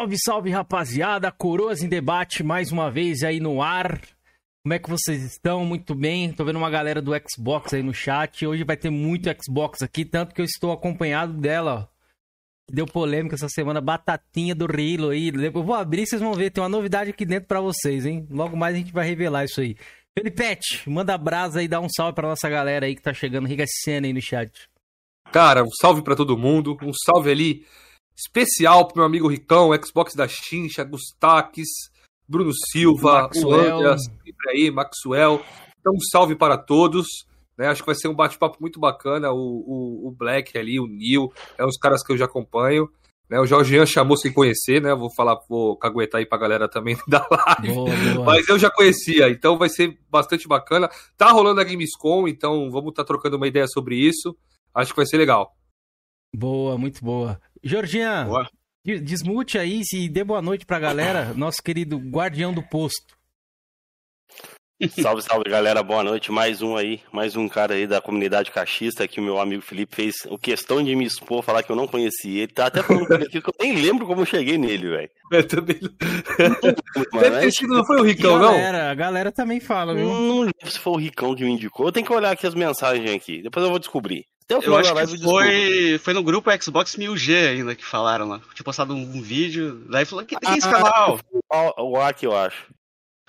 Salve, salve, rapaziada! Coroas em debate mais uma vez aí no ar. Como é que vocês estão? Muito bem. Tô vendo uma galera do Xbox aí no chat. Hoje vai ter muito Xbox aqui, tanto que eu estou acompanhado dela, ó. Deu polêmica essa semana, batatinha do Rilo aí. Eu vou abrir, vocês vão ver. Tem uma novidade aqui dentro para vocês, hein? Logo mais a gente vai revelar isso aí. Felipete, manda brasa aí, dá um salve pra nossa galera aí que tá chegando, cena aí no chat. Cara, um salve para todo mundo. Um salve ali especial pro meu amigo Ricão, Xbox da Chincha, Gustaques, Bruno Silva, Maxwell. o Andreas, aí, Maxwell. Então, um salve para todos. Né? Acho que vai ser um bate-papo muito bacana. O, o, o, Black ali, o Neil, é os caras que eu já acompanho. Né? O Jorgian chamou sem conhecer, né? Vou falar, vou caguetar aí pra galera também da live. Boa, boa. Mas eu já conhecia, então vai ser bastante bacana. Tá rolando a Gamescom, então vamos estar tá trocando uma ideia sobre isso. Acho que vai ser legal. Boa, muito boa. Jorginho, desmute aí e dê boa noite pra galera, nosso querido guardião do posto. Salve, salve galera, boa noite. Mais um aí, mais um cara aí da comunidade cachista que o meu amigo Felipe fez o questão de me expor, falar que eu não conhecia. Ele tá até falando aqui que eu nem lembro como eu cheguei nele, velho. Eu também. Deve ter sido, não foi o Ricão, galera, não? Galera, a galera também fala, viu? Não lembro se foi o Ricão que me indicou. Eu tenho que olhar aqui as mensagens aqui, depois eu vou descobrir. Até o final eu acho da live que foi, foi no grupo Xbox 1000G ainda que falaram lá. Tinha postado um, vídeo, daí falou que tem esse ah, canal. O Aki, eu acho.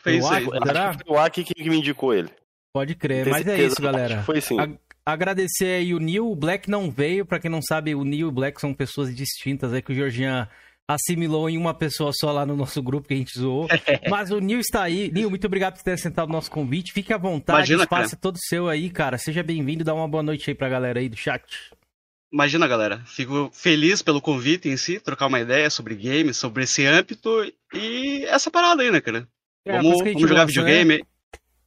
Foi isso aí. Será? Foi o Aki que me indicou ele. Pode crer, mas é isso, galera. Foi sim. agradecer aí o Neil, o Black não veio, para quem não sabe, o Neil e o Black são pessoas distintas, é que o Georgian assimilou em uma pessoa só lá no nosso grupo que a gente zoou. Mas o Nil está aí. Nil, muito obrigado por ter aceitado o nosso convite. Fique à vontade, Imagina, o espaço é todo seu aí, cara. Seja bem-vindo, dá uma boa noite aí pra galera aí do chat. Imagina, galera. Fico feliz pelo convite em si, trocar uma ideia sobre games, sobre esse âmbito e essa parada aí, né, cara? É, vamos, vamos jogar gosta, videogame. Né?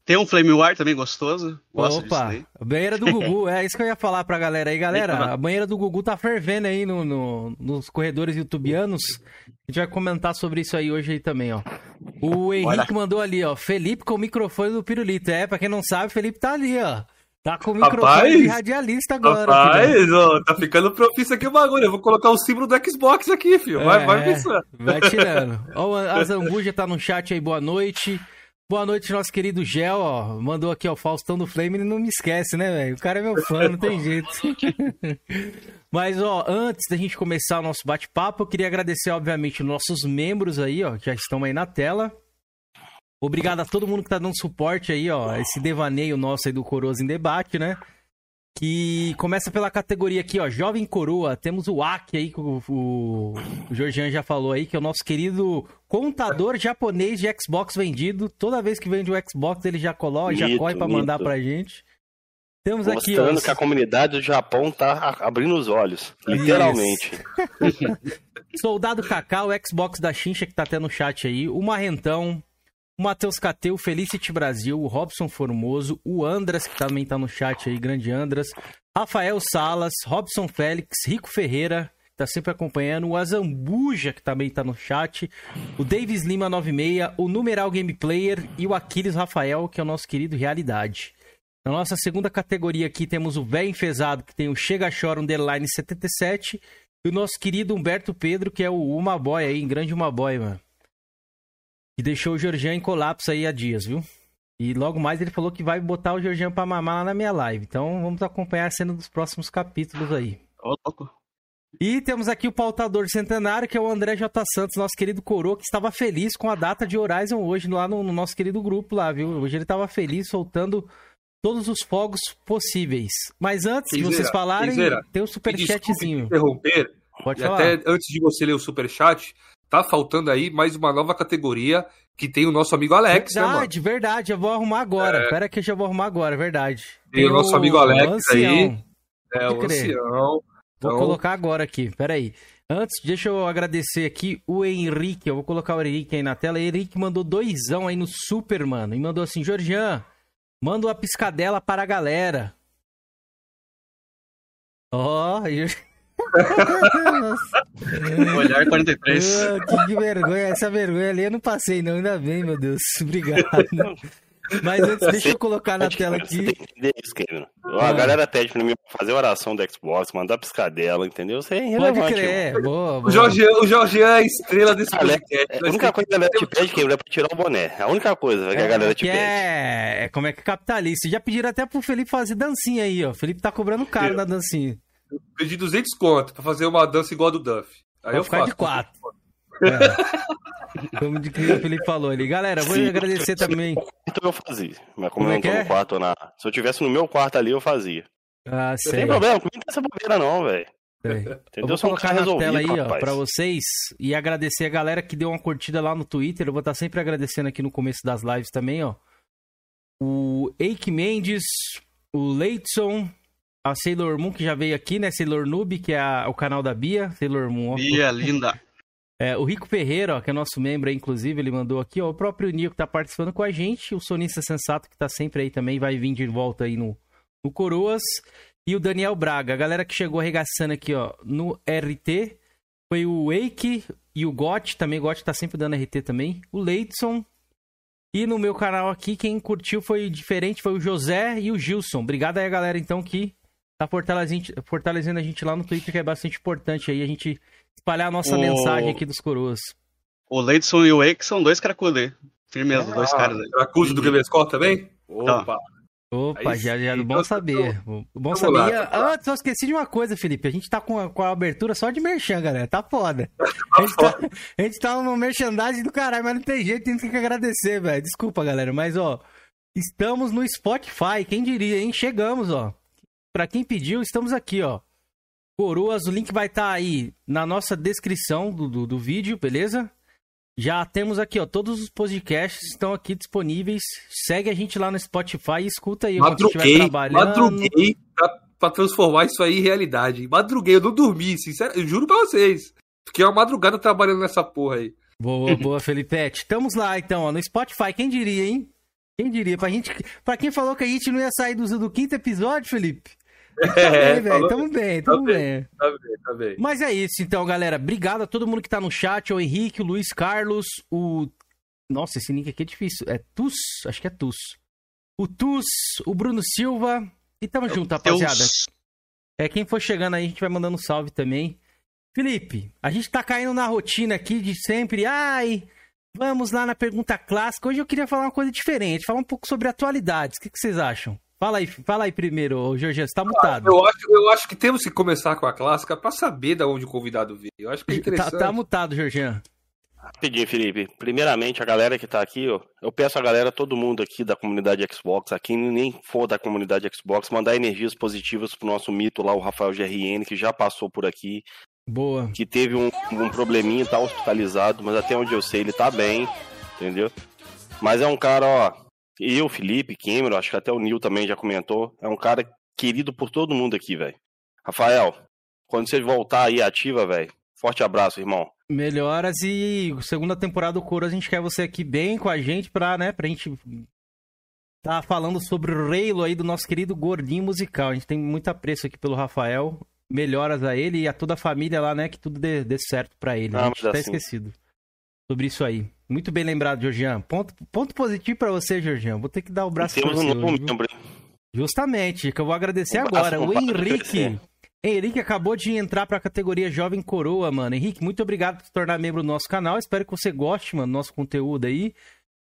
Tem um Flame War também gostoso. Gosto Opa, a banheira do Gugu. é isso que eu ia falar pra galera aí. Galera, a banheira do Gugu tá fervendo aí no, no, nos corredores youtubianos. A gente vai comentar sobre isso aí hoje aí também, ó. O Henrique Olha. mandou ali, ó. Felipe com o microfone do Pirulito. É, pra quem não sabe, Felipe tá ali, ó. Tá com o microfone rapaz, de radialista agora. Rapaz, ó, tá ficando propício aqui o bagulho. Eu vou colocar o símbolo do Xbox aqui, filho. Vai, é, vai pensando. Vai tirando. Ó, a Zambuja tá no chat aí, boa noite. Boa noite, nosso querido Gel, ó. Mandou aqui, ó, Faustão do Flame, ele não me esquece, né, velho? O cara é meu fã, não tem jeito. Mas, ó, antes da gente começar o nosso bate-papo, eu queria agradecer, obviamente, os nossos membros aí, ó, que já estão aí na tela. Obrigado a todo mundo que tá dando suporte aí, ó, esse devaneio nosso aí do Coroas em Debate, né? Que começa pela categoria aqui, ó, Jovem Coroa. Temos o Aki aí, que o, o, o Georgian já falou aí, que é o nosso querido contador japonês de Xbox vendido. Toda vez que vende o Xbox, ele já coloca, já corre pra mandar pra gente. Temos aqui, ó. que a comunidade do Japão tá abrindo os olhos. Literalmente. Soldado Cacau, Xbox da Xincha, que tá até no chat aí. O Marrentão, o Matheus Cateu, Felicity Brasil, o Robson Formoso, o Andras, que também tá no chat aí, grande Andras, Rafael Salas, Robson Félix, Rico Ferreira, que tá sempre acompanhando, o Azambuja, que também tá no chat, o Davis Lima 96, o Numeral Game Player e o Aquiles Rafael, que é o nosso querido Realidade. Na nossa segunda categoria aqui temos o Véio Enfesado, que tem o Chega Chora Underline 77, e o nosso querido Humberto Pedro, que é o Uma Boy aí, grande Uma Boy, mano. Que deixou o Georgian em colapso aí há dias, viu? E logo mais ele falou que vai botar o Georgian pra mamar lá na minha live. Então vamos acompanhar a cena dos próximos capítulos aí. Ô, louco. E temos aqui o pautador centenário, que é o André J. Santos, nosso querido coroa, que estava feliz com a data de Horizon hoje, lá no, no nosso querido grupo lá, viu? Hoje ele estava feliz, soltando todos os fogos possíveis. Mas antes de vocês falarem, tem um superchatzinho. interromper. Pode falar. Até antes de você ler o superchat, tá faltando aí mais uma nova categoria que tem o nosso amigo Alex, né, verdade, né, Verdade, eu vou arrumar agora. É... Pera que eu já vou arrumar agora, verdade. Tem, tem o nosso amigo Alex aí. É, o ancião. Vou então... colocar agora aqui, pera aí. Antes, deixa eu agradecer aqui o Henrique. Eu vou colocar o Henrique aí na tela. O Henrique mandou doisão aí no Super, mano. E mandou assim, Georgian, manda uma piscadela para a galera. Ó, oh, Olhar 43. Oh, que vergonha. Essa vergonha ali eu não passei, não. Ainda bem, meu Deus. Obrigado. Mas antes, deixa eu colocar na tela aqui. Isso. A ah. galera pede pra mim fazer oração do Xbox, mandar piscadela, entendeu? Isso é irrelevante. Pode crer, boa, boa. O Jorge, o Jorge é a estrela desse podcast. É, a única coisa que a galera te pede, Cameron, é pra tirar o boné. A única coisa que a é, galera te pede. É, é como é que é capitalista. Já pediram até pro Felipe fazer dancinha aí, ó. O Felipe tá cobrando caro na dancinha. Eu pedi 200 conto pra fazer uma dança igual a do Duff. Aí Vou eu ficar faço. de quatro. É. Como de que o Felipe falou ali. Galera, vou Sim, agradecer também. Então eu fazia. Mas como, como eu não tô é? no quarto na. Se eu tivesse no meu quarto ali, eu fazia. Ah, sei. Não tem problema, não tem essa bobeira, não, velho. Entendeu? Eu vou colocar na tela aí, rapaz. ó, pra vocês e agradecer a galera que deu uma curtida lá no Twitter. Eu vou estar sempre agradecendo aqui no começo das lives também, ó. O Eike Mendes, o Leidson, a Sailor Moon, que já veio aqui, né? Sailor Noob, que é a, o canal da Bia. Sailor Moon. Bia, linda. É, o Rico Ferreira, ó, que é nosso membro aí, inclusive, ele mandou aqui, ó, o próprio Nil que tá participando com a gente, o Sonista Sensato, que tá sempre aí também, vai vir de volta aí no, no Coroas, e o Daniel Braga, a galera que chegou arregaçando aqui, ó, no RT, foi o Wake e o Got, também o Got tá sempre dando RT também, o Leidson, e no meu canal aqui, quem curtiu foi diferente, foi o José e o Gilson. Obrigado aí, galera, então, que tá fortalecendo, fortalecendo a gente lá no Twitter, que é bastante importante aí a gente espalhar a nossa o... mensagem aqui dos coroas. O Leidson e o Eike são dois cracudos Firmeza, ah, dois caras aí. Cracudo do Gamescore também? Opa! Opa, aí, já, já é bom saber. Bom saber. Lá, ah, só esqueci de uma coisa, Felipe. A gente tá com a, com a abertura só de merchan, galera. Tá foda. A gente tá, a gente tá no merchandising do caralho, mas não tem jeito, tem que agradecer, velho. Desculpa, galera. Mas, ó, estamos no Spotify. Quem diria, hein? Chegamos, ó. Pra quem pediu, estamos aqui, ó. Coroas, o link vai estar tá aí na nossa descrição do, do, do, vídeo, beleza? Já temos aqui, ó, todos os podcasts estão aqui disponíveis. Segue a gente lá no Spotify e escuta aí madruguei, trabalhando. Madruguei pra, pra, transformar isso aí em realidade. Madruguei, eu não dormi, sincero, eu juro pra vocês. Fiquei uma madrugada trabalhando nessa porra aí. Boa, boa, Felipete. Estamos lá, então, ó, no Spotify. Quem diria, hein? Quem diria? Pra, gente, pra quem falou que a gente não ia sair do, do quinto episódio, Felipe? É, tá bem, tamo bem, tamo tá bem. Tá bem, tá bem. Mas é isso, então, galera. Obrigado a todo mundo que tá no chat. O Henrique, o Luiz Carlos, o. Nossa, esse nick aqui é difícil. É Tus? Acho que é Tus. O Tus, o Bruno Silva. E tamo Meu junto, rapaziada. Deus. É, quem for chegando aí, a gente vai mandando um salve também. Felipe, a gente tá caindo na rotina aqui de sempre. Ai, vamos lá na pergunta clássica. Hoje eu queria falar uma coisa diferente, falar um pouco sobre atualidades. O que, que vocês acham? Fala aí, fala aí primeiro, Jorge, você tá ah, mutado. Eu, acho, eu acho que temos que começar com a clássica para saber de onde o convidado veio. Eu acho que é interessante. Tá, tá mutado, Jorginho. Rapidinho, Felipe. Primeiramente, a galera que tá aqui, ó, eu peço a galera, todo mundo aqui da comunidade Xbox, aqui nem for da comunidade Xbox, mandar energias positivas pro nosso mito lá, o Rafael GRN, que já passou por aqui. Boa. Que teve um, um probleminha, tá hospitalizado, mas até onde eu sei ele tá bem, entendeu? Mas é um cara, ó, eu, Felipe, Cameron, acho que até o Nil também já comentou. É um cara querido por todo mundo aqui, velho. Rafael, quando você voltar aí ativa, velho, forte abraço, irmão. Melhoras e segunda temporada do Coro, a gente quer você aqui bem com a gente pra, né, pra gente tá falando sobre o Reilo aí do nosso querido gordinho musical. A gente tem muito apreço aqui pelo Rafael. Melhoras a ele e a toda a família lá, né, que tudo dê, dê certo pra ele. Ah, a gente tá assim. esquecido sobre isso aí. Muito bem lembrado, Georgian. Ponto, ponto positivo para você, Georgian. Vou ter que dar o braço para você. Um novo membro. Justamente, que eu vou agradecer um agora. O Henrique. Henrique acabou de entrar para a categoria Jovem Coroa, mano. Henrique, muito obrigado por se tornar membro do nosso canal. Espero que você goste, mano, do nosso conteúdo aí.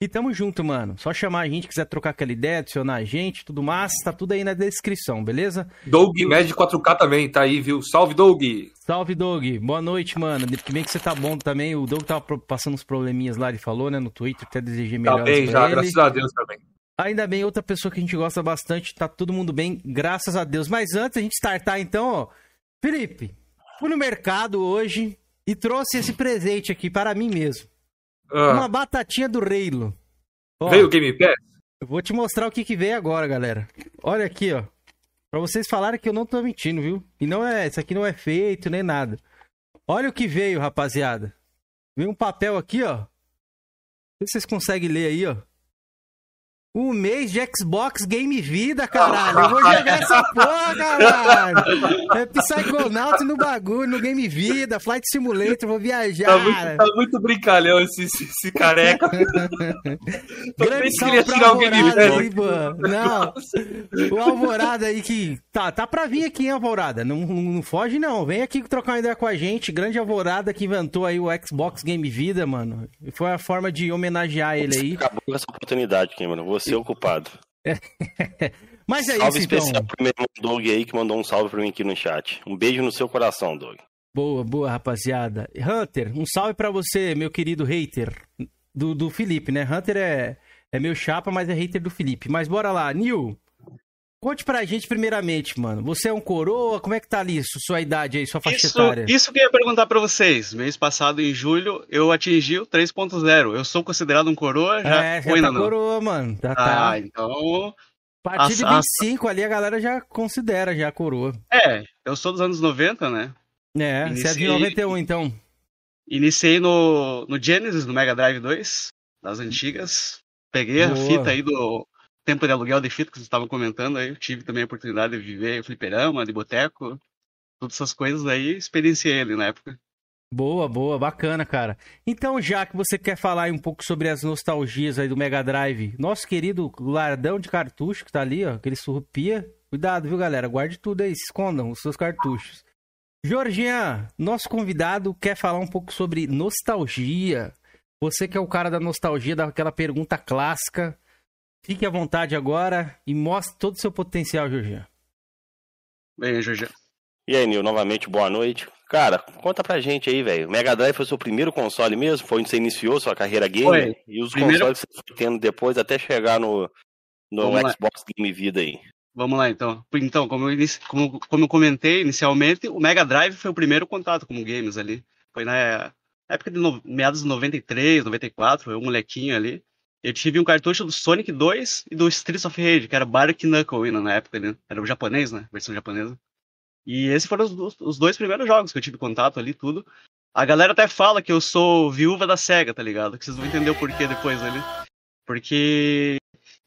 E tamo junto, mano. Só chamar a gente, quiser trocar aquela ideia, adicionar a gente, tudo mais, tá tudo aí na descrição, beleza? Doug Med 4K também, tá aí, viu? Salve, Doug! Salve, Doug! Boa noite, mano. Que bem que você tá bom também. O Doug tava passando uns probleminhas lá, ele falou, né, no Twitter, até desejei melhor. Tá bem já, ele. graças a Deus também. Ainda bem, outra pessoa que a gente gosta bastante, tá todo mundo bem, graças a Deus. Mas antes a gente startar, então, ó. Felipe, fui no mercado hoje e trouxe esse presente aqui para mim mesmo. Ah. Uma batatinha do Reilo. Ó, veio o Game Pass? Eu vou te mostrar o que, que veio agora, galera. Olha aqui, ó. Pra vocês falarem que eu não tô mentindo, viu? E não é, isso aqui não é feito nem nada. Olha o que veio, rapaziada. Veio um papel aqui, ó. Não sei se vocês conseguem ler aí, ó. Um mês de Xbox Game Vida, caralho. Eu vou jogar essa porra, caralho. É Psychonauts no bagulho, no Game Vida, Flight Simulator, vou viajar. Tá muito, tá muito brincalhão esse, esse, esse careca. Grande salve pra Alvorada aí, mano. Não, o Alvorada aí que... Tá, tá pra vir aqui, hein, Alvorada. Não, não, não foge, não. Vem aqui trocar uma ideia com a gente. Grande Alvorada que inventou aí o Xbox Game Vida, mano. Foi a forma de homenagear ele aí. Acabou essa oportunidade, Cameron. Vou ser ocupado. Mas é salve isso, especial então. pro meu irmão Doug aí que mandou um salve pra mim aqui no chat. Um beijo no seu coração, Doug. Boa, boa, rapaziada. Hunter, um salve pra você, meu querido hater do, do Felipe, né? Hunter é, é meu chapa, mas é hater do Felipe. Mas bora lá, Nil. Conte pra gente primeiramente, mano. Você é um coroa? Como é que tá ali sua idade aí, sua faixa Isso, etária? isso que eu ia perguntar pra vocês. Mês passado, em julho, eu atingi o 3.0. Eu sou considerado um coroa? Já, é, já ou ainda tá não? coroa, mano. Já Ah, tá. então. A partir de a- 25 ali a galera já considera já a coroa. É, eu sou dos anos 90, né? É, você é de Iniciei- 91 então. Iniciei no, no Genesis, no Mega Drive 2, das antigas. Peguei a Boa. fita aí do tempo de aluguel de fita que vocês estavam comentando aí. Eu tive também a oportunidade de viver fliperama, de boteco, todas essas coisas aí, experienciei ele na época. Boa, boa, bacana, cara. Então, já que você quer falar um pouco sobre as nostalgias aí do Mega Drive, nosso querido lardão de cartucho que tá ali, ó, aquele surrupia. Cuidado, viu, galera? Guarde tudo aí, escondam os seus cartuchos. Jorginho, nosso convidado quer falar um pouco sobre nostalgia. Você que é o cara da nostalgia, daquela pergunta clássica. Fique à vontade agora e mostre todo o seu potencial, Jorginho. Bem, Jorge. E aí, Nil, novamente, boa noite. Cara, conta pra gente aí, velho. Mega Drive foi o seu primeiro console mesmo? Foi onde você iniciou sua carreira gamer? Foi. E os Primeiro- consoles que você foi tendo depois até chegar no, no Vamos lá. Xbox Game Vida aí? Vamos lá, então. Então, como eu, inici- como, como eu comentei inicialmente, o Mega Drive foi o primeiro contato com games ali. Foi na época de no, meados de 93, 94, eu um molequinho ali. Eu tive um cartucho do Sonic 2 e do Streets of Rage, que era Bark Knuckle ainda na época, né? Era o japonês, né? Versão japonesa. E esses foram os, os dois primeiros jogos que eu tive contato ali, tudo. A galera até fala que eu sou viúva da SEGA, tá ligado? Que vocês vão entender o porquê depois ali. Porque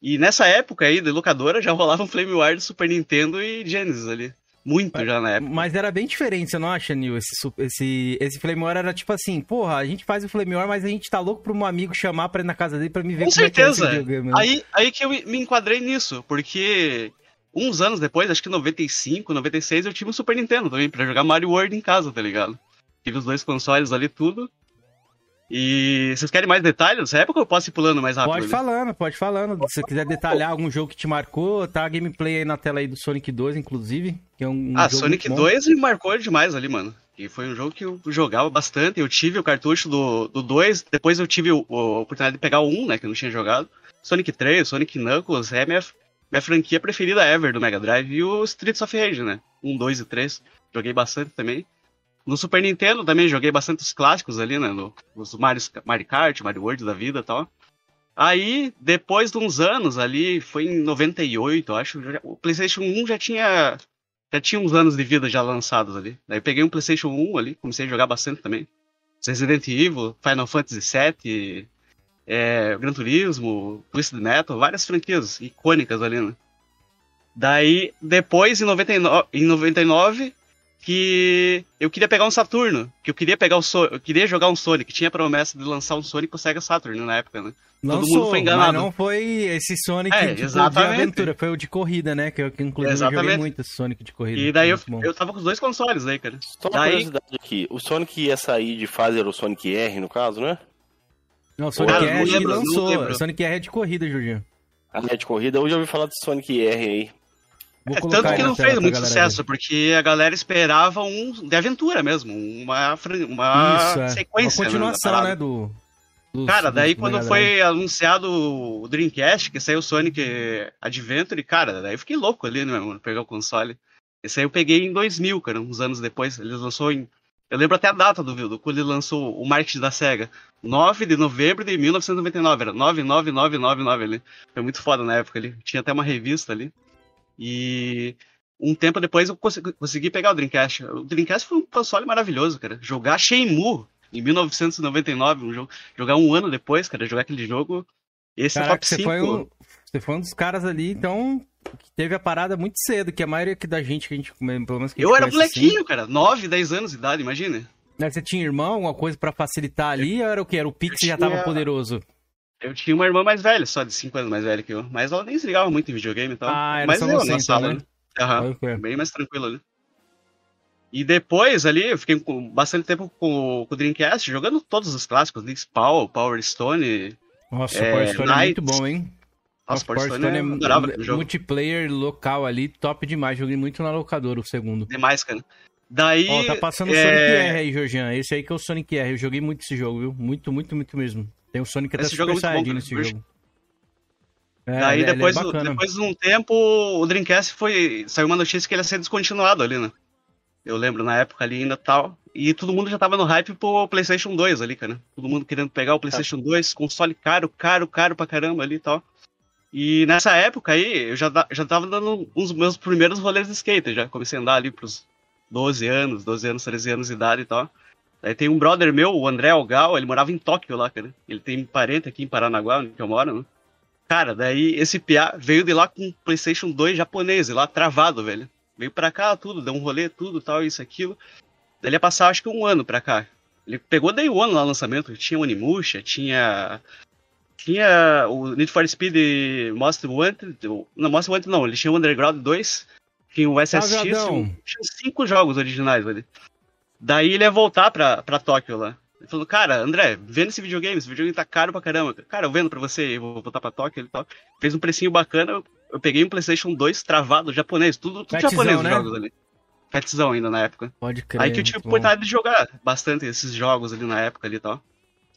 e nessa época aí, de locadora, já rolava um Flame War do Super Nintendo e Genesis ali. Muito já na época. Mas era bem diferente, você não acha, Nil? Esse, esse, esse Flame War era tipo assim, porra, a gente faz o Flame War, mas a gente tá louco pra um amigo chamar pra ir na casa dele pra me ver Com como é que é certeza. né? Aí, aí que eu me me enquadrei nisso, porque uns anos depois, acho que 95, 96, eu tive um Super Nintendo também, pra jogar Mario World em casa, tá ligado? Tive os dois consoles ali, tudo. E vocês querem mais detalhes dessa época ou eu posso ir pulando mais rápido? Pode falando, pode falando. Se você quiser detalhar algum jogo que te marcou, tá a gameplay aí na tela aí do Sonic 2, inclusive. Que é um, Ah, Sonic muito bom. 2 me marcou demais ali, mano. E foi um jogo que eu jogava bastante. Eu tive o cartucho do, do 2, depois eu tive o- o- a oportunidade de pegar o 1, né, que eu não tinha jogado. Sonic 3, Sonic Knuckles, é minha, minha franquia preferida ever do Mega Drive. E o Streets of Rage, né? 1, 2 e 3. Joguei bastante também. No Super Nintendo também joguei bastante os clássicos ali, né? no- os Mario, Mario Kart, Mario World da vida e tal. Aí, depois de uns anos ali, foi em 98, eu acho, o PlayStation 1 já tinha já tinha uns anos de vida já lançados ali. Daí peguei um PlayStation 1 ali, comecei a jogar bastante também. Resident Evil, Final Fantasy VII, é, Gran Turismo, Twisted Metal, várias franquias icônicas ali, né? Daí, depois, em 99, em 99 que eu queria pegar um Saturno, que eu queria pegar o so eu queria jogar um Sonic, tinha promessa de lançar um Sonic com o Sega Saturn na época, né? Todo Lançou, mundo foi enganado. Mas não foi esse Sonic É, tipo, de exatamente. aventura, foi o de corrida, né? Que eu, que, inclusive eu joguei Exatamente. muito esse Sonic de corrida. E daí eu, eu tava com os dois consoles aí, cara. Só uma Daí- curiosidade aqui. O Sonic ia sair de fase era o Sonic R, no caso, né? Não, o Sonic Cara, R não lembro, não lançou. O Sonic R é de corrida, Jorginho. A linha de corrida. Hoje eu ouvi falar do Sonic R aí. É, tanto que não fez muito sucesso, porque a galera esperava um de aventura mesmo, uma, uma ver. Isso, é. sequência. Uma continuação, da né, parada. do... dos- Cara, daí do quando foi anunciado o Dreamcast, que saiu o Sonic Adventure, cara, daí eu fiquei louco ali, né, mano, pegar o console. Esse aí eu peguei em 2000, cara, uns anos depois. Ele lançou em. Eu lembro até a data do, do quando ele lançou o marketing da SEGA. 9 de novembro de 1999, era 99999 ali. Foi muito foda na época ali. Tinha até uma revista ali. E um tempo depois eu consegui, consegui pegar o Dreamcast. O Dreamcast foi um console maravilhoso, cara. Jogar Shenmue em 1999, um jogo, jogar um ano depois, cara, jogar aquele jogo. Esse é Caraca, top você 5. foi um... Você foi um dos caras ali, então, que teve a parada muito cedo, que a maioria da gente que a gente, pelo menos que Eu era molequinho, assim, cara, 9, 10 anos de idade, imagina. Você tinha irmão, alguma coisa para facilitar ali, ou era o que? Era o Pix já tava poderoso? Eu tinha uma irmã mais velha, só de 5 anos mais velha que eu. Mas ela nem se ligava muito em videogame e tal. Ah, era mas só eu você, na então, sala, né? Aham, bem mais tranquilo ali. E depois ali, eu fiquei com bastante tempo com, com o Dreamcast, jogando todos os clássicos, Link Spawn, Power Stone. Nossa, o Power Stone é muito bom, hein? Nossa, Power Stone, Stone é, é multiplayer local ali, top demais. Joguei muito na locadora o segundo. Demais, cara. Daí. Ó, tá passando o é... Sonic R aí, Jorjan. Esse aí que é o Sonic R. Eu joguei muito esse jogo, viu? Muito, muito, muito mesmo. Tem o Sonic até esse Super Saiyajin nesse jogo. É, Daí ele, depois, ele é depois de um tempo, o Dreamcast foi. Saiu uma notícia que ele ia ser descontinuado ali, né? Eu lembro na época ali ainda tal. E todo mundo já tava no hype pro PlayStation 2 ali, cara. Todo mundo querendo pegar o PlayStation 2, console caro, caro, caro pra caramba ali e tal. E nessa época aí, eu já, já tava dando uns meus primeiros rolês de skate, já comecei a andar ali pros 12 anos, 12 anos, 13 anos de idade e tal. Daí tem um brother meu, o André Algal, ele morava em Tóquio lá, cara. Ele tem parente aqui em Paranaguá, onde eu moro, né? Cara, daí esse PA veio de lá com um PlayStation 2 japonês, lá travado, velho. Veio pra cá, tudo, deu um rolê, tudo, tal, isso, aquilo. Daí ele ia passar, acho que um ano pra cá. Ele pegou Day One lá no lançamento, tinha Onimusha, tinha. Tinha o Need for Speed Most Wanted. Não, Most Wanted não, ele tinha o Underground 2, tinha o SSX, tinha cinco jogos originais, velho. Daí ele ia voltar pra, pra Tóquio lá. Ele falou, cara, André, vendo esse videogame, esse videogame tá caro pra caramba. Cara, eu vendo pra você, eu vou voltar pra Tóquio e tal. Fez um precinho bacana, eu peguei um PlayStation 2 travado, japonês, tudo, tudo japonês os né? jogos ali. Fatzão ainda na época. Pode crer. Aí que eu tive a oportunidade de jogar bastante esses jogos ali na época ali e tal.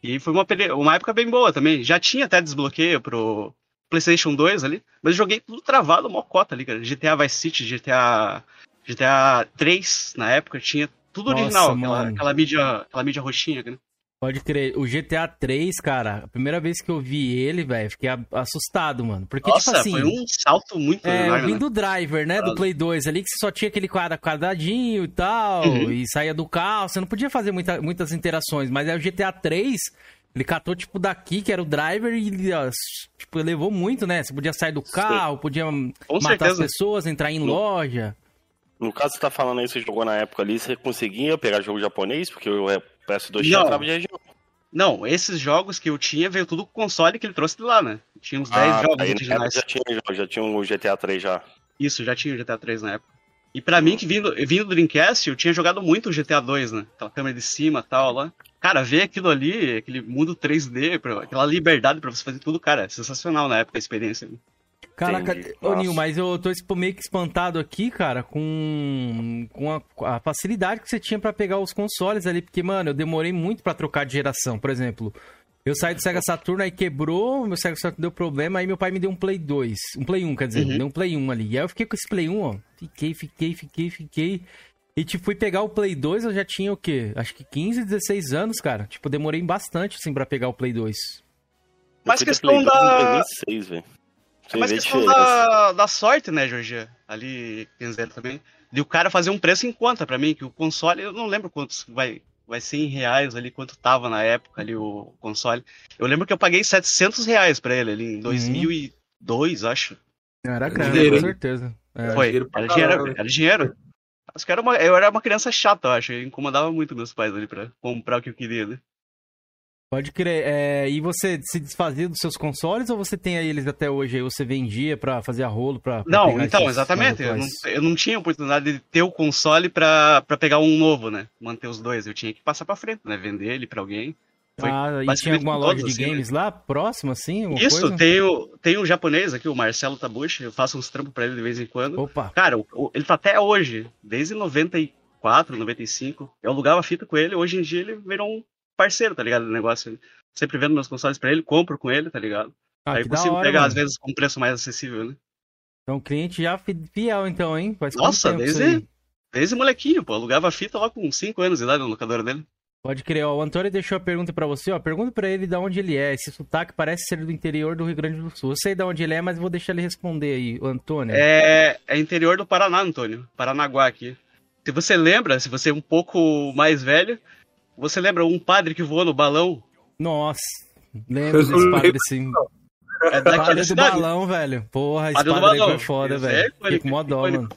E foi uma, uma época bem boa também. Já tinha até desbloqueio pro PlayStation 2 ali, mas eu joguei tudo travado, mocota ali, cara. GTA Vice City, GTA, GTA 3 na época, tinha tudo Nossa, original, aquela, aquela, mídia, aquela mídia roxinha, né? Pode crer. O GTA 3, cara, a primeira vez que eu vi ele, velho, fiquei assustado, mano. Porque, Nossa, tipo assim. foi um salto muito É, enorme, vim né? do driver, né? Do Play 2 ali, que você só tinha aquele quadra, quadradinho e tal, Uhum. e saía do carro, você não podia fazer muita, muitas interações. Mas aí o GTA 3, ele catou, tipo, daqui, que era o driver, e ó, tipo, levou muito, né? Você podia sair do carro, podia matar certeza. as pessoas, entrar em loja. No caso, você tá falando aí, você jogou na época ali, você conseguia pegar jogo japonês? Porque o PS2 tinha Não. trava de região. Não, esses jogos que eu tinha veio tudo com o console que ele trouxe de lá, né? Tinha uns 10 Ah, jogos aí na originais. já tinha, já, já tinha o GTA 3 já. Isso, já tinha o GTA 3 na época. E pra mim, que vindo, vindo do Dreamcast, eu tinha jogado muito o GTA 2, né? Aquela câmera de cima e tal lá. Cara, ver aquilo ali, aquele mundo 3D, pra- aquela liberdade pra você fazer tudo, cara, é sensacional na época a experiência. Caraca, Entendi. ô Nossa. Nil, mas eu tô esp- meio que espantado aqui, cara, com, com a, a facilidade que você tinha pra pegar os consoles ali, porque, mano, eu demorei muito pra trocar de geração. Por exemplo, eu saí do Sega Saturn, aí quebrou, meu Sega Saturn deu problema, aí meu pai me deu um Play 2, um Play 1, quer dizer, Uhum. me deu um Play 1 ali. E aí eu fiquei com esse Play 1, ó, fiquei, fiquei, fiquei, fiquei. E, tipo, fui pegar o Play 2, eu já tinha o quê? Acho que 15, 16 anos, cara. Tipo, demorei bastante, assim, pra pegar o Play 2. Mas questão Play 2 em da- 2006, velho. É mais questão da, da sorte, né, Jorge? Ali, Kenzer também. De o cara fazer um preço em conta pra mim, que o console, eu não lembro quantos vai, vai ser em reais ali, quanto tava na época ali o console. Eu lembro que eu paguei 700 reais pra ele ali em 2002, acho. Era grana, grana, com certeza. É. Foi, dinheiro pra era dinheiro, era dinheiro. Acho que era uma, eu era uma criança chata, eu acho. Eu incomodava muito meus pais ali pra comprar o que eu queria, né? Pode crer. É, e você se desfazia dos seus consoles ou você tem eles até hoje? Aí você vendia pra fazer a rolo? Pra, pra Não, então, exatamente. Eu não, eu não tinha oportunidade de ter o console pra, pra pegar um novo, né? Manter os dois. Eu tinha que passar pra frente, né? Vender ele pra alguém. Foi Ah, e tinha alguma loja todos, de assim, games lá próxima, assim? Isso, coisa? tem o, tem um japonês aqui, o Marcelo Tabuchi. Eu faço uns trampos pra ele de vez em quando. Opa, Cara, o- o- ele tá até hoje, desde 94, 95. Eu alugava fita com ele, hoje em dia ele virou um parceiro, tá ligado? Do negócio. Sempre vendo meus consoles pra ele, compro com ele, tá ligado? ah, Aí consigo hora, pegar, mano. às vezes, com um preço mais acessível, né? Então, cliente já fi- fiel, então, hein? Faz Nossa, desde, desde molequinho, pô. Alugava fita lá com 5 anos de idade na locadora dele. Pode crer, ó. O Antônio deixou a pergunta pra você, ó. Pergunta pra ele de onde ele é. Esse sotaque parece ser do interior do Rio Grande do Sul. Eu sei de onde ele é, mas vou deixar ele responder aí, o Antônio. É, é interior do Paraná, Antônio. Paranaguá aqui. Se você lembra, se você é um pouco mais velho, você lembra um padre que voou no balão? Nossa, lembro desse padre lembro, sim. É daqui da cidade. do balão, velho. Porra, a espada do balão. é foda, velho. É Fiquei com mó dó, mano.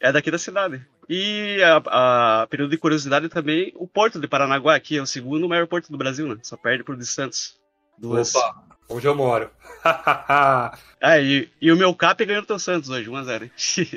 É daqui da cidade. E a, a, período de curiosidade também, o porto de Paranaguá aqui é o segundo maior porto do Brasil, né? Só perde pro de Santos. Duas. Opa, onde eu moro. ah, e, e, o meu cap ganhou do Santos hoje, 1x0.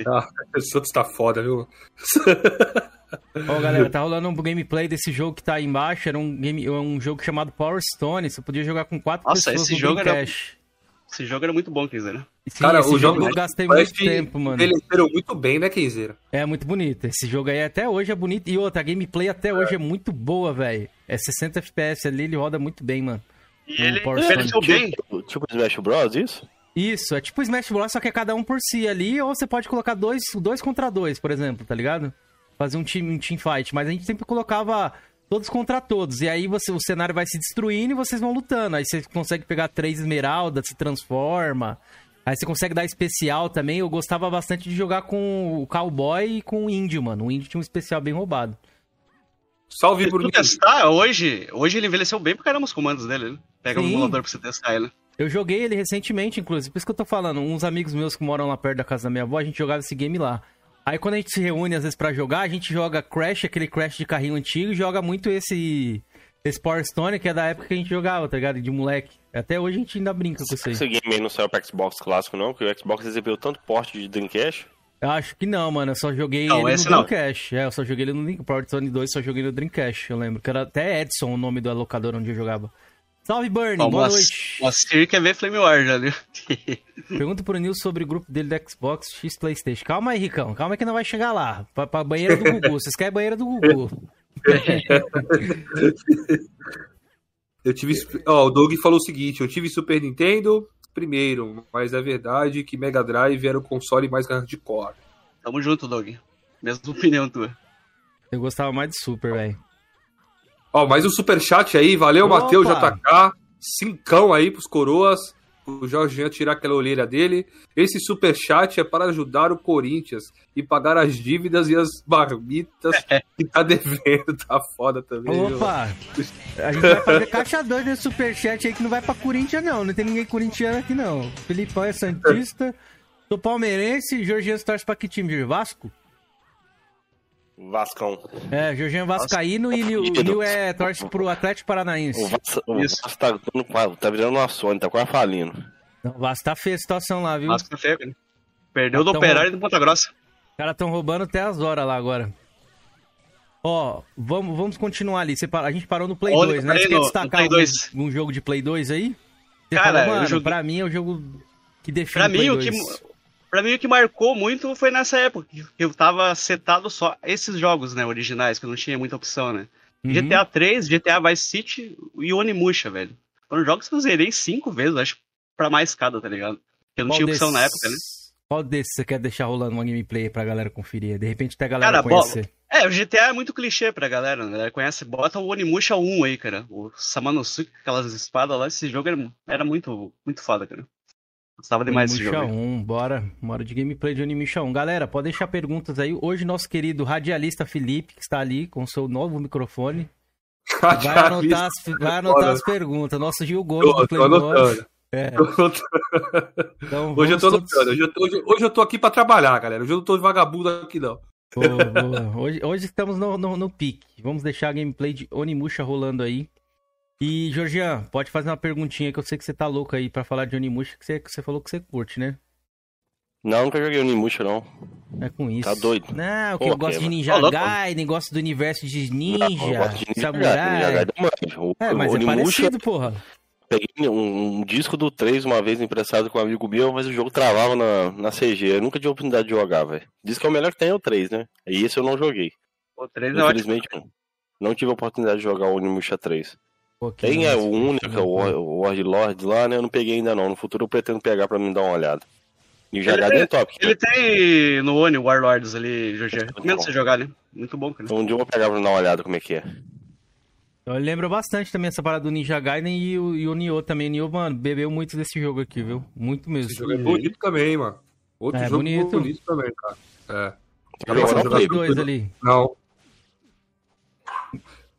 ah, o Santos tá foda, viu? Ó, oh, galera, tá rolando um gameplay desse jogo que tá aí embaixo. Era um, game, um jogo chamado Power Stone. Você podia jogar com quatro Nossa, pessoas esse no jogo era, Esse jogo era muito bom, Kenzeira. Sim, Cara, o jogo eu gastei muito tempo, mano. Ele entrou muito bem, né, Kenzeira? É muito bonito. Esse jogo aí até hoje é bonito. E outra, a gameplay até é. hoje é muito boa, velho. É 60 FPS ali, ele roda muito bem, mano. E ele envelheceu bem. Tipo, tipo Smash Bros, isso? Isso, é tipo Smash Bros, só que é cada um por si ali, ou você pode colocar dois, dois contra dois, por exemplo, tá ligado? Fazer um team, um team fight, mas a gente sempre colocava todos contra todos, e aí você, o cenário vai se destruindo e vocês vão lutando, aí você consegue pegar três esmeraldas, se transforma, aí você consegue dar especial também, eu gostava bastante de jogar com o cowboy e com o índio, mano, o índio tinha um especial bem roubado. Salve, Bruno. testar hoje, hoje ele envelheceu bem pra caramba os comandos dele, né? Pega Sim. um emulador pra você testar ele. Eu joguei ele recentemente, inclusive, por isso que eu tô falando. Uns amigos meus que moram lá perto da casa da minha avó, a gente jogava esse game lá. Aí quando a gente se reúne às vezes para jogar, a gente joga Crash, aquele Crash de carrinho antigo, e joga muito esse esse Power Stone, que é da época que a gente jogava, tá ligado? De moleque. Até hoje a gente ainda brinca com isso aí. Esse game aí não saiu pra Xbox clássico, não? Porque o Xbox recebeu tanto porte de Dreamcast. Eu acho que não, mano. Eu só joguei não, ele no não. Dreamcast. É, eu só joguei ele no Power Stone 2, só joguei no Dreamcast, eu lembro. Que era até Edson o nome do alocador onde eu jogava. Salve, Bernie, Bom, boa noite. Quer ver Flame War já, viu? Pergunta pro Nil sobre o grupo dele do Xbox X Playstation. Calma aí, Ricão, calma que não vai chegar lá. Pra, pra banheira do Gugu. Vocês querem banheira do Gugu. eu tive. Ó, o Doug falou o seguinte: eu tive Super Nintendo primeiro, mas é verdade que Mega Drive era o console mais hardcore. Tamo junto, Doug. Mesma opinião tua. Eu gostava mais de Super, velho. Ó, mais um superchat aí, valeu, Matheus JK. Cincão aí pros coroas. O Jorginho tirar aquela olheira dele. Esse superchat é para ajudar o Corinthians e pagar as dívidas e as marmitas que tá devendo. Tá foda também. Opa! Viu? A gente vai fazer caixa 2 nesse superchat aí que não vai pra Corinthians, não. Não tem ninguém corintiano aqui, não. Filipão é Santista. Sou palmeirense. Jorginho torce pra que time? Vasco? Vascão. É, Jorginho Vascaíno e o Nil é torce pro Atlético Paranaense. O Vasco, o Vasco tá, tá virando uma Sony, tá quase falindo. Não, o Vasco tá feio a situação lá, viu? Vasco tá feio, cara. Perdeu do Operário e do Ponta Grossa. Os caras tão roubando até as horas lá agora. Ó, vamos, vamos continuar ali. A gente parou no Play Olha, 2, né? Você quer destacar um, um, jogo de Play 2 aí? Você cara, falou, mano, joguei... pra mim é o jogo que define pra mim, o que Pra mim, o que marcou muito foi nessa época, que eu tava setado só esses jogos, né, originais, que eu não tinha muita opção, né? Uhum. GTA 3, GTA Vice City e Onimusha, velho. Foram jogos que eu zerei cinco vezes, acho, pra mais cada, tá ligado? Porque eu não Qual tinha opção na época, né? Qual desses você quer deixar rolando uma gameplay pra galera conferir? De repente até a galera cara, conhecer. É, o GTA é muito clichê pra galera, né? Conhece, bota o Onimusha 1 aí, cara. O Samanosuke, aquelas espadas lá, esse jogo era, era muito, muito foda, cara. Gostava demais desse jogo. 1, bora. Uma hora de gameplay de Onimusha 1. Galera, pode deixar perguntas aí. Hoje, nosso querido radialista Felipe, que está ali com seu novo microfone, vai anotar, as, vai anotar as perguntas. Nosso Gil Gomes do Playboy. É. Então, hoje, eu tô todos... hoje, hoje, hoje, eu tô aqui para trabalhar, galera. Hoje eu não tô vagabundo aqui, não. Boa, boa. Hoje, hoje estamos no, no, no pique. Vamos deixar a gameplay de Onimusha rolando aí. E, Georgian, pode fazer uma perguntinha que eu sei que você tá louco aí pra falar de Onimusha, que você, que você falou que você curte, né? Não, nunca joguei Onimusha, não. É com isso. Tá doido. Não, que Pô, eu gosto de Ninja oh, Gaiden, gosto do universo de Ninja, não, de ninja Samurai. Ninja Gaiden, é, mas Onimusha, é parecido, porra. Peguei um, um, disco do 3 uma vez emprestado com um amigo meu, mas o jogo travava na, na CG. Eu nunca tive a oportunidade de jogar, velho. Diz que é o melhor que tem é o 3, né? E esse eu não joguei. O 3 é Infelizmente, ótimo. não tive a oportunidade de jogar o Onimusha 3. Tem é o único, é o Ward Lord lá, né? Eu não peguei ainda não. No futuro eu pretendo pegar pra mim dar uma olhada. E jogar ele, é top. Ele tem no Oni Warlords ali, Jorge. Recomendo você jogar, né? Muito bom, cara. Então um dia eu vou pegar pra dar uma olhada como é que é. Eu lembro bastante também essa parada do Ninja Gaiden e o, e o Nioh também. O Nioh, mano, bebeu muito desse jogo aqui, viu? Muito mesmo. Esse jogo é bonito também, mano. Outro é, jogo bonito. bonito também, cara. É. Joga Play 2 ali. Não.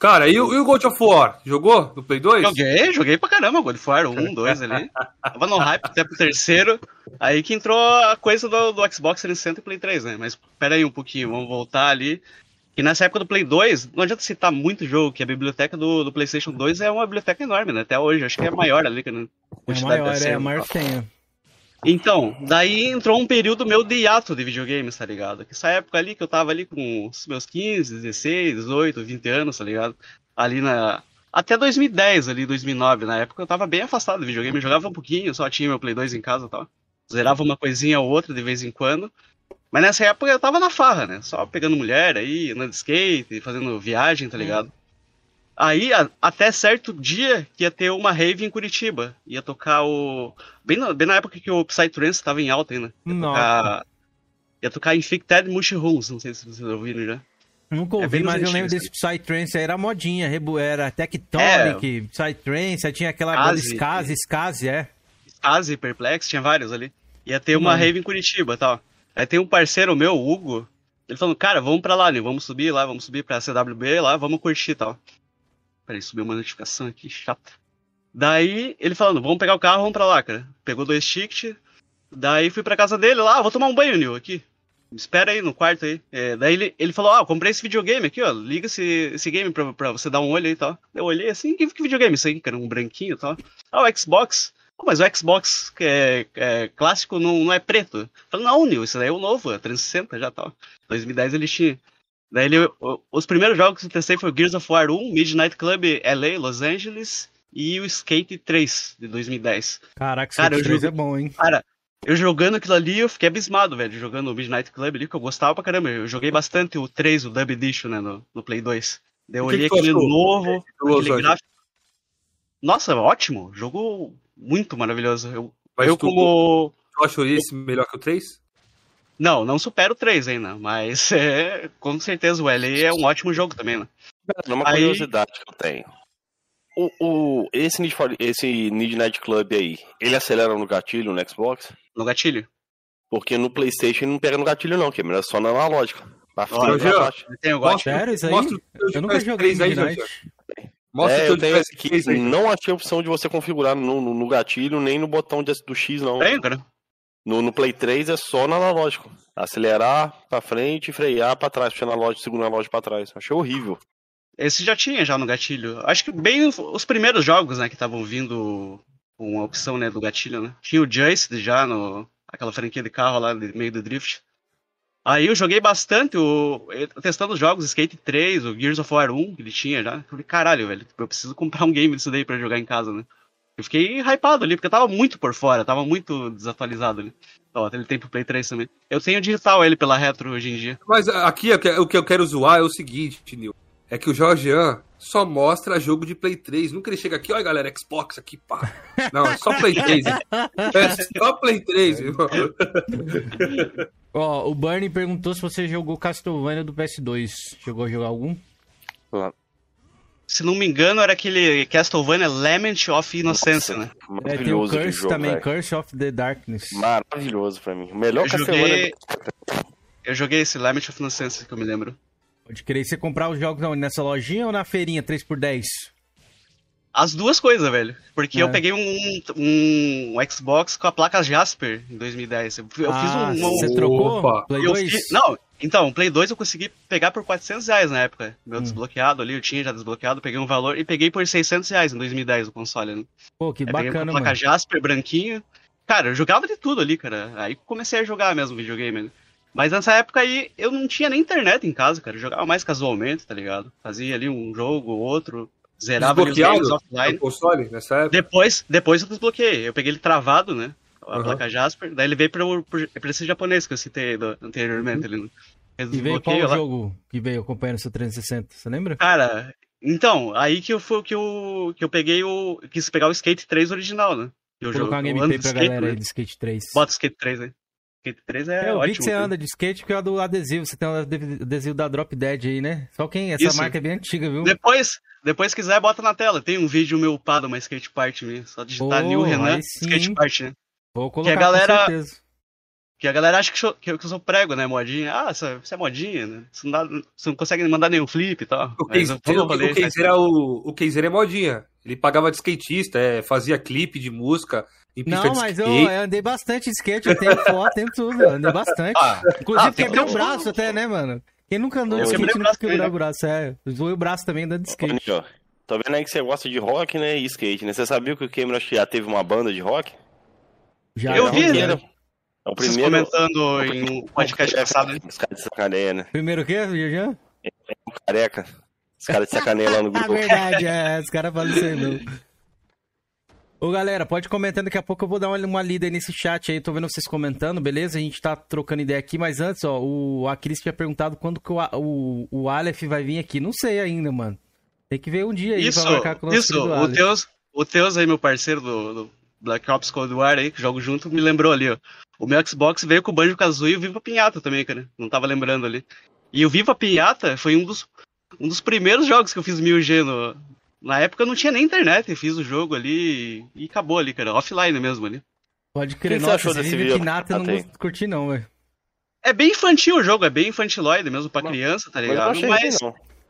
Cara, e, o, e o God of War? Jogou no Play 2? Joguei, joguei pra caramba, God of War 1, 2 ali. Tava no hype até pro terceiro. Aí que entrou a coisa do, do Xbox 360 e Play 3, né? Mas pera aí um pouquinho, vamos voltar ali. Que nessa época do Play 2, não adianta citar muito jogo, que a biblioteca do, do PlayStation 2 é uma biblioteca enorme, né? Até hoje, acho que é a maior ali. Né? É maior, é a maior que tem. Então, daí entrou um período meu de hiato de videogames, tá ligado? Essa época ali que eu tava ali com os meus 15, 16, 18, 20 anos, tá ligado? Ali na. Até 2010, ali, 2009, na época eu tava bem afastado do videogame, eu jogava um pouquinho, só tinha meu Play 2 em casa e tal. Zerava uma coisinha ou outra de vez em quando. Mas nessa época eu tava na farra, né? Só pegando mulher aí, andando de skate, fazendo viagem, tá ligado? Aí, a, até certo dia, que ia ter uma rave em Curitiba. Ia tocar o. Bem na, bem na época que o Psytrance estava em alta ainda. Ia Nossa. tocar, ia tocar Infected Mushrooms, não sei se vocês ouviram já. Nunca ouvi, é mas eu lembro desse Psytrance, era modinha, era Tectonic, é, Psytrance, tinha aquela Skaz, Skaz, é. Skaz e Perplex, tinha vários ali. Ia ter uma hum. rave em Curitiba tal. Aí tem um parceiro meu, o Hugo, ele falou, cara, vamos pra lá, né? Vamos subir lá, vamos subir pra CWB lá, vamos curtir e tal. Peraí, subiu uma notificação aqui, chata. Daí, ele falando, vamos pegar o carro, vamos pra lá, cara. Pegou dois tickets. Daí fui pra casa dele lá, ah, vou tomar um banho, Nil, aqui. Espera aí no quarto aí. É, daí ele, ele falou, ah, comprei esse videogame aqui, ó. Liga esse, esse game pra, pra você dar um olho aí e tal. Eu olhei assim, que, que videogame isso aí, cara? Um branquinho e tal. Ah, o Xbox. Oh, mas o Xbox é, é, clássico não, não é preto. Falei, não, Nil, isso daí é o novo, é 360 já tal. 2010 ele tinha. Daí ele, os primeiros jogos que eu testei foi o Gears of War 1, Midnight Club LA, Los Angeles e o Skate 3 de 2010. Caraca, Skate cara, 3 joguei, é bom, hein? Cara, eu jogando aquilo ali, eu fiquei abismado, velho, jogando o Midnight Club ali, que eu gostava pra caramba. Eu joguei bastante o 3, o Dub Edition, né, no, no Play 2. Daí eu olhei aquele novo, aquele gráfico. Nossa, ótimo, jogo muito maravilhoso. Eu, eu tu, como... Tu achou esse melhor que o 3? Não, não supera o 3 ainda, mas é, com certeza o LA é um ótimo jogo também, né? Uma aí... curiosidade que eu tenho. O, o, esse, Need for, esse Need Night Club aí, ele acelera no gatilho no Xbox? No gatilho? Porque no Playstation ele não pega no gatilho não, que é só na analógica. Tem o gatilho. Sério, isso aí? Mostra eu nunca joguei Need Night. Mostra é, eu tenho aqui, não achei a opção de você configurar no, no, no gatilho nem no botão de, do X, não. Tem, cara. No, no Play 3 é só no analógico. Acelerar pra frente frear pra trás, puxar analógico, segundo analógico pra trás. Achei horrível. Esse já tinha já no gatilho. Acho que bem os primeiros jogos, né, que estavam vindo com a opção, né, do gatilho, né. Tinha o Joyce já no aquela franquia de carro lá no meio do drift. Aí eu joguei bastante, o, testando os jogos, Skate 3, o Gears of War 1, que ele tinha já. Falei, caralho, velho, eu preciso comprar um game disso daí pra jogar em casa, né. Eu fiquei hypado ali, porque eu tava muito por fora, tava muito desatualizado ali. Ó, ele tem pro Play 3 também. Eu tenho digital ele pela Retro hoje em dia. Mas aqui o que eu quero zoar é o seguinte, Nil. É que o Jorgean só mostra jogo de Play 3. Nunca ele chega aqui, olha galera, Xbox aqui, pá. Não, é só Play 3. é só Play 3, irmão. Ó, o Bernie perguntou se você jogou Castlevania do PS2. Chegou a jogar algum? Se não me engano, era aquele Castlevania Lament of Innocence, né? É, tem o Curse jogo, também, véio. Curse of the Darkness. Maravilhoso pra mim. O melhor eu Castlevania. Joguei... Eu joguei esse Lament of Innocence que eu me lembro. Pode querer você comprar os jogos nessa lojinha ou na feirinha 3x10? As duas coisas, velho. Porque é. eu peguei um, um, Xbox com a placa Jasper em 2010. Eu, eu ah, fiz um. Você trocou? Opa. Play 2? Fiz, não, então, o Play 2 eu consegui pegar por 400 reais na época. Meu hum. desbloqueado ali, eu tinha já desbloqueado, peguei um valor e peguei por 600 reais em 2010 o console. Né? Pô, que bacana, peguei uma placa Jasper branquinho. Cara, eu jogava de tudo ali, cara. Aí comecei a jogar mesmo videogame. Né? Mas nessa época aí eu não tinha nem internet em casa, cara. Eu jogava mais casualmente, tá ligado? Fazia ali um jogo, outro, Zerava os games offline. console nessa época? Depois, depois eu desbloqueei. Eu peguei ele travado, né? A uhum. placa Jasper. Daí ele veio pro, pro, pra esse japonês que eu citei do, anteriormente. Uhum. Ele, e veio qual lá. jogo que veio acompanhando o seu 360? Você lembra? Cara, então, aí que eu, foi, que eu, que eu peguei o. Quis pegar o Skate 3 original, né? Eu Vou colocar uma gameplay pra skate, galera aí do Skate 3. Bota o Skate 3 aí. Skate 3 é, é eu ótimo. vi que você anda de skate porque é do adesivo. Você tem o adesivo da Drop Dead aí, né? Só quem? Essa Isso. marca é bem antiga, viu? Depois, depois quiser, bota na tela. Tem um vídeo meu upado, uma skate part minha. Só digitar oh, New Renan, skate part, né? Vou colocar que a galera, Que a galera acha que, eu, que eu sou prego, né? Modinha. Ah, você é modinha, né? Você não, dá, você não consegue mandar nenhum flip e tal. O Keizer é, o, o é modinha. Ele pagava de skatista, é, fazia clipe de música. Não, mas eu, eu, andei bastante de skate, eu tenho foto, tenho tudo, eu andei bastante. Ah, Inclusive ah, quebrei o braço até, né, mano? Quem nunca andou de skate nunca quebrou o braço, é. Zoei o braço também andando de skate. Olha, Tô vendo aí que você gosta de rock, né, e skate, né? Você sabia que o Cameron já teve uma banda de rock? Já. Eu vi, né? É o primeiro. comentando em um podcast passado. Os caras de sacaneia, né? Primeiro o quê, Jean? É, é um careca. Os caras de sacaneia lá no grupo. É verdade, é. Os caras falam isso aí, não. Ô, galera, pode comentar, daqui a pouco eu vou dar uma, uma lida aí nesse chat aí, tô vendo vocês comentando, beleza? A gente tá trocando ideia aqui, mas antes, ó, o, a Cris tinha perguntado quando que o, o, o Aleph vai vir aqui. Não sei ainda, mano. Tem que ver um dia aí isso, pra marcar com o Isso, o Teus, o Teus aí, meu parceiro do, do Black Ops Cold War aí, que jogo junto, me lembrou ali, ó. O meu Xbox veio com o Banjo Kazooie e o Viva Pinhata também, cara. Não tava lembrando ali. E o Viva Pinhata foi um dos, um dos primeiros jogos que eu fiz 1000G no. Na época eu não tinha nem internet, fiz o jogo ali e acabou ali, cara. Offline mesmo ali. Pode crer, que nossa, achou desse eu não curti não, velho. É bem infantil o jogo, é bem infantiloide mesmo pra criança, tá ligado? Mas,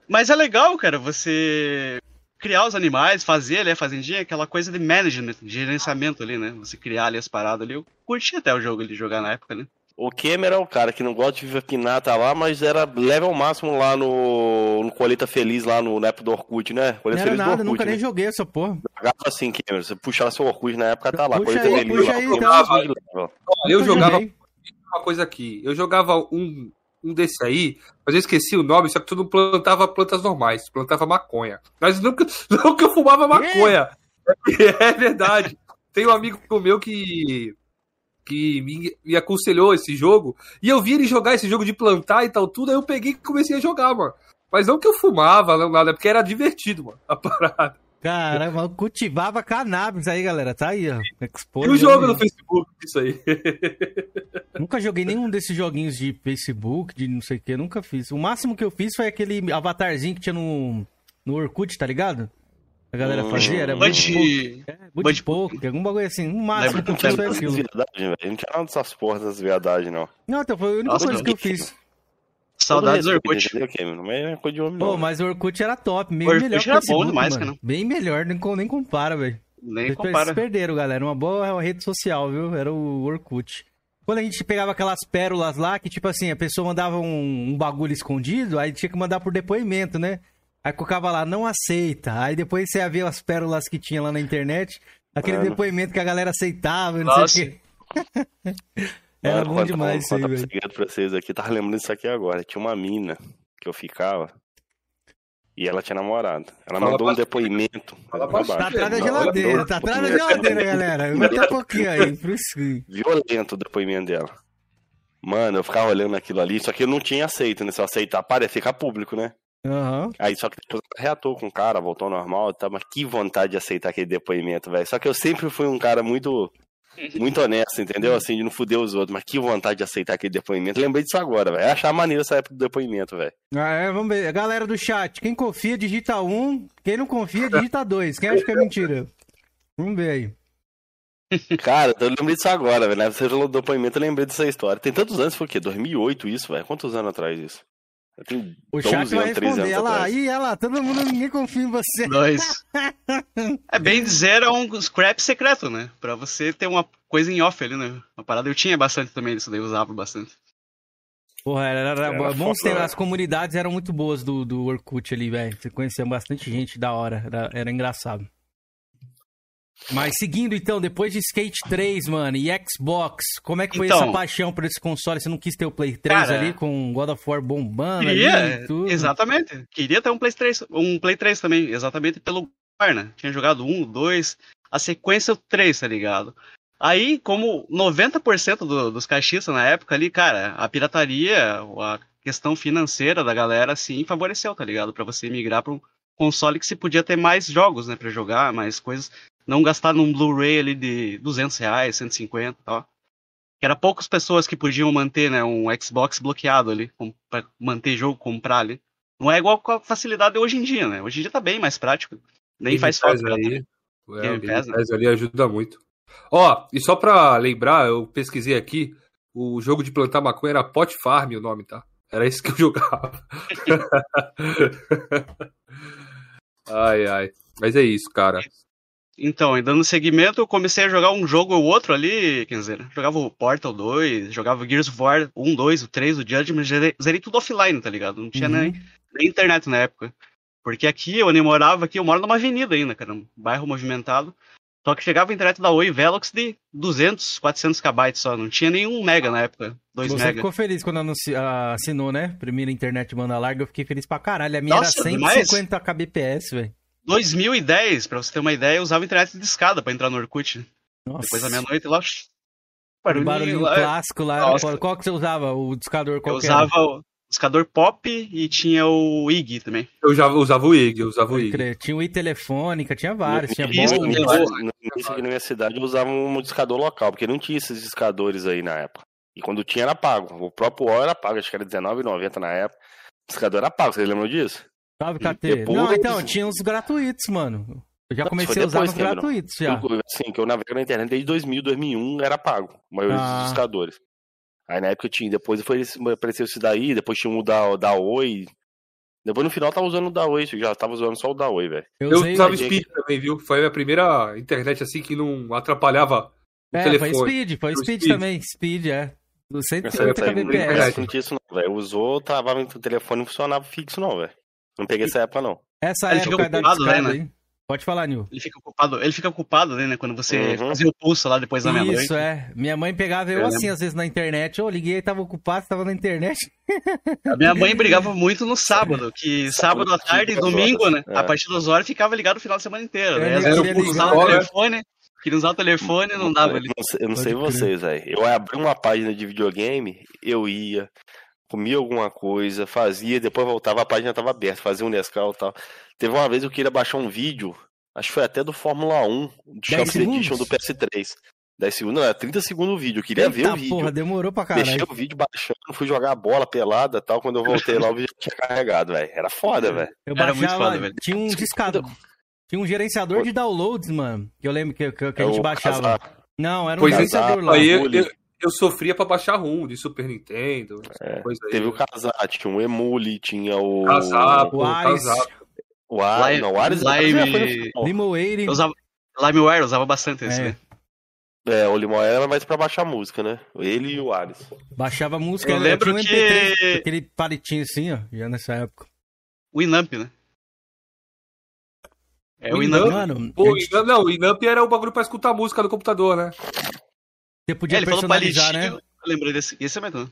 mas é legal, cara, você criar os animais, fazer ali a fazendinha, aquela coisa de management, de gerenciamento ali, né? Você criar ali as paradas ali. Eu curti até o jogo ali jogar na época, né? O Kemer é o cara que não gosta de viver pinata lá, mas era level máximo lá no, no Colheita Feliz, lá no, na época do Orkut, né? Colheita não era nada, Orkut, nunca né? nem joguei essa porra. Jogava assim, Kemer, você puxava seu Orkut na época, tá lá. Puxa Colheita aí, Feliz, puxa lá, aí, então. Eu jogava uma coisa aqui, eu jogava um, um desse aí, mas eu esqueci o nome, só que tu não plantava plantas normais, tu plantava maconha. Mas nunca, nunca eu fumava maconha. É, é verdade. Tem um amigo meu que que me, me, aconselhou esse jogo, e eu vi ele jogar esse jogo de plantar e tal, tudo, aí eu peguei e comecei a jogar, mano. Mas não que eu fumava, não nada, porque era divertido, mano, a parada. Caramba, cultivava cannabis aí, galera. Tá aí, ó. Expor, e o jogo no Facebook, isso aí. nunca joguei nenhum desses joguinhos de Facebook, de não sei o que, nunca fiz. O máximo que eu fiz foi aquele avatarzinho que tinha no, no Orkut, tá ligado? A galera fazia, era muito pouco. É, muito pouco, algum bagulho assim. O máximo que eu fiz foi aquilo. Viadagem, não tinha nada dessas porras das viadagens, não. Não, então foi a única Nossa, coisa que eu fiz. Saudades do Orkut. Não é coisa de homem, Pô, mas o Orkut era top, meio Orkut melhor era bom demais, cara. Bem melhor, nem, nem compara, velho. Nem Vocês compara. perderam, galera. Uma boa rede social, viu? Era o Orkut. Quando a gente pegava aquelas pérolas lá, que tipo assim, a pessoa mandava um, um bagulho escondido, aí tinha que mandar por depoimento, né? Aí colocava lá, não aceita. Aí depois você ia ver as pérolas que tinha lá na internet, aquele Mano. depoimento que a galera aceitava, não Nossa. sei o quê. Era bom demais isso aí, velho. segredo pra vocês aqui, tava lembrando disso aqui agora. Tinha uma mina que eu ficava e ela tinha namorado. Ela Fala mandou um depoimento. Fala tá atrás da geladeira, tá atrás da geladeira, galera. Mete um pouquinho aí, pro Violento o depoimento dela. Mano, eu ficava olhando aquilo ali, só que eu não tinha aceito, né? Se eu aceitar, para, ficar público, né? Uhum. Aí só que depois reatou com o cara, voltou ao normal, tá, mas que vontade de aceitar aquele depoimento, velho. Só que eu sempre fui um cara muito muito honesto, entendeu? Assim, de não fuder os outros. Mas que vontade de aceitar aquele depoimento. Lembrei disso agora, velho. Achar maneiro essa época do depoimento, velho. Ah, é, vamos ver. Galera do chat, quem confia, digita um. Quem não confia, digita dois. Quem acha que é mentira? Vamos ver aí. Cara, eu lembrei disso agora, velho. Você falou do depoimento, eu lembrei dessa história. Tem tantos anos, foi o quê? 2008 isso, velho? Quantos anos atrás isso? O chat vai responder. Ela, aí, ela, todo mundo, ninguém confia em você. Dois. é bem dizer, é um scrap secreto, né? Pra você ter uma coisa em off ali, né? Uma parada eu tinha bastante também disso daí, eu usava bastante. Porra, era, era, era bom ter, as comunidades eram muito boas do, do Orkut ali, velho. Você conhecia bastante gente da hora, era, era engraçado. Mas seguindo então, depois de Skate 3, mano, e Xbox, como é que foi então, essa paixão por esse console? Você não quis ter o Play 3 cara, ali com God of War bombando queria? Exatamente. Queria ter um Play 3, um Play 3 também, exatamente pelo War, né? Tinha jogado um, dois, a sequência 3, tá ligado? Aí, como 90% do, dos caixistas na época ali, cara, a pirataria, a questão financeira da galera, assim, favoreceu, tá ligado? Para você migrar para um console que se podia ter mais jogos, né, para jogar, mais coisas não gastar num Blu-ray ali de 200 reais, 150 e tal. Que era poucas pessoas que podiam manter né, um Xbox bloqueado ali, para manter jogo, comprar ali. Não é igual com a facilidade de hoje em dia, né? Hoje em dia tá bem mais prático. Nem Game faz falta. Ali, é, Game Pass, né? ali ajuda muito. Ó, e só pra lembrar, eu pesquisei aqui, o jogo de plantar maconha era Pot Farm o nome, tá? Era isso que eu jogava. ai, ai. Mas é isso, cara. Então, e dando seguimento, eu comecei a jogar um jogo ou outro ali, quer dizer, jogava o Portal 2, jogava Gears of War 1, 2, o 3, o Judgment, zerei, zerei tudo offline, tá ligado? Não tinha uhum. nem, nem internet na época. Porque aqui, onde eu morava, aqui, eu moro numa avenida ainda, cara, um bairro movimentado. Só que chegava a internet da Oi Velox de 200, 400 KB só. Não tinha nenhum mega na época. 2 Você mega. ficou feliz quando anunci... Ah, assinou, né? Primeira internet banda larga. Eu fiquei feliz pra caralho. A minha Nossa, era 150 demais. kbps, velho. 2010, pra você ter uma ideia, eu usava internet de escada pra entrar no Orkut. Nossa. Depois da meia-noite lá. Barulhinho, barulhinho lá. clássico lá. Nossa. Qual que você usava? O discador qual Eu usava o discador pop e tinha o IG também. Eu já usava o IG, eu usava o IG. Tinha o I telefônica, tinha vários, no, tinha isso, início aqui na minha cidade eu usava um discador local, porque não tinha esses discadores aí na época. E quando tinha era pago. O próprio O era pago, acho que era R$19,90 na época. O discador era pago, vocês lembram disso? Salve, KT. Depois... Não, então, tinha uns gratuitos, mano. Eu já comecei a usar os gratuitos já. Sim, que eu navego na internet desde 2000, 2001 era pago, a maioria ah. dos discadores. Aí na época tinha, depois foi, apareceu esse daí, depois tinha um da, da Oi. Depois no final eu tava usando o da Oi, já tava usando só o da Oi, velho. Eu, eu usava Speed que... também, viu? Foi a minha primeira internet assim que não atrapalhava o é, telefone. Foi Speed, foi, foi Speed, Speed, também, Speed, é. 150 kbps. Não tinha isso não, velho. Usou, travava o telefone, não funcionava fixo não, velho. Não peguei essa época não. Essa Ele época da discada, né? Pode falar, Nil. Ele fica ocupado, ele fica ocupado, né, quando você uhum. fazia o pulso lá depois da meia-noite. Isso, é. Minha mãe pegava eu, eu assim, lembro. às vezes, na internet. Eu liguei, tava ocupado, tava na internet. A minha mãe brigava muito no sábado, que sábado, sábado à tarde e domingo, né, é. a partir das horas, ficava ligado o final de semana inteiro. Né? Às vezes eu usava o telefone, queria usar o telefone não dava. Eu não sei, eu não sei vocês, velho. Eu abri uma página de videogame, eu ia, comia alguma coisa, fazia, depois voltava, a página estava aberta, fazia um Nescau e tal. Teve uma vez eu queria baixar um vídeo Acho que foi até do Fórmula 1, de Champions Edition do PS3. 10 segundos, não, era 30 segundos o vídeo, eu queria Eita, ver o vídeo. porra, demorou pra caralho. Deixei o vídeo baixando, fui jogar a bola pelada tal, quando eu voltei lá o vídeo tinha carregado, velho. Era foda, velho. Eu baixava, era muito foda, velho. Tinha um discador, tinha um gerenciador de downloads, mano, que eu lembro que, que, que a gente é baixava. Casar. Não, era um pois gerenciador é, lá. Aí eu, eu, eu, sofria pra baixar ROM de Super Nintendo, é, Teve o Casar, tinha o Emule, tinha o... O Casapo. O Ares, não, o Ares Lime... Limoeire. Eu usava... LimeWire, usava bastante esse, é. né? É, o Limoeiro era mais pra baixar música, né? Ele e o Ares. Baixava música, eu lembro que... MP3, aquele palitinho assim, ó, já nessa época. O Inamp, né? É o, o Inamp. Mano, o gente... Inamp, não, o Inamp era o bagulho pra escutar música no computador, né? Você podia é, personalizar, né? Eu lembrei desse, esse é mesmo.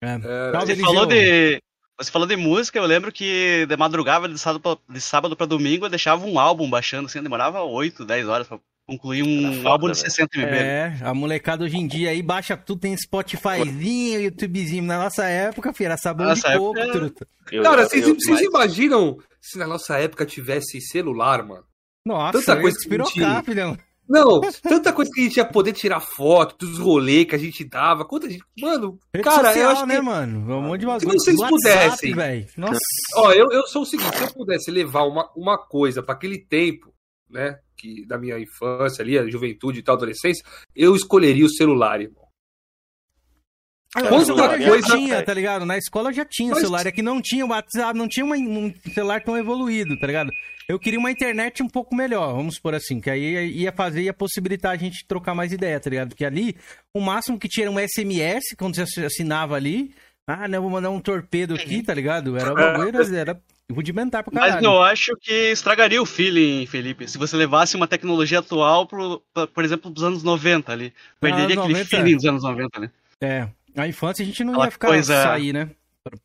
É. É, você falou de você falou de música, eu lembro que de madrugada, de sábado pra, de sábado pra domingo, eu deixava um álbum baixando, assim, demorava 8, 10 horas pra concluir um foda, álbum de 60 MB. É, a molecada hoje em dia aí baixa tudo, tem Spotifyzinho, YouTubezinho. Na nossa época, filho, era sabão nossa de coco, truta. Eu, Cara, vocês, vocês imaginam se na nossa época tivesse celular, mano? Nossa, Tanta coisa que pirocar, filhão. Não, tanta coisa que a gente ia poder tirar foto dos rolês que a gente dava. Quanta gente. Mano, Rede cara, social, eu acho né, mano? Um monte de bagulho. Se vocês WhatsApp, pudessem. Nossa. Ó, eu, eu sou o seguinte: se eu pudesse levar uma, uma coisa para aquele tempo, né? Que, da minha infância ali, a juventude e tal, adolescência, eu escolheria o celular, irmão. Ah, Quanta coisa já tinha, tá ligado? Na escola já tinha Mas... celular, é que não tinha WhatsApp, não tinha um celular tão evoluído, tá ligado? Eu queria uma internet um pouco melhor, vamos por assim, que aí ia fazer, ia possibilitar a gente trocar mais ideia, tá ligado? Porque ali, o máximo que tinha era um SMS, quando você assinava ali, ah, não, vou mandar um torpedo aqui, tá ligado? Era bagulho, era rudimentar pra caralho. Mas eu acho que estragaria o feeling, Felipe, se você levasse uma tecnologia atual, pro, por exemplo, dos anos 90 ali. Perderia aquele 90, feeling dos anos 90 ali. É, na infância a gente não Aquela ia ficar coisa... sair, né?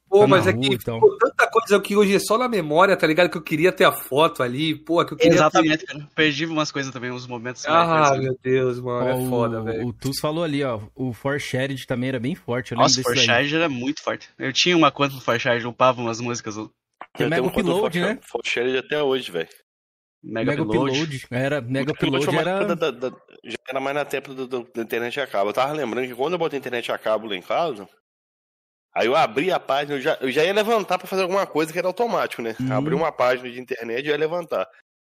Pô, mas é que então. pô, tanta coisa que hoje é só na memória, tá ligado? Que eu queria ter a foto ali, pô, que eu queria Exatamente, ter... cara. Perdi umas coisas também, uns momentos. Ah, meu Deus, mano, é foda, velho. O Tus falou ali, ó, o Forshared também era bem forte. Eu Nossa, o Forshared era muito forte. Eu tinha uma conta do Forshared, upava umas músicas. Tem Mega Upload, né? Forshared até hoje, velho. Mega, Mega Upload. Upload. Era, Mega Upload era... Da, da, já era mais na tempo do, do, da internet a cabo. Eu tava lembrando que quando eu botei internet a cabo lá em casa, Aí eu abri a página, eu já, eu já ia levantar para fazer alguma coisa que era automático, né? Uhum. Abri uma página de internet e ia levantar.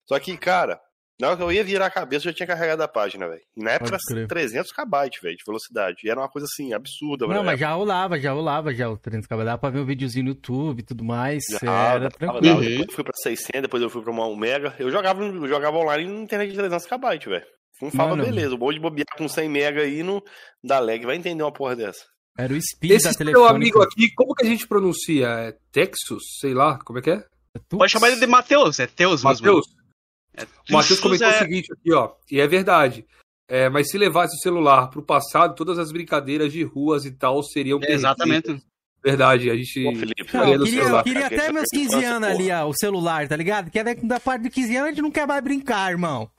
Só que, cara, Na hora que eu ia virar a cabeça, eu já tinha carregado a página, velho. E na época era 300 KB, velho, de velocidade. E era uma coisa assim, absurda, Não, mas já rolava, já rolava já o 300 KB. Dava pra ver um videozinho no YouTube e tudo mais. Já, era tranquilo. Depois eu fui pra 600, depois eu fui pra 1 mega. Eu jogava, eu jogava online na internet de 300 KB, velho. Não fala, beleza. O bom de bobear com 100 mega aí não dá lag. Vai entender uma porra dessa. Era o speed Esse da telefone. Esse amigo aqui, como que a gente pronuncia? É Texas? Sei lá, como é que é? Pode chamar ele de Matheus, é Teus Matheus. É, o Matheus comentou é... o seguinte aqui, ó, e é verdade. É, mas se levasse o celular pro passado, todas as brincadeiras de ruas e tal seriam é, Exatamente. Verdade, a gente. Pô, Felipe, não, eu queria, eu queria até meus 15 anos ali, ó, o celular, tá ligado? Que é da parte de 15 anos a gente não quer mais brincar, irmão.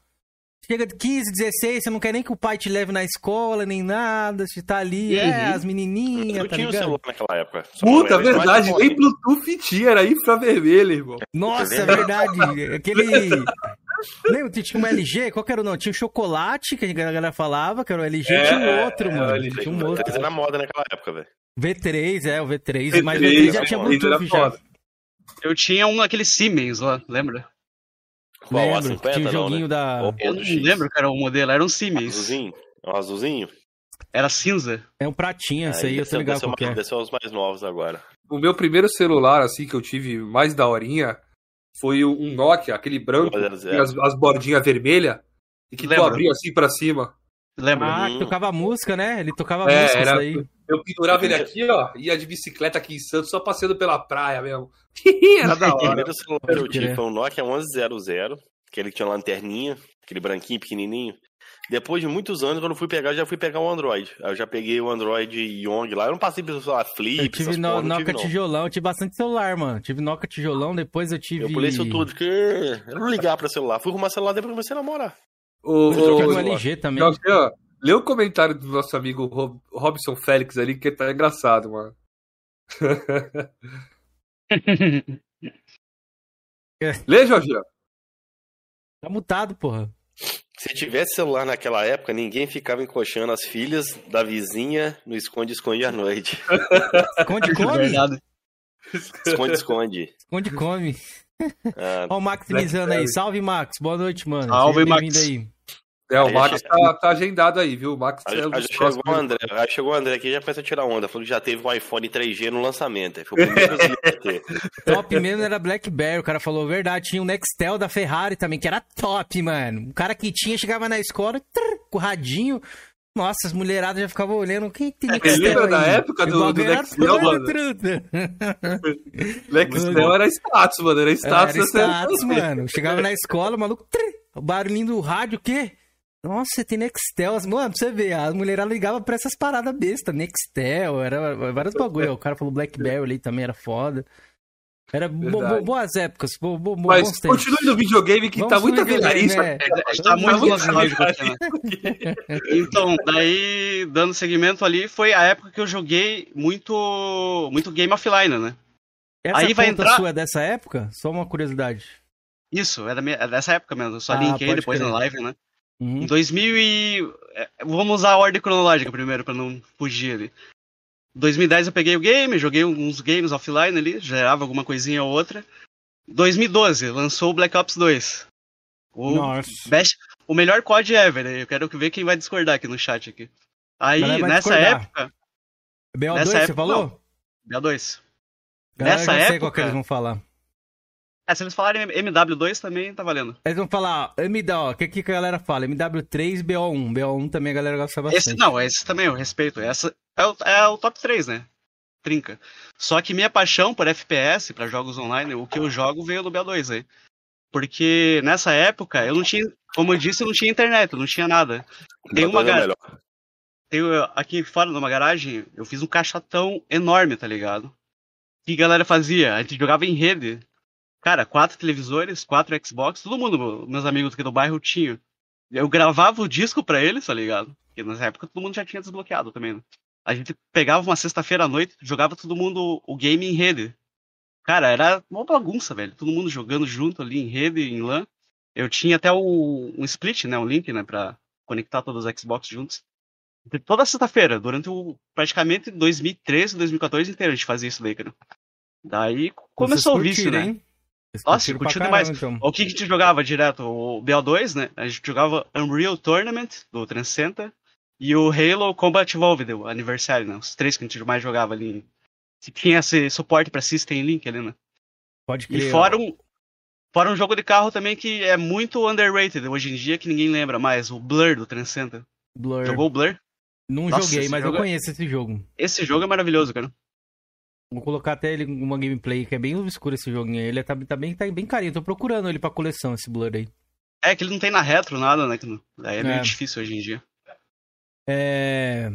Chega de 15, 16, você não quer nem que o pai te leve na escola, nem nada, você tá ali, uhum. é, as menininhas, eu tá tinha ligado? celular naquela época. Só Puta, verdade, nem Bluetooth tinha, era infravermelho, irmão. Nossa, é verdade, aquele... Lembra, tinha um LG, qual que era o nome? Tinha um chocolate, que a galera falava, que era o LG, é, tinha um outro, é, mano. LG, tinha um outro. V3 era moda naquela época, velho. V3, é, o V3, V3 mas o V3 já tinha Bluetooth já. Eu tinha um aquele Siemens lá, lembra? Qual, lembro, 50, tinha um joguinho não, né? da... Eu não lembro que era o modelo, era um Siemens. Azulzinho? É um azulzinho? Era cinza. É um pratinho, esse aí, aí eu tô ligado qual é. Desceu os mais novos agora. O meu primeiro celular, assim, que eu tive mais daorinha, foi um Nokia, aquele branco, as, as bordinhas vermelhas, e que Lembra? tu abria assim pra cima. Lembra? Ah, hum. tocava música, né? Ele tocava é, música, era, aí. Eu pendurava ele aqui, ó, ia de bicicleta aqui em Santos, só passeando pela praia mesmo. era da hora. O primeiro celular que eu tive foi um Nokia 1100, aquele que tinha lanterninha, aquele branquinho, pequenininho. Depois de muitos anos, quando eu fui pegar, já fui pegar um Android. Eu já peguei o Android Young lá. Eu não passei pelo celular Flip, Eu tive no, Nokia tive, tijolão, eu tive bastante celular, mano. Tive Nokia tijolão, depois eu tive... Eu pulei isso tudo, porque eu não ligava pra celular. Fui arrumar celular, depois comecei a namorar. O, eu tive um LG também. Lê o comentário do nosso amigo Rob, Robson Félix ali, que tá engraçado, mano. lê, Jorge. Tá mutado, porra. Se tivesse celular naquela época, ninguém ficava encoxando as filhas da vizinha no esconde-esconde à noite. Esconde-come? Esconde-esconde. Esconde-come. Ah, Ó o Max finizando aí. Salve, Max. Boa noite, mano. Salve, Max. Aí. É, o Max tá, tá, agendado aí, viu? O Max aí, é aí chegou, o André, aí chegou o André aqui e já começa a tirar onda. Falou que já teve um iPhone 3G no lançamento. Foi o primeiro a ter. Top mesmo era BlackBerry. O cara falou a verdade. Tinha o Nextel da Ferrari também, que era top, mano. O cara que tinha, chegava na escola, trrr, com o radinho. Nossa, as mulheradas já ficavam olhando. Quem tem Nextel? Você lembra da época do, do Nextel, mano? Nextel era status, mano. Era status. Era status, mano. Chegava na escola, o maluco... Trrr, o barulhinho do rádio, o quê? Nossa, você tem Nextel. Mano, pra você ver, as mulheradas ligavam pra essas paradas bestas. Nextel, era vários bagulho. O cara falou Blackberry ali também, era foda. Era bo bo boas épocas, bo bo Mas bons tempos. continue no videogame que Vamos tá muito velharice. Né? Tá muito né? Então, daí, dando seguimento ali, foi a época que eu joguei muito, muito game offline, né? Essa aí vai entrar... sua é dessa época? Só uma curiosidade. Isso, é, da minha, é dessa época mesmo. só ah, linkei depois crer. na live, né? Uhum. Em 2000 e... É, vamos usar a ordem cronológica primeiro, para não fugir ali. 2010 eu peguei o game, joguei uns games offline ali, gerava alguma coisinha ou outra. 2012 lançou o Black Ops 2. O, Nossa. Best, o melhor COD ever. Eu quero ver quem vai discordar aqui no chat aqui. Aí, nessa discordar. época. BO2, nessa época, você falou? Não, BO2. Galera, nessa época. Sei qual que eles vão falar. É, se eles falarem MW2 também tá valendo. Eles vão falar MW, o que, que a galera fala? MW3 BO1. BO1 também a galera gosta bastante. Esse, não, esse também eu respeito. Essa é o, é o top 3, né? Trinca. Só que minha paixão por FPS, para jogos online, o que eu jogo veio do BO2 aí. Porque nessa época eu não tinha, como eu disse, eu não tinha internet, eu não tinha nada. Tem uma garagem. Tem, aqui fora numa garagem, eu fiz um caixotão enorme, tá ligado? O que a galera fazia? A gente jogava em rede. Cara, quatro televisores, quatro Xbox, todo mundo, meus amigos aqui do bairro tinham. Eu gravava o disco pra eles, tá ligado? Porque nessa época todo mundo já tinha desbloqueado também, né? A gente pegava uma sexta-feira à noite, jogava todo mundo o game em rede. Cara, era uma bagunça, velho. Todo mundo jogando junto ali em rede, em LAN. Eu tinha até um, um split, né? Um link, né? Pra conectar todos os Xbox juntos. Toda sexta-feira, durante o praticamente 2013, 2014 inteiro, a gente fazia isso daí, cara. Daí começou o vício, né? Hein? Nossa, curti demais. Então. O que, que a gente jogava direto? O BO2, né? A gente jogava Unreal Tournament, do 360, e o Halo Combat Evolved, o aniversário, né? Os três que a gente mais jogava ali. Tinha esse suporte pra System Link ali, né? Pode crer. E fora um, fora um jogo de carro também que é muito underrated hoje em dia, que ninguém lembra mais, o Blur do 360. Blur. Jogou o Blur? Não Nossa, joguei, mas eu é conheço esse jogo. Esse jogo é maravilhoso, cara. Vou colocar até ele uma gameplay, que é bem obscuro esse joguinho. Ele tá, tá, bem, tá bem carinho. Tô procurando ele pra coleção, esse Blur aí. É, que ele não tem na retro nada, né? Daí é, é. meio difícil hoje em dia. É...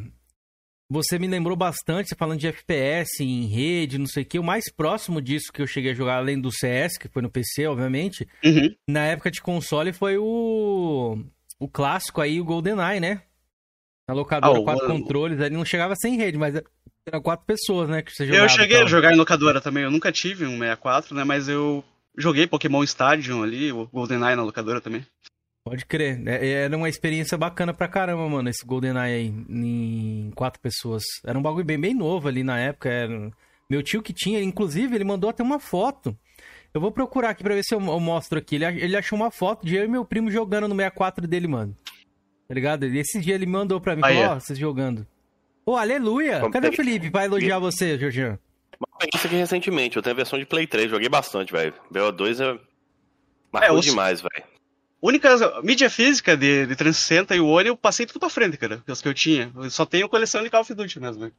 Você me lembrou bastante, falando de FPS em rede, não sei o que. O mais próximo disso que eu cheguei a jogar, além do CS, que foi no PC, obviamente, uhum. na época de console foi o, o clássico aí, o GoldenEye, né? Na locadora, ah, quatro o... controles, ali não chegava sem rede, mas eram quatro pessoas, né, que você jogava. Eu cheguei a jogar em locadora também, eu nunca tive um 64, né, mas eu joguei Pokémon Stadium ali, o GoldenEye na locadora também. Pode crer. É, é, era uma experiência bacana pra caramba, mano, esse GoldenEye aí, em quatro pessoas. Era um bagulho bem, bem novo ali na época. Era... Meu tio que tinha, inclusive, ele mandou até uma foto. Eu vou procurar aqui pra ver se eu, mostro aqui. Ele, ele achou uma foto de eu e meu primo jogando no 64 dele, mano. Tá ligado? E esse dia ele mandou pra mim, falou, ó, oh, vocês jogando. Ô, oh, aleluia! Cadê o Felipe pra elogiar você, Jorginho? Isso aqui recentemente, eu tenho a versão de Play 3, joguei bastante, velho. BO2 é... Marcou é, demais, velho única mídia física de, de 360 e o One eu passei tudo pra frente, cara. Os que eu tinha. Eu só tenho coleção de Call of Duty mesmo.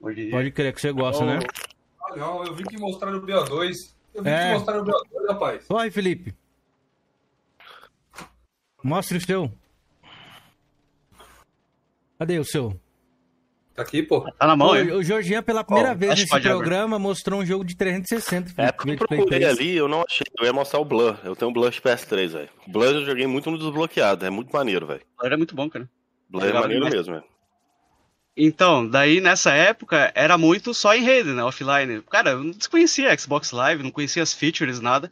Pode crer que você gosta, né? Ah, não, eu vim te mostrar no BO2. Eu vim é. te mostrar no BO2, rapaz. Vai, Felipe. Mostre o seu. Cadê o seu? Tá aqui, pô. Tá na mão, Pô, O Jorginho, pela primeira oh, vez nesse programa, mostrou um jogo de 360. É, eu procurei ali, eu não achei. Eu ia mostrar o Blur. Eu tenho um Blur de PS3, velho. Blur eu joguei muito no desbloqueado. É muito maneiro, velho. Blur é muito bom, cara. Blur é, é maneiro mesmo, velho. Então, daí nessa época era muito só em rede, né? Offline. Cara, eu não desconhecia Xbox Live, não conhecia as features, nada.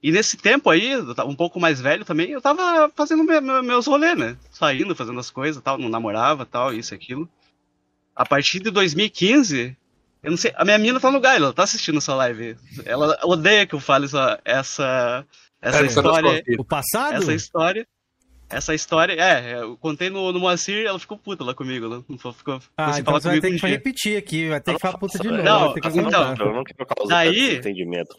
E nesse tempo aí, um pouco mais velho também, eu tava fazendo meus rolês, né? Saindo, fazendo as coisas tal, não namorava tal, isso e aquilo a partir de 2015, eu não sei, a minha mina tá no Gaio, ela tá assistindo essa live. Ela odeia que eu fale essa, essa, essa é, história. O passado? Essa história. Essa história, é, eu contei no, no Moacir, ela ficou puta lá comigo, ela não ficou, ah, então falar você vai ter que repetir aqui, vai ter que falar puta de novo. Não, ter que então, eu não quero causar daí, entendimento.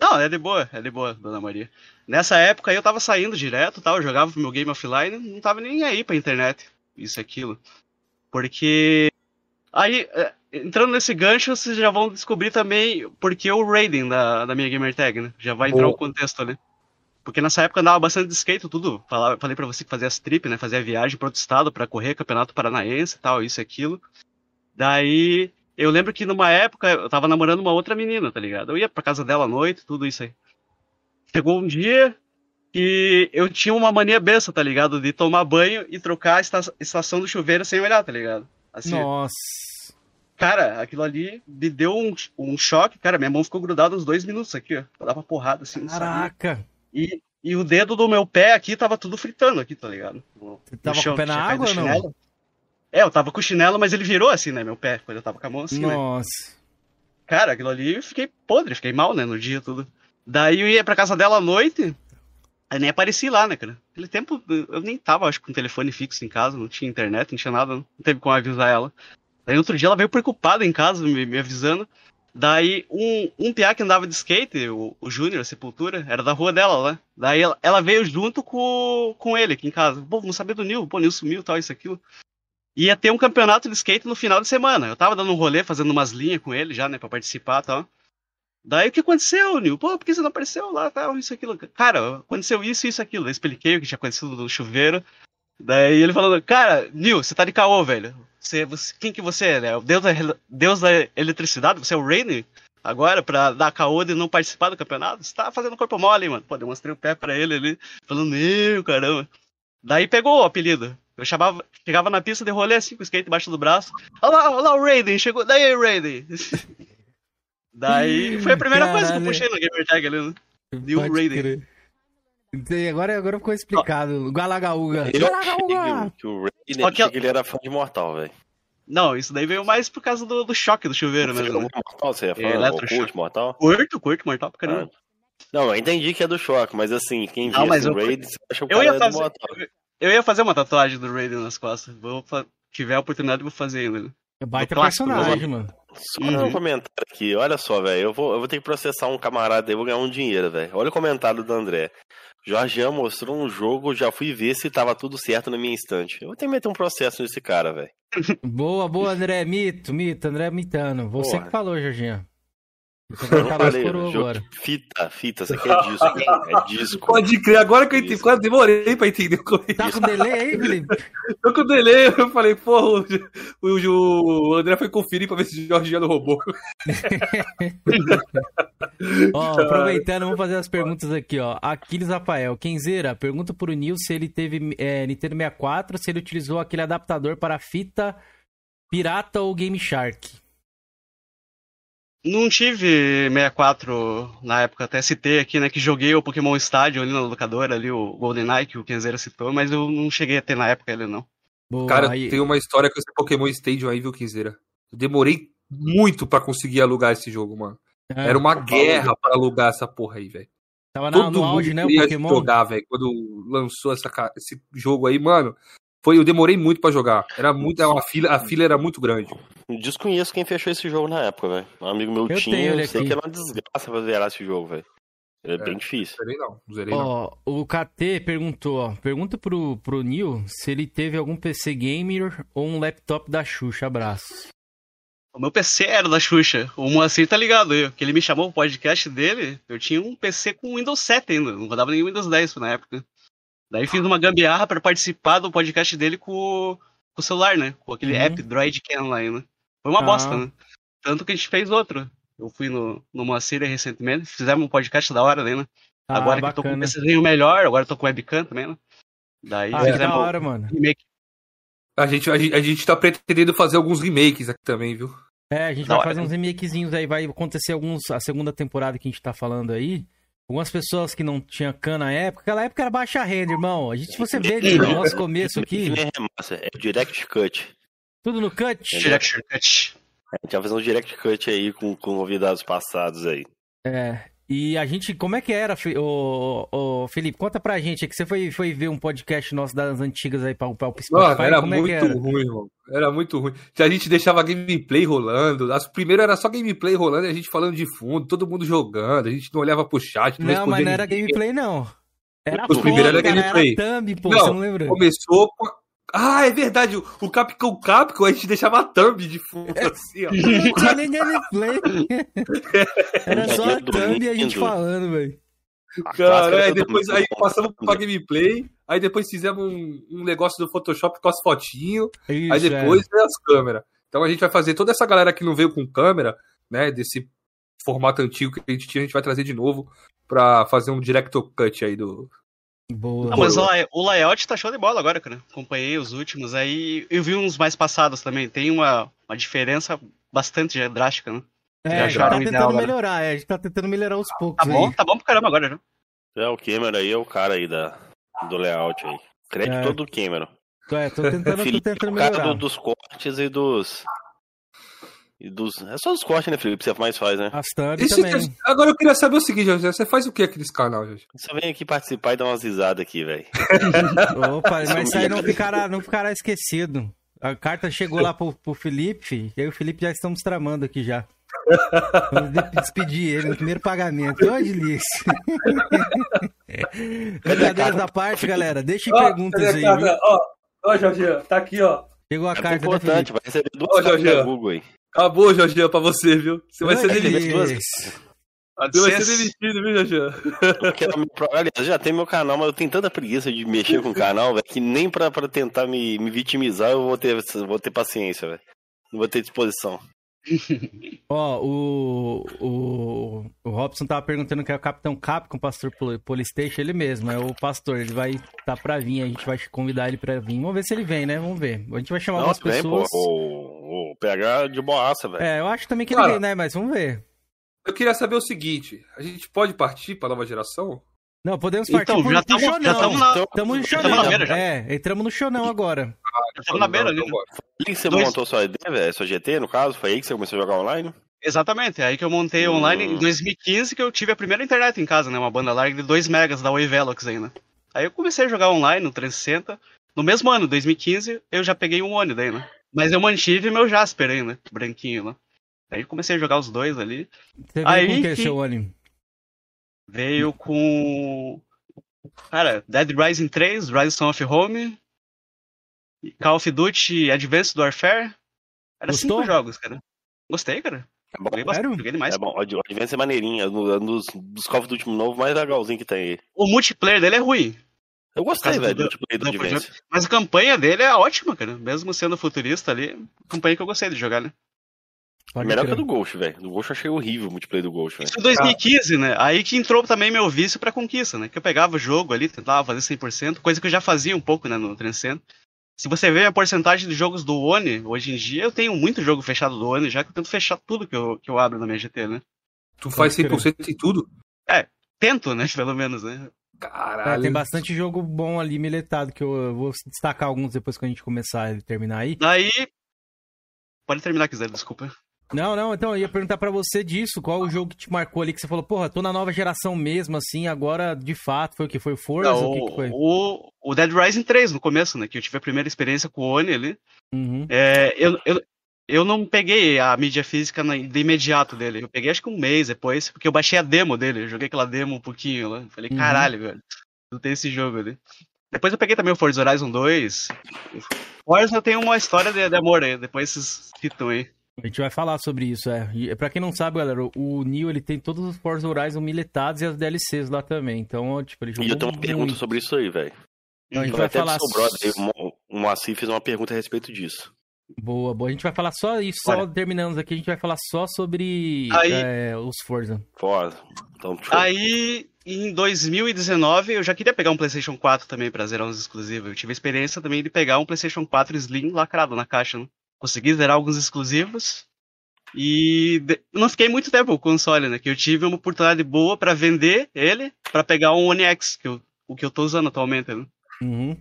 Não, é de boa, é de boa, dona Maria. Nessa época aí eu tava saindo direto, tal, eu jogava meu game offline, não tava nem aí pra internet, isso e aquilo. Porque aí, é, entrando nesse gancho, vocês já vão descobrir também porque o raiding da, da minha gamer tag, né? Já vai entrar o contexto ali. Porque nessa época andava bastante de skate, tudo. Falei, falei pra você que fazia as trip, né? Fazia viagem para outro estado para correr campeonato paranaense e tal, isso e aquilo. Daí, eu lembro que numa época eu tava namorando uma outra menina, tá ligado? Eu ia pra casa dela à noite, tudo isso aí. Chegou um dia, que eu tinha uma mania besta, tá ligado? De tomar banho e trocar a esta estação do chuveiro sem olhar, tá ligado? Assim, Nossa. Cara, aquilo ali me deu um, um choque. Cara, minha mão ficou grudada uns dois minutos aqui, ó. Eu dava porrada assim. Caraca! E, e o dedo do meu pé aqui tava tudo fritando aqui, tá ligado? Você tava chão, com o pé na água ou não? É, eu tava com o chinelo, mas ele virou assim, né, meu pé, quando eu tava com a mão assim, né? Nossa. Né? Cara, aquilo ali eu fiquei podre, fiquei mal, né, no dia tudo. Daí eu ia pra casa dela à noite, Aí nem apareci lá, né, cara? Aquele tempo eu nem tava, acho, com telefone fixo em casa, não tinha internet, não tinha nada, não teve como avisar ela. Daí outro dia ela veio preocupada em casa, me, me avisando. Daí um, um piá que andava de skate, o, o Júnior, a Sepultura, era da rua dela lá. Daí ela, ela, veio junto com, com ele aqui em casa. Pô, não sabia do Nil, pô, Nil sumiu, tal, isso, aquilo. Ia ter um campeonato de skate no final de semana. Eu tava dando um rolê, fazendo umas linhas com ele já, né, pra participar e tal. Daí o que aconteceu, Nil? Pô, por que você não apareceu lá, tal, isso, aquilo? Cara, aconteceu isso, isso, aquilo. Eu expliquei o que tinha acontecido no chuveiro. Daí ele falando, cara, Nil, você tá de caô, velho. Você, você, quem que você é, né? O deus da, deus da eletricidade? Você é o Rainer? Agora, pra dar caô de não participar do campeonato? Você tá fazendo corpo mole, mano. Pô, demonstrei o pé pra ele ali, falando, meu, caramba. Daí pegou o apelido. Eu chamava, chegava na pista de rolê assim, com o skate embaixo do braço. Olha lá, olha lá o Raiden, chegou. Daí, Raiden. Daí foi a primeira Caralho. coisa que eu puxei no Gamer Tag ali, né? New Raiden. Agora, agora ficou explicado. Oh. Galagaúga. Galagaúga! Que o Raiden que... ele era fã de Mortal, velho. Não, isso daí veio mais por causa do, do choque do chuveiro você mesmo. Né? Mortal, você é fã curto Mortal? Curto, curto Mortal pra caramba. Ah. Não, eu entendi que é do choque, mas assim, quem viu o eu... Raid, acha que eu ia é fazer... Eu ia fazer uma tatuagem do Raiden nas costas. Vou tiver a oportunidade, vou fazer ainda. Né? É baita personagem, mano. Só uhum. um comentário aqui, olha só, velho. Eu vou, eu vou ter que processar um camarada aí, vou ganhar um dinheiro, velho. Olha o comentário do André. Jorgean mostrou um jogo, já fui ver se tava tudo certo na minha instante. Eu vou ter que meter um processo nesse cara, velho. Boa, boa, André. Mito, mito, André mitando. Você Porra. que falou, Jorginho. Vai falei, agora. Fita, fita, isso aqui é disco. é disco. Pode crer, agora que eu entendi, quase demorei pra entender é Tá com delay aí, Felipe? Tô com delay, eu falei, porra, o, o, o André foi conferir pra ver se o Jorginho não roubou. ó, aproveitando, vamos fazer as perguntas aqui, ó. Aquiles Rafael, Kenzeira, pergunta pro Nil se ele teve é, Nintendo 64, se ele utilizou aquele adaptador para fita pirata ou Game Shark. Não tive 64 na época, até citei aqui, né, que joguei o Pokémon Stadium ali na locadora, ali o GoldenEye, que o Kenzeira citou, mas eu não cheguei a ter na época ele, não. Boa, Cara, aí... tem uma história com esse Pokémon Stadium aí, viu, Kenzeira? Eu demorei muito para conseguir alugar esse jogo, mano. É, Era uma guerra para alugar essa porra aí, velho. Tava na, no auge, né, o Pokémon? jogar, velho, quando lançou essa, esse jogo aí, mano. Foi, eu demorei muito para jogar. Era muito, a fila, a fila era muito grande. Desconheço quem fechou esse jogo na época, velho. Um amigo meu eu tinha, eu sei que era uma desgraça pra zerar esse jogo, velho. É, é, bem difícil. Zerei não, zerei ó, não. O KT perguntou, ó, pergunta pro, pro Neil se ele teve algum PC gamer ou um laptop da Xuxa. Abraço. O meu PC era da Xuxa. O Moacir tá ligado aí, que ele me chamou pro podcast dele. Eu tinha um PC com Windows 7 ainda, não rodava nem Windows 10 na época. Daí fiz uma gambiarra para participar do podcast dele com, com o celular, né? Com aquele uhum. app Droid Can lá, né? Foi uma ah. bosta, né? Tanto que a gente fez outro. Eu fui no, no Moacir recentemente, fizemos um podcast da hora, né? Ah, agora bacana. que eu tô com um PCzinho melhor, agora eu tô com webcam também, né? Daí ah, da hora, mano. Remake. A gente, a, gente, a gente tá pretendendo fazer alguns remakes aqui também, viu? É, a gente da vai hora, fazer uns remakezinhos aí, vai acontecer alguns. A segunda temporada que a gente tá falando aí. Algumas pessoas que não tinham cana na época, aquela época era baixa renda, irmão. A gente, se você vê no nosso começo aqui. É direct cut. Tudo no cut? É direct cut. A gente vai fazer um direct cut aí com, com convidados passados aí. É. E a gente, como é que era, o, o Felipe? Conta pra gente, é que você foi, foi ver um podcast nosso das antigas aí pra o Spotify. Mano, era como muito é era? ruim, irmão. Era muito ruim. A gente deixava gameplay rolando. As primeiras era só gameplay rolando e a gente falando de fundo, todo mundo jogando, a gente não olhava pro chat. Não, não mas não era gameplay, não. Era Os primeiros era gameplay. Era thumb, pô, não, não? Começou com ah, é verdade. O Capcom Capcom a gente deixava a thumb de fundo, é. assim, ó. Não tinha nem gameplay. Era só a thumb e a gente falando, velho. Cara, aí depois aí passamos pra gameplay, aí depois fizemos um, um negócio do Photoshop com as fotinhos, aí depois é. as câmeras. Então a gente vai fazer toda essa galera que não veio com câmera, né, desse formato antigo que a gente tinha, a gente vai trazer de novo pra fazer um director cut aí do, Boa. Ah, mas o, o layout tá show de bola agora, cara. Acompanhei os últimos aí. Eu vi uns mais passados também. Tem uma, uma diferença bastante drástica, né? É, a gente tá tentando ideal, melhorar, é, a gente tá tentando melhorar aos poucos. Tá bom, aí. tá bom pra caramba agora, já. É, o Cameron aí é o cara aí da, do layout aí. Crédito é. todo do Cameron. É, tô tentando, tô tentando melhorar. O cara do, dos cortes e dos, e dos... É só os cortes, né, Felipe? Você mais faz, né? As também. Agora eu queria saber o seguinte, José. Você faz o que aqui nesse canal, José? Só vem aqui participar e dar umas risadas aqui, velho. Opa, mas isso aí não ficará, não ficará esquecido. A carta chegou lá pro, pro Felipe, e aí o Felipe já estamos tramando aqui já. Vamos despedir ele no primeiro pagamento. Olha, delícia. Brincadeiras da parte, galera. Deixem oh, perguntas aí. Ó, ó, Jorge, tá aqui, ó. Chegou a é carta importante, vai receber duas oh, cartas Google aí. Acabou, Jorginho, pra você, viu? Você vai ser demitido. Você vai ser demitido, viu, Jorginho? Aliás, já tem meu canal, mas eu tenho tanta preguiça de mexer com o canal, velho, que nem pra, pra tentar me, me vitimizar eu vou ter, vou ter paciência, velho. Não vou ter disposição. Ó, o, o, o Robson tava perguntando que é o Capitão Capcom, pastor Polystation, ele mesmo, é o pastor, ele vai tá pra vir, a gente vai convidar ele pra vir. Vamos ver se ele vem, né? Vamos ver. A gente vai chamar algumas pessoas. Pô, o, o PH de boaça, velho. É, eu acho também que ele Cara, vem, né? Mas vamos ver. Eu queria saber o seguinte: a gente pode partir pra nova geração? Não, podemos partir então, pro, já tamo, Chonão. Já estamos na... Tamo no Chonão. É, entramos no Chonão agora. Ah, estamos na beira ali. Né? que você Dois... montou sua ideia, velho? Sua GT, no caso? Foi aí que você começou a jogar online? Exatamente, é aí que eu montei online em 2015 que eu tive a primeira internet em casa, né? Uma banda larga de 2 megas da Oi Velox ainda. Aí eu comecei a jogar online no 360. No mesmo ano, 2015, eu já peguei um Oni daí, né? Mas eu mantive meu Jasper ainda, branquinho lá. Aí comecei a jogar os dois ali. Você Aí com o que é que- seu Oni? Veio com. Cara, Dead Rising 3, Rise of Home, Call of Duty Advanced Warfare. Era Gostou? cinco jogos, cara. Gostei, cara. É bom, Joguei bastante, joguei demais. é bom. O Advance é maneirinho. É um é um dos, dos Call of Duty novo mais legalzinho que tem aí. O multiplayer dele é ruim, Eu gostei, velho, do- multiplayer do do- Advance. mas a campanha dele é ótima, cara. Mesmo sendo futurista ali, campanha que eu gostei de jogar, né? Pode Melhor crer. que a do Ghost, velho. Do Ghost eu achei horrível o multiplayer do Ghost, velho. Isso em 2015, né? Aí que entrou também meu vício pra conquista, né? Que eu pegava o jogo ali, tentava fazer 100%, coisa que eu já fazia um pouco, né, no 300. Se você vê a porcentagem de jogos do One, hoje em dia, eu tenho muito jogo fechado do One, já que eu tento fechar tudo que eu, que eu abro na minha GT, né? Tu faz Pode 100% em tudo? Tento, né, pelo menos, né? É, Caralho. tem bastante jogo bom ali miletado, que eu, eu vou destacar alguns depois que a gente começar e terminar aí. Daí. Pode terminar quiser, desculpa. Não, não, então eu ia perguntar pra você disso, qual o jogo que te marcou ali, que você falou, porra, tô na nova geração mesmo, assim, agora de fato, foi o que? Foi o Forza? Não, o que, que foi? o, o Dead Rising 3 no começo, né? Que eu tive a primeira experiência com o One ali. Uhum. É, eu, eu, eu não peguei a mídia física de imediato dele. Eu peguei acho que um mês depois, porque eu baixei a demo dele. Eu joguei aquela demo um pouquinho lá. Falei, Uhum. caralho, velho. Não tem esse jogo ali. Depois eu peguei também o Forza Horizon 2. Forza tenho uma história de, de amor aí. Depois vocês citam aí. A gente vai falar sobre isso, é. E pra quem não sabe, galera, o Neo, ele tem todos os Forza Horizon miletados e as DLCs lá também. Então, tipo, ele jogou E eu tenho uma muito. pergunta sobre isso aí, velho. Então, a gente vai até falar... brother, o Mo- o Moacir fez uma pergunta a respeito disso. Boa, boa. A gente vai falar só isso, só Olha. terminamos aqui, a gente vai falar só sobre Aí- é, os Forza. Foda. Então. Aí, em 2019, eu já queria pegar um PlayStation 4 também pra zerar uns exclusivos. Eu tive a experiência também de pegar um PlayStation 4 Slim lacrado na caixa. Né? Consegui zerar alguns exclusivos. E não fiquei muito tempo com o console, né? Que eu tive uma oportunidade boa pra vender ele, pra pegar um One X, que eu, o que eu tô usando atualmente. Né? Uhum.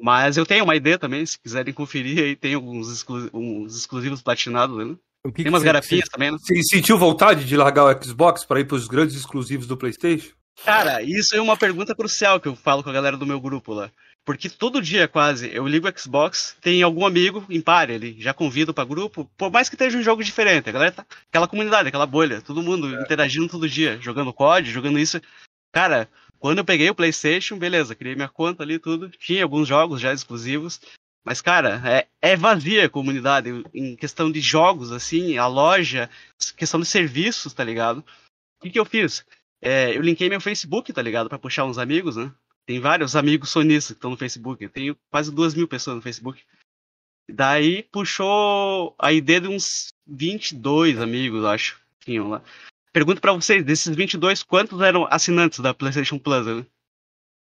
Mas eu tenho uma ID também, se quiserem conferir aí, tem alguns exclu- uns exclusivos platinados, né? O que Tem que umas você- garapinhas também, né? Você sentiu vontade de largar o Xbox para ir pros grandes exclusivos do PlayStation? Cara, isso é uma pergunta crucial que eu falo com a galera do meu grupo lá. Porque todo dia, quase, eu ligo o Xbox, tem algum amigo em pare ali, já convido pra grupo, por mais que esteja um jogo diferente, a galera tá. Aquela comunidade, aquela bolha, todo mundo interagindo todo dia, jogando COD, jogando isso. Cara, quando eu peguei o PlayStation, beleza, criei minha conta ali tudo, tinha alguns jogos já exclusivos. Mas, cara, é, é vazia a comunidade em questão de jogos, assim, a loja, questão de serviços, tá ligado? O que, que eu fiz? É, eu linkei meu Facebook, tá ligado? Pra puxar uns amigos, né? Tem vários amigos sonistas que estão no Facebook. Eu tenho quase duas mil pessoas no Facebook. Daí puxou a ID de uns 22 amigos, eu acho. Tinham lá. Pergunto pra vocês, desses 22, quantos eram assinantes da PlayStation Plus? Né?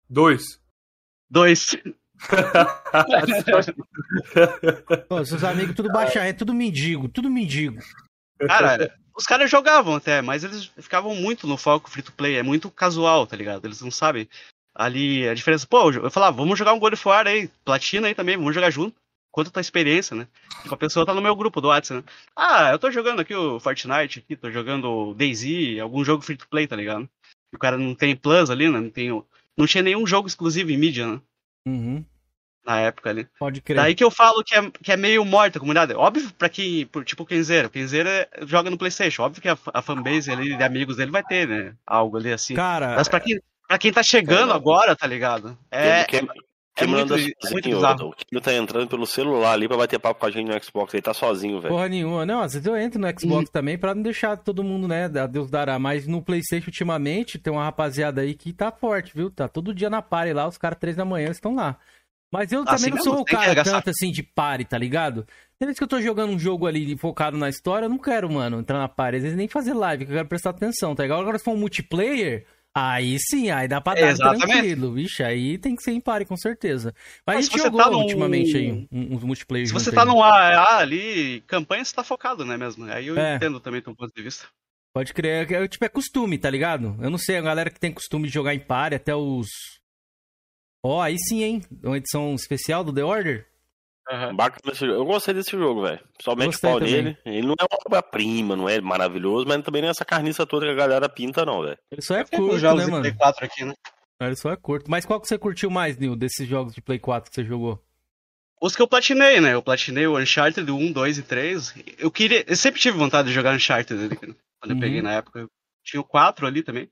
Dois. Dois. Pô, seus amigos tudo baixa, é tudo mendigo, tudo mendigo. Cara, os caras jogavam até, mas eles ficavam muito no foco free to play. É muito casual, tá ligado? Eles não sabem ali a diferença. Pô, eu falava, vamos jogar um God of War aí, platina aí também, vamos jogar junto. Quanto tá a experiência, né? Tipo, a pessoa tá no meu grupo do WhatsApp, né? Ah, eu tô jogando aqui o Fortnite, aqui, tô jogando o DayZ, algum jogo free to play, tá ligado? O cara não tem plus ali, né? Não, tem, não tinha nenhum jogo exclusivo em mídia, né? Uhum. Na época ali. Pode crer. Daí que eu falo que é, que é meio morta a comunidade. Óbvio pra quem, tipo o Kenzeira. O Kenzeira joga no Playstation. Óbvio que a, a fanbase ali de amigos dele vai ter, né? Algo ali assim. Cara, Mas pra quem, pra quem tá chegando É, agora, tá ligado? É, Quem, é quem muito- manda é muito bizarro. o Kino tá entrando pelo celular ali pra bater papo com a gente no Xbox. Ele tá sozinho, velho. porra nenhuma. Não, às vezes eu entro no Xbox também pra não deixar todo mundo, né, a Deus dará. Mas no Playstation, ultimamente, tem uma rapaziada aí que tá forte, viu? Tá todo dia na party lá, os caras três da manhã estão lá. Mas eu Assim também não mesmo, sou o que cara tanto assim de party, tá ligado? Tem vezes que eu tô jogando um jogo ali focado na história, eu não quero, mano, entrar na party. Às vezes nem fazer live, que eu quero prestar atenção, tá ligado? Agora se for um multiplayer, aí sim, aí dá pra dar Exatamente. tranquilo, vixe, aí tem que ser em party, com certeza. Mas, Mas a gente você jogou tá ultimamente aí um- uns multiplayer Se você aí. tá num AA ali, campanha, você tá focado, né mesmo? Aí eu É. entendo também teu ponto de vista. Pode crer. É, tipo, é costume, tá ligado? Eu não sei, a galera que tem costume de jogar em party até os. Ó, aí sim, hein? Uma edição especial do The Order. Uhum. Bacana esse jogo. Eu gostei desse jogo, velho. Somente o pau nele. Ele não é uma obra-prima, não é maravilhoso, mas também não é essa carniça toda que a galera pinta, não, velho. Ele só é curto, né, mano? Play 4 aqui, né? Ele só é curto. Mas qual que você curtiu mais, Nil, desses jogos de Play 4 que você jogou? Os que eu platinei, né? Eu platinei o Uncharted 1, 2 e 3. Eu queria. Eu sempre tive vontade de jogar Uncharted ali, quando eu uhum. peguei na época. Eu tinha o 4 ali também.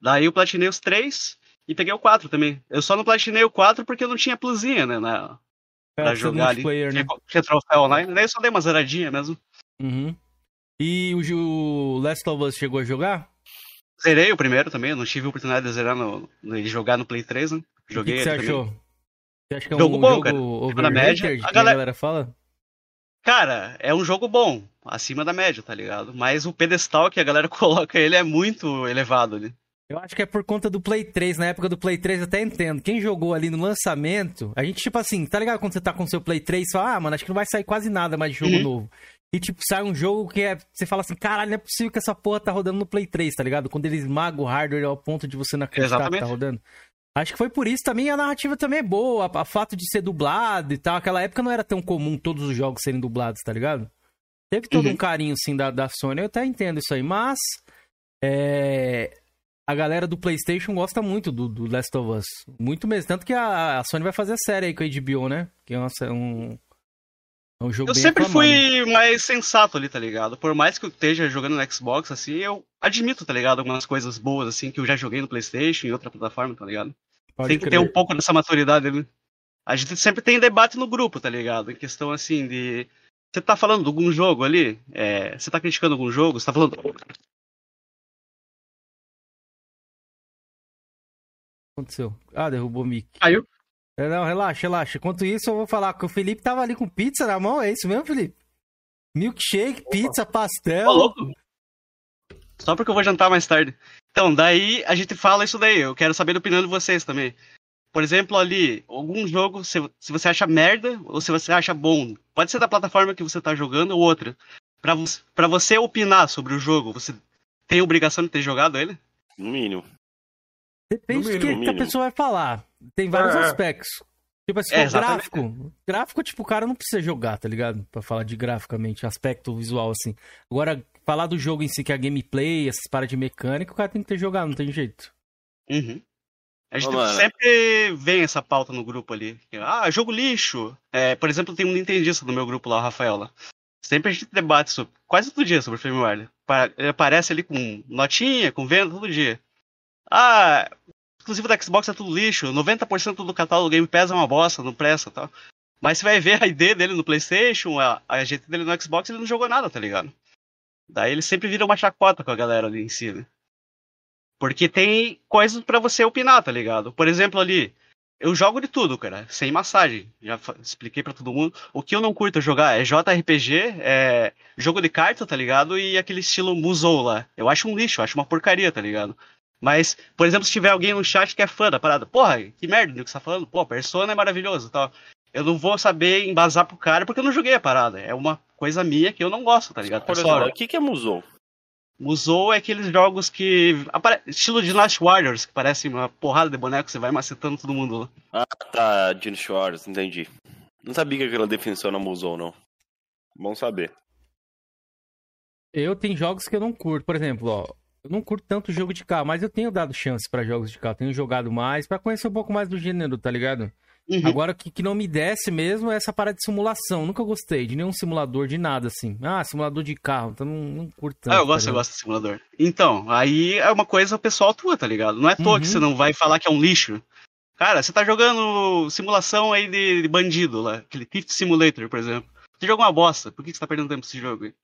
Daí eu platinei os 3 e peguei o 4 também. Eu só não platinei o 4 porque eu não tinha plusinha, né? Na, é, pra jogar ali. Né? Tinha troféu online, daí eu só dei uma zeradinha mesmo. Uhum. E o, Last of Us chegou a jogar? Zerei o primeiro também, eu não tive a oportunidade de zerar no, de jogar no Play 3, né? Joguei o que, que você achou? Também. Você acha que é um jogo bom, jogo cara. média, a galera... a galera fala? Cara, é um jogo bom, acima da média, tá ligado? Mas o pedestal que a galera coloca ele é muito elevado ali. Eu acho que é por conta do Play 3. Na época do Play 3 eu até entendo. Quem jogou ali no lançamento, a gente, tipo assim, tá ligado? Quando você tá com o seu Play 3, você fala, ah, mano, acho que não vai sair quase nada mais de jogo uhum. novo. E, tipo, sai um jogo que é. Você fala assim, caralho, não é possível que essa porra tá rodando no Play 3, tá ligado? Quando eles esmagam o hardware ao ponto de você não acreditar que tá rodando. Acho que foi por isso também a narrativa também é boa. A, a fato de ser dublado e tal. Aquela época não era tão comum todos os jogos serem dublados, tá ligado? Teve todo uhum. um carinho, assim, da, da Sony. Eu até entendo isso aí, mas. É a galera do PlayStation gosta muito do, do, Last of Us. Muito mesmo. Tanto que a, a, Sony vai fazer a série aí com a HBO, né? Que é um, um, é um jogo Eu sempre aclamado. fui mais sensato ali, tá ligado? Por mais que eu esteja jogando no Xbox, assim, eu admito, tá ligado? Algumas coisas boas, assim, que eu já joguei no PlayStation e outra plataforma, tá ligado? Pode tem que ter um pouco dessa maturidade ali. A gente sempre tem debate no grupo, tá ligado? Em questão, assim, de. Você tá falando de algum jogo ali? É... Você tá criticando algum jogo? Você tá falando aconteceu? Ah, derrubou o mic. Caiu? É, não, relaxa, relaxa. Enquanto isso, eu vou falar que o Felipe tava ali com pizza na mão, é isso mesmo, Felipe? Milkshake, Opa. pizza, pastel. Ô, louco. Só porque eu vou jantar mais tarde. Então, daí a gente fala isso daí. Eu quero saber a opinião de vocês também. Por exemplo, ali, algum jogo, se, se você acha merda ou se você acha bom, pode ser da plataforma que você tá jogando ou outra. Pra, pra você opinar sobre o jogo, você tem obrigação de ter jogado ele? No mínimo. Depende do que, que, a pessoa vai falar. Tem vários é. aspectos. Tipo assim, é, gráfico. Gráfico, tipo, o cara não precisa jogar, tá ligado? Pra falar de graficamente, aspecto visual, assim. Agora, falar do jogo em si, que é a gameplay, essas paradas de mecânica, o cara tem que ter jogado, não tem jeito. Uhum. A gente Ô, sempre vem essa pauta no grupo ali. Ah, jogo lixo. É, por exemplo, tem um nintendista no meu grupo lá, o Rafael lá. Sempre a gente debate sobre, quase todo dia sobre o firmware. Ele aparece ali com notinha, com venda todo dia. Ah, exclusivo da Xbox é tudo lixo, 90% do catálogo Game Pass é uma bosta, não presta tal. Mas você vai ver a ID dele no PlayStation, a, a GT dele no Xbox, ele não jogou nada, tá ligado? Daí ele sempre vira uma chacota com a galera ali em si, né? Porque tem coisas para você opinar, tá ligado? Por exemplo, ali, eu jogo de tudo, cara, sem massagem. Já expliquei para todo mundo. O que eu não curto jogar é JRPG, é jogo de carta, tá ligado? E aquele estilo Musou lá. Eu acho um lixo, eu acho uma porcaria, tá ligado? Mas, por exemplo, se tiver alguém no chat que é fã da parada, porra, que merda do que você tá falando, pô, Persona é maravilhoso tal. Eu não vou saber embasar pro cara porque eu não joguei a parada. É uma coisa minha que eu não gosto, tá ligado? Por exemplo, o que, que é Musou? Musou é aqueles jogos que. Estilo de Last Warriors, que parece uma porrada de boneco, você vai macetando todo mundo lá. Ah, tá, Dynasty Warriors, entendi. Não sabia que aquela definição era Musou, não. Bom saber. Eu tenho jogos que eu não curto. Por exemplo, ó, eu não curto tanto jogo de carro, mas eu tenho dado chance para jogos de carro. Tenho jogado mais para conhecer um pouco mais do gênero, tá ligado? Uhum. Agora, o que, que não me desce mesmo é essa parada de simulação. Nunca gostei de nenhum simulador de nada, assim. Ah, simulador de carro, então não, não curto tanto. Ah, eu gosto, tá eu gosto de simulador. Então, aí é uma coisa pessoal tua, tá ligado? Não é toa uhum. que você não vai falar que é um lixo. Cara, você tá jogando simulação aí de, de bandido lá, aquele Thief Simulator, por exemplo. Você joga uma bosta, por que você tá perdendo tempo nesse jogo aí?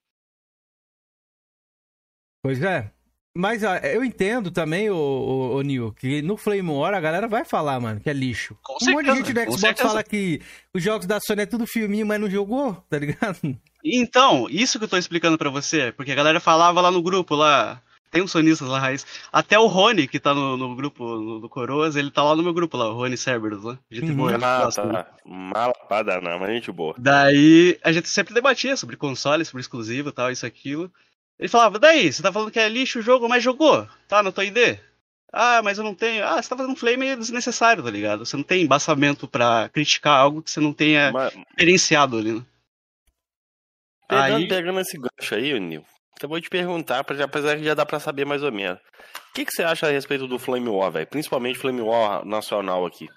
Pois é. Mas ó, eu entendo também, o, o, o Nil, que no Flame War a galera vai falar, mano, que é lixo. Com um certeza, monte de gente do Xbox fala que os jogos da Sony é tudo filminho, mas não jogou, tá ligado? Então, isso que eu tô explicando para você, porque a galera falava lá no grupo, lá, tem uns sonistas lá, raiz. Até o Rony, que tá no, no grupo no, do Coroas, ele tá lá no meu grupo lá, o Rony Cerberus, lá. Gente uhum. boa. Malapada não, mas gente boa. Daí, a gente sempre debatia sobre console, sobre exclusivo e tal, isso aquilo. Ele falava, daí, você tá falando que é lixo o jogo, mas jogou, tá na tua ID? Ah, mas eu não tenho. Ah, você tá fazendo flame desnecessário, tá ligado? Você não tem embasamento para criticar algo que você não tenha mas... experienciado ali, né? Pegando, aí... pegando esse gancho aí, Nil, eu vou te perguntar, apesar que já dá para saber mais ou menos. O que, que você acha a respeito do Flame War, velho? Principalmente Flame War nacional aqui.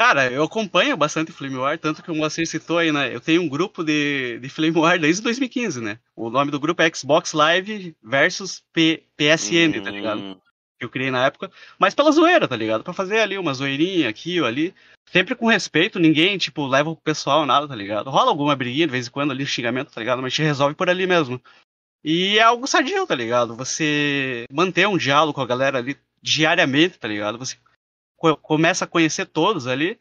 Cara, eu acompanho bastante Flame War, tanto que o Moacir citou aí, né? Eu tenho um grupo de, de Flame War desde 2015, né? O nome do grupo é Xbox Live versus P, PSN, hum... tá ligado? Hum. Que eu criei na época. Mas pela zoeira, tá ligado? Pra fazer ali uma zoeirinha aqui ou ali. Sempre com respeito, ninguém, tipo, leva o pessoal, nada, tá ligado? Rola alguma briguinha de vez em quando ali, xingamento, tá ligado? Mas gente resolve por ali mesmo. E é algo sadio, tá ligado? Você manter um diálogo com a galera ali diariamente, tá ligado? Você começa a conhecer todos ali.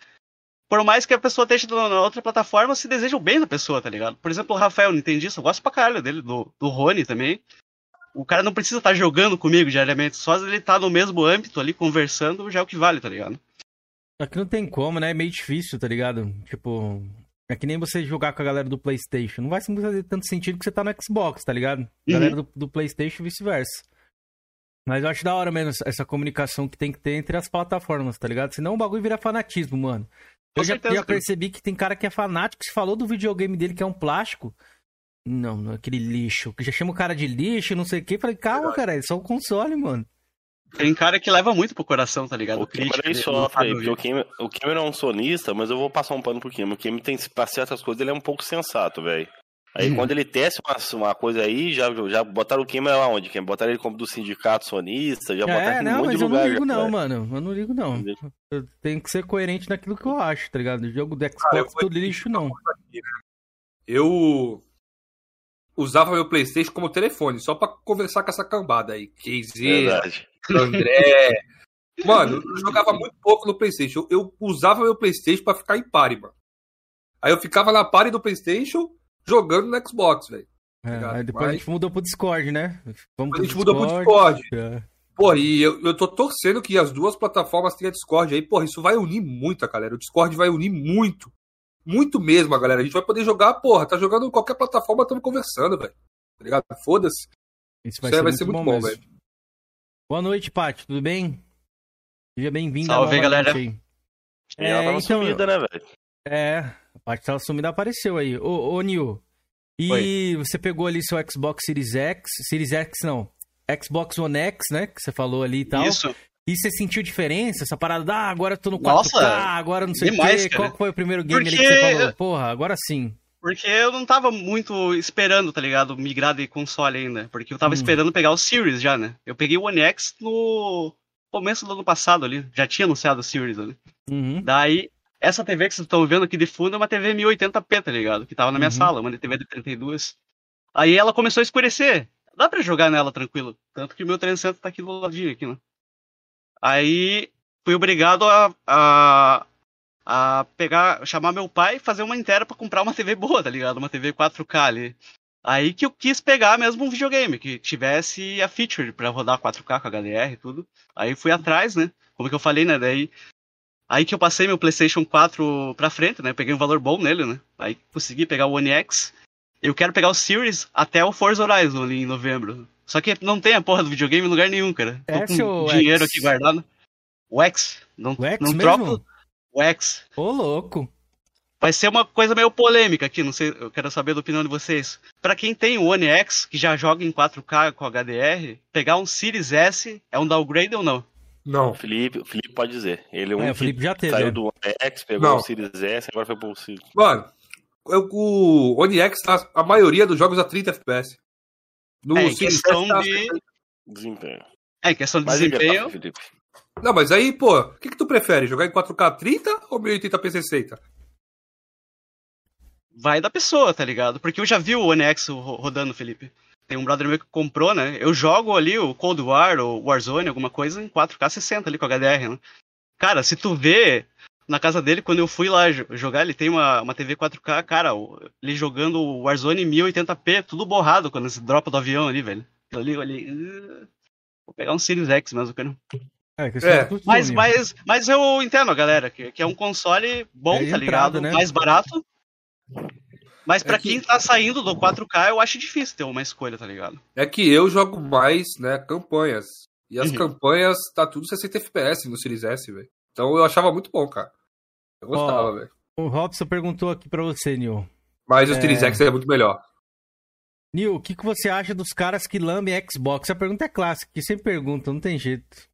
Por mais que a pessoa esteja na outra plataforma, se deseja o bem da pessoa, tá ligado? Por exemplo, o Rafael, Nintendista, eu gosto pra caralho dele, do, do Rony também. O cara não precisa estar tá jogando comigo diariamente, só ele tá no mesmo âmbito ali, conversando, já é o que vale, tá ligado? Aqui não tem como, né? É meio difícil, tá ligado? Tipo, é que nem você jogar com a galera do PlayStation. Não vai fazer tanto sentido que você tá no Xbox, tá ligado? Uhum. Galera do, do PlayStation e vice-versa. Mas eu acho da hora mesmo essa comunicação que tem que ter entre as plataformas, tá ligado? Senão o bagulho vira fanatismo, mano. Eu já, já, percebi que tem cara que é fanático, se falou do videogame dele que é um plástico. Não, não é aquele lixo. Que já chama o cara de lixo, não sei o quê. Falei, calma, cara, é só o console, mano. Tem cara que leva muito pro coração, tá ligado? O Cameron ele sofre, porque o Cameron, o Cameron é um sonista, mas eu vou passar um pano pro Cameron. O Cameron tem, pra certas coisas, ele é um pouco sensato, velho. Aí hum. quando ele testa uma, uma, coisa aí, já, já botaram o Cameron aonde? Quem? Botaram ele como do sindicato sonista, já é, botaram não, um monte de lugar. Eu não ligo já, não, mano. Eu não ligo não. Eu tenho que ser coerente naquilo que eu acho, tá ligado? O jogo do Xbox ah, todo lixo, não. Eu usava meu Playstation como telefone, só pra conversar com essa cambada aí. Keizeira, André. Mano, eu jogava muito pouco no Playstation. Eu usava meu Playstation pra ficar em pare, mano. Aí eu ficava na pare do Playstation jogando no Xbox, velho. É, aí depois Mas... a gente mudou pro Discord, né? Vamos a gente mudou pro Discord. É. Pô, e eu, eu tô torcendo que as duas plataformas tenham Discord aí. Porra, isso vai unir muito, galera. O Discord vai unir muito. Muito mesmo, galera. A gente vai poder jogar, porra, tá jogando em qualquer plataforma, estamos conversando, velho. Tá ligado? Foda-se. Isso vai, isso ser, vai muito ser, muito bom, velho. Boa noite, Paty, tudo bem? Seja bem-vindo. Salve, galera. É, ela tava então, sumida, né, velho? É, tava sumida apareceu aí. Ô, ô Nil, e Oi. você pegou ali seu Xbox Series X, Series X não, Xbox One X, né, que você falou ali e tal. Isso. E você sentiu diferença? Essa parada, ah, agora eu tô no 4K, Nossa, agora não sei o quê. Qual foi o primeiro game Porque... ali que você falou? Porra, agora sim. Porque eu não tava muito esperando, tá ligado? Migrar de console ainda. Porque eu tava hum. esperando pegar o Series já, né? Eu peguei o One X no começo do ano passado ali. Já tinha anunciado o Series ali. Uhum. Daí, essa TV que vocês estão vendo aqui de fundo é uma TV 1080p, tá ligado? Que tava na minha uhum. sala, uma TV de 32. Aí ela começou a escurecer. Dá pra jogar nela tranquilo. Tanto que o meu 300 tá aqui do ladinho, aqui, né? Aí fui obrigado a, a, a pegar, chamar meu pai e fazer uma inteira para comprar uma TV boa, tá ligado? Uma TV 4K ali. Aí que eu quis pegar mesmo um videogame que tivesse a feature para rodar 4K com HDR e tudo. Aí fui atrás, né? Como que eu falei, né? Daí aí que eu passei meu PlayStation 4 pra frente, né? Peguei um valor bom nele, né? Aí consegui pegar o One X. Eu quero pegar o Series até o Forza Horizon ali em novembro. Só que não tem a porra do videogame em lugar nenhum, cara. Tô com dinheiro X? aqui guardado. O X. Não, o X não mesmo? troco o X. Ô, louco. Vai ser uma coisa meio polêmica aqui, não sei, eu quero saber da opinião de vocês. Para quem tem o One X, que já joga em 4K com HDR, pegar um Series S é um downgrade ou não? Não. O Felipe, o Felipe pode dizer. Ele é um é, o Felipe já teve, saiu é. do One X, pegou não. o Series S, agora foi pro Series. Mano, o One X, tá a maioria dos jogos a 30 FPS. No é, questão tá de... Desempenho. É, questão de Mas desempenho... Felipe. Não, mas aí, pô, o que, que tu prefere? Jogar em 4K 30 ou 1080p 60? Vai da pessoa, tá ligado? Porque eu já vi o One X rodando, Felipe. Tem um brother meu que comprou, né? Eu jogo ali o Cold War ou Warzone, alguma coisa, em 4K 60 ali com HDR, né? Cara, se tu vê na casa dele, quando eu fui lá jogar, ele tem uma, uma TV 4K, cara, ele jogando o Warzone em 1080p, tudo borrado quando se dropa do avião ali, velho. Eu ali, ali. Uh, vou pegar um Series X mesmo, cara. É, é. Mas, mas, mas eu entendo, galera, que, que é um console bom, é tá ligado? Né? Mais barato. Mas para é que... quem tá saindo do 4K, eu acho difícil ter uma escolha, tá ligado? É que eu jogo mais, né, campanhas. E as uhum. campanhas, tá tudo 60 FPS no Series S, velho. Então eu achava muito bom, cara. Eu gostava, velho. O Robson perguntou aqui pra você, Nil. Mas o é... Series X é muito melhor. Nil, o que, que você acha dos caras que lambem Xbox? A pergunta é clássica, que sempre perguntam, não tem jeito.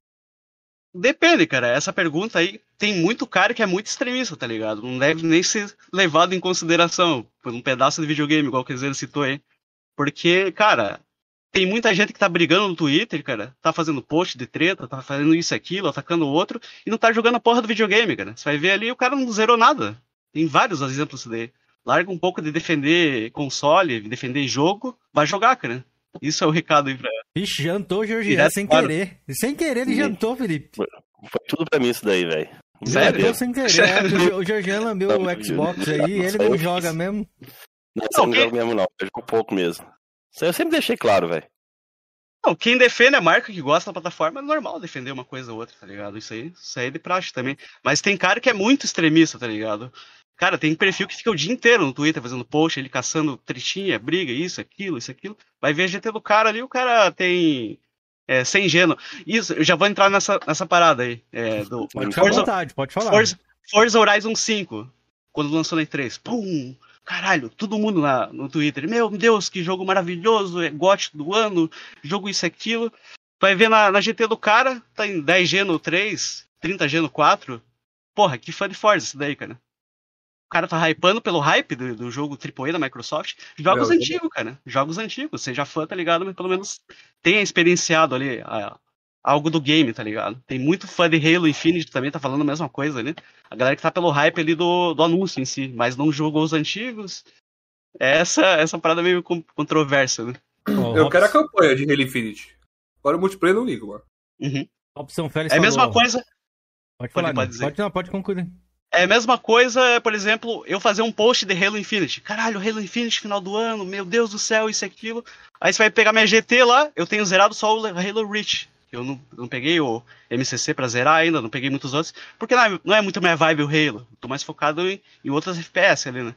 Depende, cara. Essa pergunta aí tem muito cara que é muito extremista, tá ligado? Não deve nem ser levado em consideração por um pedaço de videogame, igual que o citou aí. Porque, cara, tem muita gente que tá brigando no Twitter, cara. Tá fazendo post de treta, tá fazendo isso e aquilo, atacando o outro, e não tá jogando a porra do videogame, cara. Você vai ver ali, o cara não zerou nada. Tem vários exemplos daí. Larga um pouco de defender console, defender jogo, vai jogar, cara. Isso é o recado aí pra. Ixi, jantou, Georgiano, sem claro. querer. Sem querer, ele jantou, Felipe. Foi tudo pra mim isso daí, velho. Sério? sem querer. Sério? O Georgiano lambeu o Xbox aí, ele não joga mesmo. Não, não, não quem... joga mesmo, não. Eu jogo pouco mesmo. Isso eu sempre deixei claro, velho. Não, quem defende a marca que gosta da plataforma é normal defender uma coisa ou outra, tá ligado? Isso aí, isso aí é de praxe também. Mas tem cara que é muito extremista, tá ligado? Cara, tem perfil que fica o dia inteiro no Twitter fazendo post, ele caçando tretinha, briga, isso, aquilo, isso, aquilo. Vai ver a GT do cara ali, o cara tem é, sem geno. Isso, eu já vou entrar nessa, nessa parada aí. É, do, pode falar vontade, pode falar. Forza, Forza Horizon 5, quando lançou na E3. Pum! Caralho, todo mundo lá no Twitter. Meu Deus, que jogo maravilhoso, é GOT do ano, jogo isso e aquilo. Vai ver na, na GT do cara, tá em 10G no 3, 30G no 4. Porra, que fã de Forza isso daí, cara cara tá hypando pelo hype do, do jogo AAA da Microsoft. Jogos Meu antigos, cara. Jogos antigos. Seja fã, tá ligado? Mas pelo menos tenha experienciado ali a, algo do game, tá ligado? Tem muito fã de Halo Infinite também, tá falando a mesma coisa ali. A galera que tá pelo hype ali do, do anúncio em si, mas não jogou os antigos. Essa, essa parada é meio controversa, né? Oh, eu quero a campanha de Halo Infinite. Agora o multiplayer não ligo, mano. Uhum. Opção Félix é a mesma coisa. Pode falar, pode, pode, dizer. pode, não, pode concluir. É a mesma coisa, por exemplo, eu fazer um post de Halo Infinite. Caralho, Halo Infinite final do ano, meu Deus do céu, isso e aquilo. Aí você vai pegar minha GT lá, eu tenho zerado só o Halo Reach. Eu não, não peguei o MCC pra zerar ainda, não peguei muitos outros. Porque não é, não é muito minha vibe o Halo. Tô mais focado em, em outras FPS ali, né?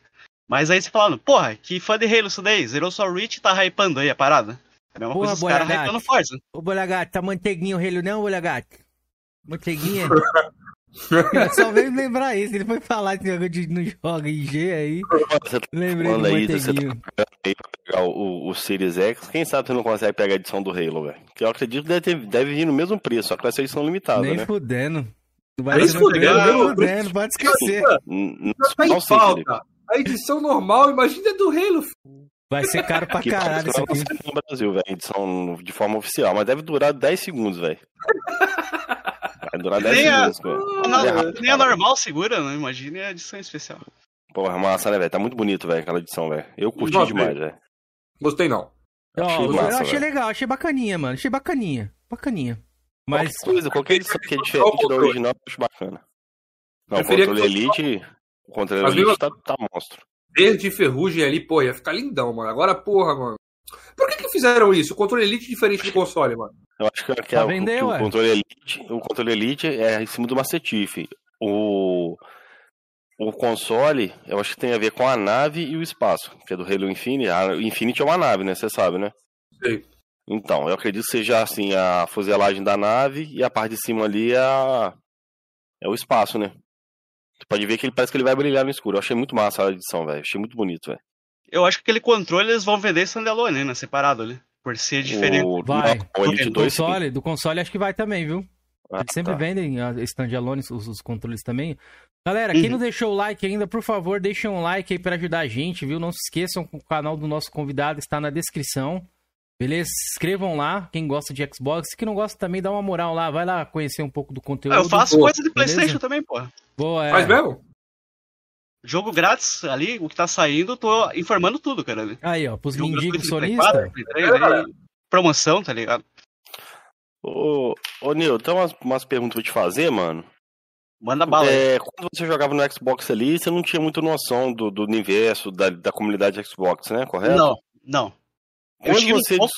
Mas aí você falando, porra, que fã de Halo isso daí? Zerou só o Reach e tá hypando aí a parada. É a mesma porra, coisa os caras hypando Forza. Ô, Bolagato, tá manteiguinho o Halo não, Bolagato? Manteiguinha? só veio lembrar isso. Ele foi falar esse negócio de não joga IG aí. Você tá Lembrei do aí, você tá aí pra pegar o, o Series X. Quem sabe você não consegue pegar a edição do Halo, velho? Que eu acredito que deve, ter, deve vir no mesmo preço, só que vai ser edição limitada, Nem né? fudendo. Vai ser fudendo, nem fudendo, pode esquecer. Não, não falta. A edição normal, imagina do Halo. Vai ser caro pra que caralho isso aqui. no Brasil, velho, edição de forma oficial, mas deve durar 10 segundos, velho. Vai durar 10 nem minutos, a, não, é Nem a normal segura, não imagine a edição especial. Porra, massa, né, velho? Tá muito bonito, velho, aquela edição, velho. Eu curti Gostei. demais, velho. Gostei não. Eu achei, eu massa, achei legal, achei bacaninha, mano. Achei bacaninha. Bacaninha. Mas. Qualquer coisa, qualquer edição que é diferente da original, eu acho bacana. Não, o controle Elite. O controle Elite tá, tá monstro. Verde ferrugem ali, pô, ia ficar lindão, mano. Agora, porra, mano. Por que que fizeram isso? O controle Elite diferente do console, mano? Eu acho que, que, é, vender, o, que o, controle Elite, o controle Elite é em cima do Macetif. O, o console, eu acho que tem a ver com a nave e o espaço, que é do Halo Infinite. A Infinite é uma nave, né? Você sabe, né? Sim. Então, eu acredito que seja assim a fuselagem da nave e a parte de cima ali é, a, é o espaço, né? Você pode ver que ele parece que ele vai brilhar no escuro. Eu achei muito massa a edição, velho. Achei muito bonito, velho. Eu acho que aquele controle eles vão vender standalone, né? Separado ali. Por ser diferente. O, vai. O Elite 2, do console, do console acho que vai também, viu? Ah, Eles sempre tá. vendem a standalone, os, os, controles também. Galera, quem uhum. não deixou o like ainda, por favor, deixem um like aí para ajudar a gente, viu? Não se esqueçam, o canal do nosso convidado está na descrição. Beleza? Se inscrevam lá, quem gosta de Xbox. Quem não gosta também, dá uma moral lá. Vai lá conhecer um pouco do conteúdo. Ah, eu faço coisa de Playstation beleza? também, porra. Boa, é. Faz mesmo? Jogo grátis ali, o que tá saindo, tô informando tudo, cara. Aí, ó, pros mendigos sonistas. Promoção, tá ligado? Ô, ô Nil, tem umas, umas perguntas pra te fazer, mano. Manda bala. É, quando você jogava no Xbox ali, você não tinha muita noção do, do universo, da, da comunidade Xbox, né? Correto? Não, não. Quando eu você. Um pouco,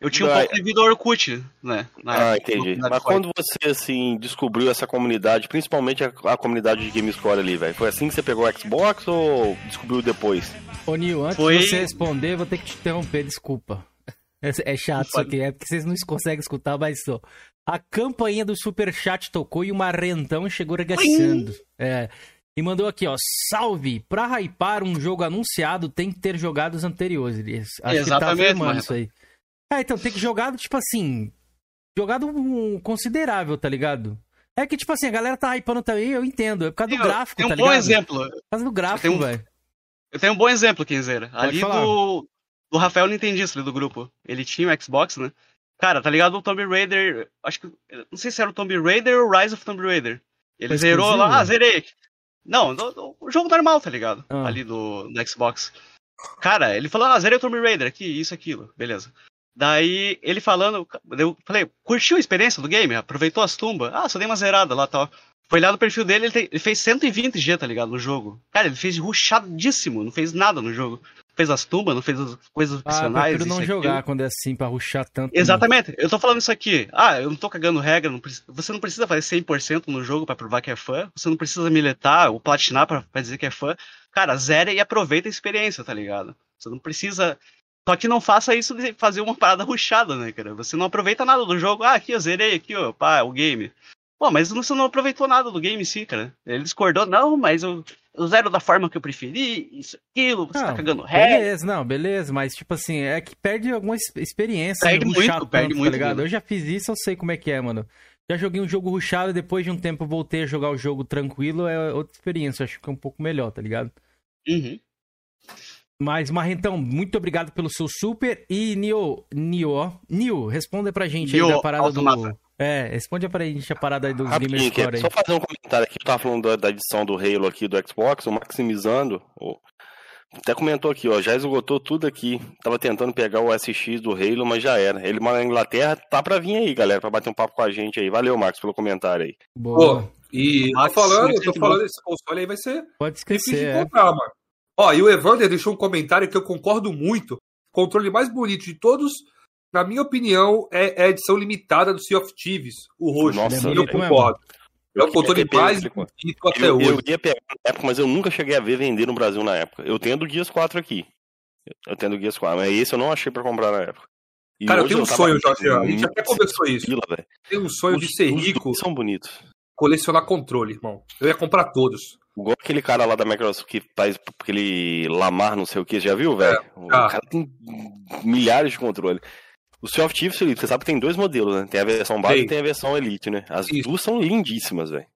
eu tinha um pouco de vida Orkut, né? ah, entendi. Mas quando você, assim, descobriu essa comunidade, principalmente a, a comunidade de GameScore ali, velho, foi assim que você pegou o Xbox ou descobriu depois? Ô, Nil, antes foi... de você responder, vou ter que te interromper, desculpa. É, é chato isso aqui, é porque vocês não conseguem escutar, mas só. A campainha do Superchat tocou e o Marrentão chegou regaçando. É. E mandou aqui, ó. Salve! Pra hypar um jogo anunciado, tem que ter jogado os anteriores. Acho Exatamente, que tá isso aí. É, então tem que jogar, tipo assim. Jogado um considerável, tá ligado? É que, tipo assim, a galera tá hypando também, eu entendo. É por causa do gráfico, tem um tá bom exemplo. Por causa do gráfico, velho. Eu tenho um bom exemplo, Kenzeira. Ali do, do Rafael Nintendista do grupo. Ele tinha o Xbox, né? Cara, tá ligado o Tomb Raider. Acho que. Não sei se era o Tomb Raider ou Rise of Tomb Raider. Ele Foi zerou lá, ah, zerei. Não, o jogo normal, tá ligado? Ah. Ali do, do Xbox. Cara, ele falou, ah, zerei o Tomb Raider aqui, isso, aquilo, beleza. Daí ele falando, eu falei, curtiu a experiência do game? Aproveitou as tumbas? Ah, só dei uma zerada lá tal. Foi lá no perfil dele, ele, te, ele fez 120 G, tá ligado? No jogo. Cara, ele fez ruxadíssimo, não fez nada no jogo. Fez as tumbas, não fez as coisas opcionais. Ah, eu prefiro não jogar aquilo. quando é assim, pra ruxar tanto. Exatamente. Não. Eu tô falando isso aqui. Ah, eu não tô cagando regra. Não precisa, você não precisa fazer 100% no jogo para provar que é fã. Você não precisa militar ou platinar pra, pra dizer que é fã. Cara, zere e aproveita a experiência, tá ligado? Você não precisa só que não faça isso de fazer uma parada ruxada, né, cara? Você não aproveita nada do jogo. Ah, aqui eu zerei, aqui, ó, pá, o game. Pô, mas você não aproveitou nada do game em si, cara. Ele discordou, não, mas eu, eu zero da forma que eu preferi, isso, aquilo, você tá não, tá cagando ré. Beleza, não, beleza, mas tipo assim, é que perde alguma experiência. Perde muito, ruxado, perde tanto, muito. Tá ligado? Eu já fiz isso, eu sei como é que é, mano. Já joguei um jogo ruxado e depois de um tempo voltei a jogar o jogo tranquilo, é outra experiência, eu acho que é um pouco melhor, tá ligado? Uhum. Mas, Marrentão, muito obrigado pelo seu super. E, Nio, Nio, Nio, responda pra gente Nio, aí da parada do... É, responde pra gente a parada aí dos Gamer Score aí. Só fazer um comentário aqui, eu tava falando da, da, edição do Halo aqui do Xbox, o Maximizando, o... até comentou aqui, ó, já esgotou tudo aqui, tava tentando pegar o SX do Halo, mas já era. Ele mora na Inglaterra, tá pra vir aí, galera, pra bater um papo com a gente aí. Valeu, Max, pelo comentário aí. Boa. Pô, e tô falando, tô falando, esse console aí vai ser Pode esquecer, difícil de comprar, é. mano. Ó, e o Evander deixou um comentário que eu concordo muito. O controle mais bonito de todos na minha opinião, é, é a edição limitada do Sea of Thieves, o roxo. Nossa, eu concordo. É o controle mais bonito até eu, hoje. Eu ia pegar na época, mas eu nunca cheguei a ver vender no Brasil na época. Eu tenho do Guias 4 aqui. Eu tenho do Guias 4, mas esse eu não achei pra comprar na época. E Cara, eu tenho um sonho, Jorge. A gente até conversou isso. Fila, tem um sonho os, de ser rico. São bonitos. Colecionar controle, irmão. Eu ia comprar todos. Igual aquele cara lá da Microsoft que faz aquele Lamar, não sei o que, já viu, velho? É, o cara tem milhares de controle. O Sea of Thieves, Felipe, você sabe que tem dois modelos, né? Tem a versão base Sim. e tem a versão Elite, né? As Isso. duas são lindíssimas, velho.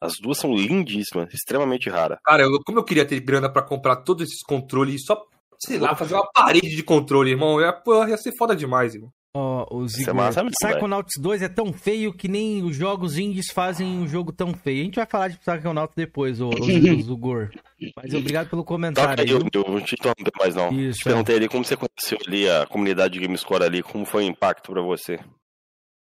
As duas são lindíssimas, extremamente raras. Cara, eu, como eu queria ter grana para comprar todos esses controles só, sei lá, fazer uma parede de controle, irmão, ia, ia ser foda demais, irmão. Ó, oh, o é massa, Psychonauts 2 é tão feio que nem os jogos indies fazem um jogo tão feio. A gente vai falar de Psychonauts depois, o, o, o Gor. Mas obrigado pelo comentário. eu, eu não te interromper mais não. Isso, te perguntei é. ali como você conheceu ali a comunidade de GameScore ali, como foi o impacto para você?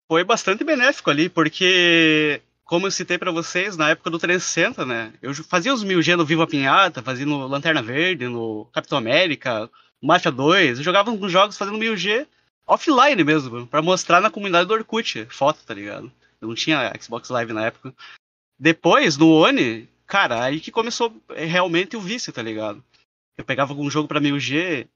Foi bastante benéfico ali, porque como eu citei para vocês, na época do 360, né? Eu fazia os 1000G no Viva Pinhata, fazia no Lanterna Verde, no Capitão América, Mafia 2, eu jogava alguns jogos fazendo 1000G offline mesmo, para mostrar na comunidade do Orkut, foto, tá ligado? Não tinha Xbox Live na época. Depois, no One, cara, aí que começou realmente o vício, tá ligado? Eu pegava algum jogo pra 1000G,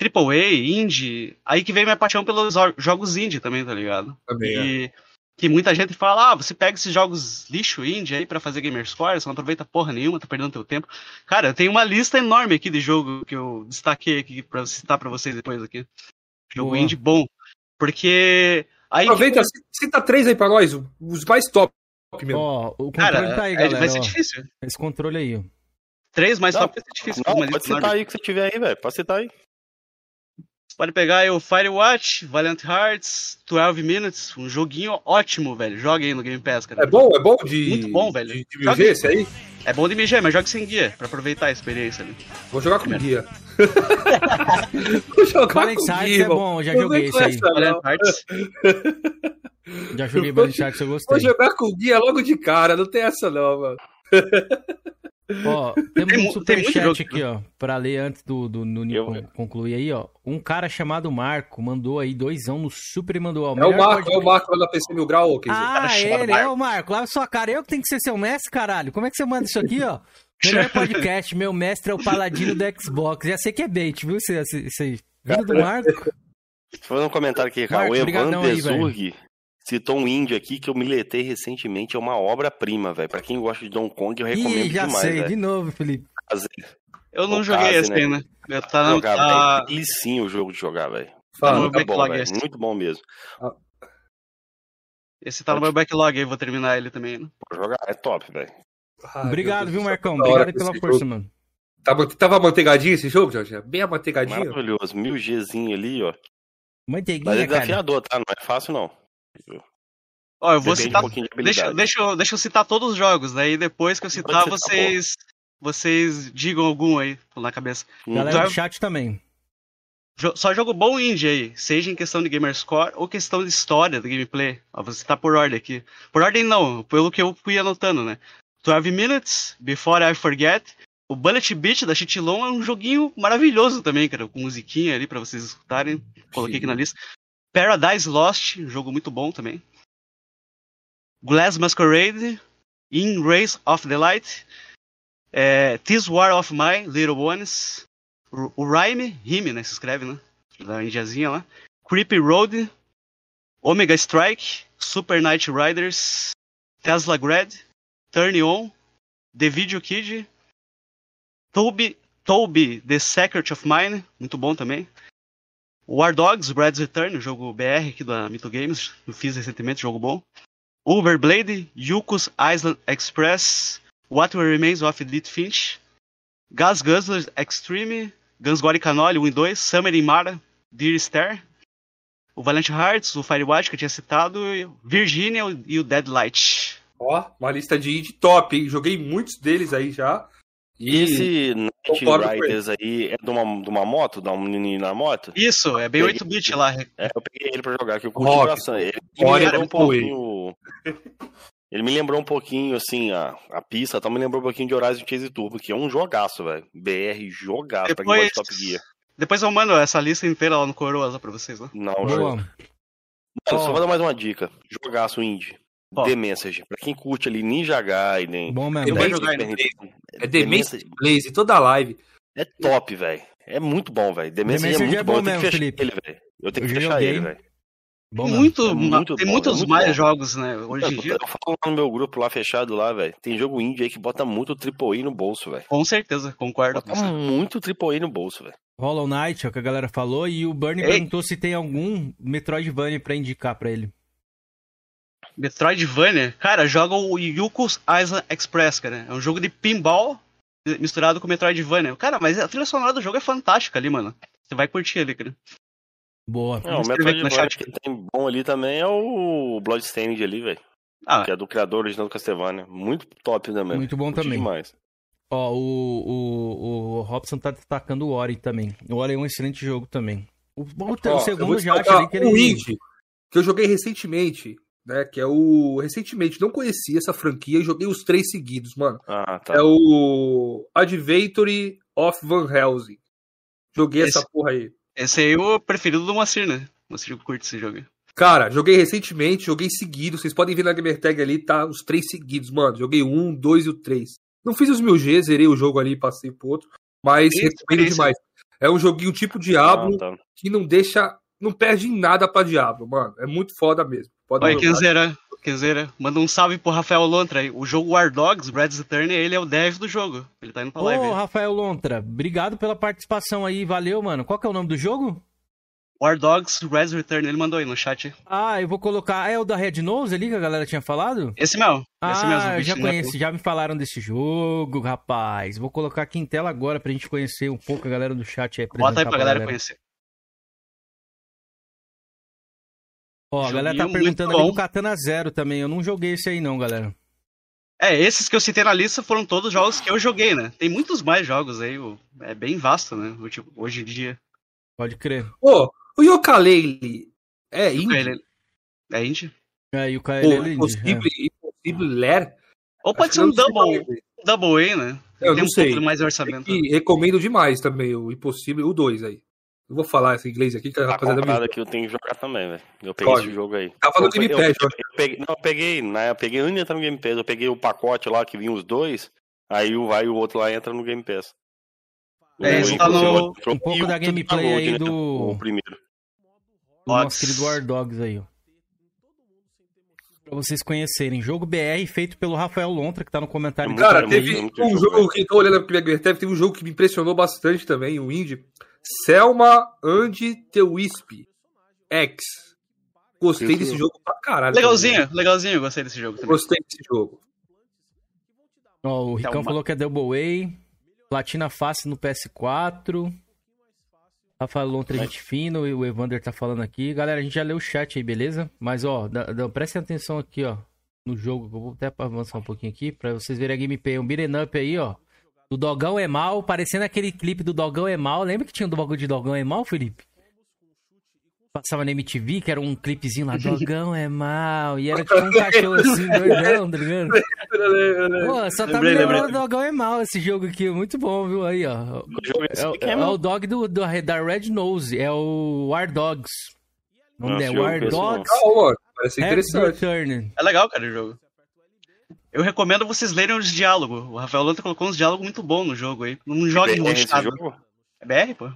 AAA, indie, aí que veio minha paixão pelos jogos indie também, tá ligado? Também, e é. que muita gente fala, ah, você pega esses jogos lixo indie aí para fazer Gamerscore, você não aproveita porra nenhuma, tá perdendo teu tempo. Cara, eu tenho uma lista enorme aqui de jogo que eu destaquei aqui pra citar pra vocês depois aqui. Jogo indie bom. Porque. Aí Aproveita, que... cita três aí pra nós, os mais top mesmo. Ó, o controle Cara, tá aí, é, galera. Vai ser difícil. Esse controle aí, ó. Três mais não, top vai ser difícil. Não, pode citar aí que você tiver aí, velho. Pode citar aí. Você pode pegar aí o Firewatch, Valiant Hearts, 12 Minutes, um joguinho ótimo, velho. Joga aí no Game Pass, cara. É bom? É bom de. Muito bom, velho. De, de esse aí? É bom de MG, mas joga sem guia, pra aproveitar a experiência ali. Vou jogar com guia. Vou jogar com guia. é bom, já joguei esse aí. Já joguei Valiant Hearts, eu gostei. Vou jogar com guia logo de cara, não tem essa não, mano. Ó, temos tem, um superchat aqui, ó, pra ler antes do, do, do Nico concluir aí, ó. Um cara chamado Marco mandou aí doisão no super e mandou... Ó, é o Marco, é o Marco lá da PC Mil Grau, dizer, Ah, ele, é o Marco. Lá sua cara, eu que tenho que ser seu mestre, caralho. Como é que você manda isso aqui, ó? Melhor podcast, meu mestre é o paladino do Xbox. Já sei que é bait, viu? Isso, isso aí. Vindo do Marco. Vou fazer um comentário aqui, cara. o Evan Desurg citou um indie aqui que eu miletei recentemente. É uma obra-prima, velho. Pra quem gosta de Donkey Kong, eu recomendo Ih, já demais. sei, véio. de novo, Felipe. Eu não joguei esse né? ainda. Eu tá, jogar, tá... véio. sim o jogo de jogar, velho. Fala. meu Muito bom, backlog velho. esse. Muito bom mesmo. Esse tá no meu backlog aí, vou terminar ele também. Né? Pô, jogar é top, velho. Ai, Obrigado, viu, Marcão? Obrigado pela força, jogo- mano. Tava, tava manteigadinho esse jogo, Jorge? Bem amantegadinho? Maravilhoso. Mil Gzinho ali, ó. Mas Manteiguinha, é cara. desafiador, tá? Não é fácil, não. Ó, eu vou Depende citar. um pouquinho de Deixa, deixa, eu- deixa eu citar todos os jogos, daí depois que eu citar, vocês. Vocês digam algum aí, na cabeça. Hum. Galera Já- do chat também. Só jogo bom indie aí, seja em questão de gamerscore ou questão de história do gameplay. Ó, vou citar por ordem aqui. Por ordem não, pelo que eu fui anotando, né? 12 Minutes, Before I Forget. O Bullet Beat da Chitilon é um joguinho maravilhoso também, cara, com musiquinha ali pra vocês escutarem. Coloquei aqui na lista. Paradise Lost, jogo muito bom também. Glass Masquerade, In Race of the Light. É, This War of My Little Ones. O Rhyme, Rime, né? Se escreve, né? Da indiazinha lá. Creepy Road. Omega Strike. Super Night Riders. Tesla Grad. Turn On. The Video Kid. Toby, Toby The Secret of Mine. Muito bom também. War Dogs, Brad's Return, jogo BR aqui da Mito Games. Eu fiz recentemente, jogo bom. Overblade, Yuko's Island Express. What Will Remains of Edith Finch. Gas Guzzlers Extreme. Guns Gore Canoli 1 e 2. Summer in Mara. Dear Star. O Valiant Hearts, o Firewatch que eu tinha citado. o Virginia e o Deadlight. Ó, uma lista de indie top, hein? Joguei muitos deles aí já. E esse Concordo Riders aí é de uma, de uma moto? De um menino na moto? Isso, é bem Peguei. 8-bit lá. É, eu peguei ele pra jogar, que eu curti Rock. bastante. Ele me Olha, lembrou um pouquinho. Ele me lembrou um pouquinho, assim, a, a pista, tá? Me lembrou um pouquinho de Horizon Chase Turbo, que é um jogaço, velho. BR jogaço pra quem gosta de Top Gear. Depois eu mando essa lista inteira lá no Coroas lá pra vocês. Né? Não, Boa. Mano, só vou dar mais uma dica. Jogaço indie. Ó. The Message. Pra quem curte ali Ninja Gaiden. Bom Eu mesmo. vai Demence jogar. É Demence Blaze, toda a live. É top, velho. É muito bom, velho. The Message é muito é bom. bom Eu tenho que mesmo, fechar Felipe. ele, velho. Eu tenho que Eu fechar joguei. ele, velho. Bom mesmo. muito, É muito tem bom, muitos é muito mais bom. jogos, né? Hoje em Eu, dia, eu falo lá no meu grupo lá fechado lá, velho. Tem jogo indie aí que bota muito AAA no bolso, velho. com certeza, concordo. com Bota você. muito AAA no bolso, velho. Hollow Knight, é o que a galera falou. E o Bernie Ei. perguntou se tem algum Metroidvania pra indicar pra ele. Metroidvania, cara, joga o Yuko's Island Express, cara. É um jogo de pinball misturado com Metroidvania. Cara, mas a trilha sonora do jogo é fantástica ali, mano. Você vai curtir ali, cara. Boa. Não, o Metroidvania que tem bom ali também é o Bloodstained ali, velho. Ah, Que é do criador original do Castlevania. Muito top também. Muito bom Curti também. demais. Ó, o, o, o Robson tá destacando o Ori também. O Ori é um excelente jogo também. O, o, Ó, o segundo já que um ele. indie que eu joguei recentemente, né? Que é o. Recentemente, não conhecia essa franquia e joguei os três seguidos, mano. Ah, tá. É o Adventure of Van Helsing. Joguei essa Esse- porra aí. esse aí é o preferido do Moacir, né? O Moacir curte esse jogo. Cara, joguei recentemente, joguei seguido. Vocês podem ver na Gamer Tag ali, tá? Os três seguidos, mano. Joguei um, dois e o três. Não fiz os mil G, zerei o jogo ali e passei pro outro. Mas Que recomendo demais. É um joguinho tipo Diablo Ah, tá. que não deixa. Não perde em nada pra Diablo, mano. É muito foda mesmo. Pode jogar. Kenzeira, Kenzeira, manda um salve pro Rafael Lontra aí. O jogo War Dogs, Brad's Return, ele é o dev do jogo. Ele tá indo pra Ô, live. aí. Rafael Lontra, obrigado pela participação aí. Valeu, mano. Qual que é o nome do jogo? War Dogs, Brad's Return, ele mandou aí no chat. Ah, eu vou colocar. É o da Red Nose ali que a galera tinha falado? Esse mesmo. esse Ah, mesmo. eu já conheço, já me falaram desse jogo, rapaz. Vou colocar aqui em tela agora pra gente conhecer um pouco a galera do chat aí. Bota aí pra galera conhecer. Ó, a galera tá perguntando ali do. Katana Zero também. Eu não joguei esse aí não, galera. É, esses que eu citei na lista foram todos jogos que eu joguei, né? Tem muitos mais jogos aí, é bem vasto, né? tipo- Hoje em dia. Pode crer. Ô, o Yooka-Laylee é indie? É indie? É, e o Kael ele impossível, impossível ler. Ou pode Acho ser um double, é. double A, né? Eu Tem não um sei. mais orçamento. E recomendo demais também o Impossível, o 2 aí. Eu vou falar esse inglês aqui que a Tá rapaziada me. comprado aqui, eu tenho que jogar também, velho. Eu peguei Pode. esse jogo aí. Tava no Eu Game peguei- Pass, eu, ó. eu peguei, não, eu peguei, né, eu peguei, ainda tá no Game Pass, eu peguei o pacote lá que vinha os dois, aí o vai e o outro lá entra no Game Pass. É, O isso tá no- um pouco e da gameplay aí né, do- O primeiro. do nosso querido War Dogs aí, ó. Pra vocês conhecerem. Jogo BR feito pelo Rafael Lontra, que tá no comentário. Cara, teve um jogo que tô olhando aqui, teve, teve um jogo que me impressionou bastante também, o Indie. Selma and the Wisp X. Gostei desse jogo pra caralho. Legalzinho, também. legalzinho, gostei desse jogo também. Gostei desse jogo. Ó, o Ricão falou que é Double Way. Platina fácil no PS4. Rafael Lontra, gente fino, e o Evander tá falando aqui. Galera, a gente já leu o chat aí, beleza? Mas, ó, dá, dá, prestem atenção aqui, ó, no jogo. Eu vou até avançar um pouquinho aqui, pra vocês verem a gameplay. Um beat'em up aí, ó. Do Dogão é mal, parecendo aquele clipe do Dogão é mal. Lembra que tinha um do bagulho de Dogão é mal, Felipe? Passava na MTV, que era um clipezinho lá, Dogão é mal. E era tipo um cachorro assim, doidão, tá ligado? Pô, só tá me lembrando Dogão é mal esse jogo aqui. Muito bom, viu? Aí, ó. É, é, é o dog do, do, da Red Nose, é o War Dogs. O nome é War Dogs. Ah, parece interessante. É legal, cara, o jogo. Eu recomendo vocês lerem os diálogos. O Rafael Lanta colocou uns diálogos muito bons no jogo aí. Não jogue é, muito. É BR, pô?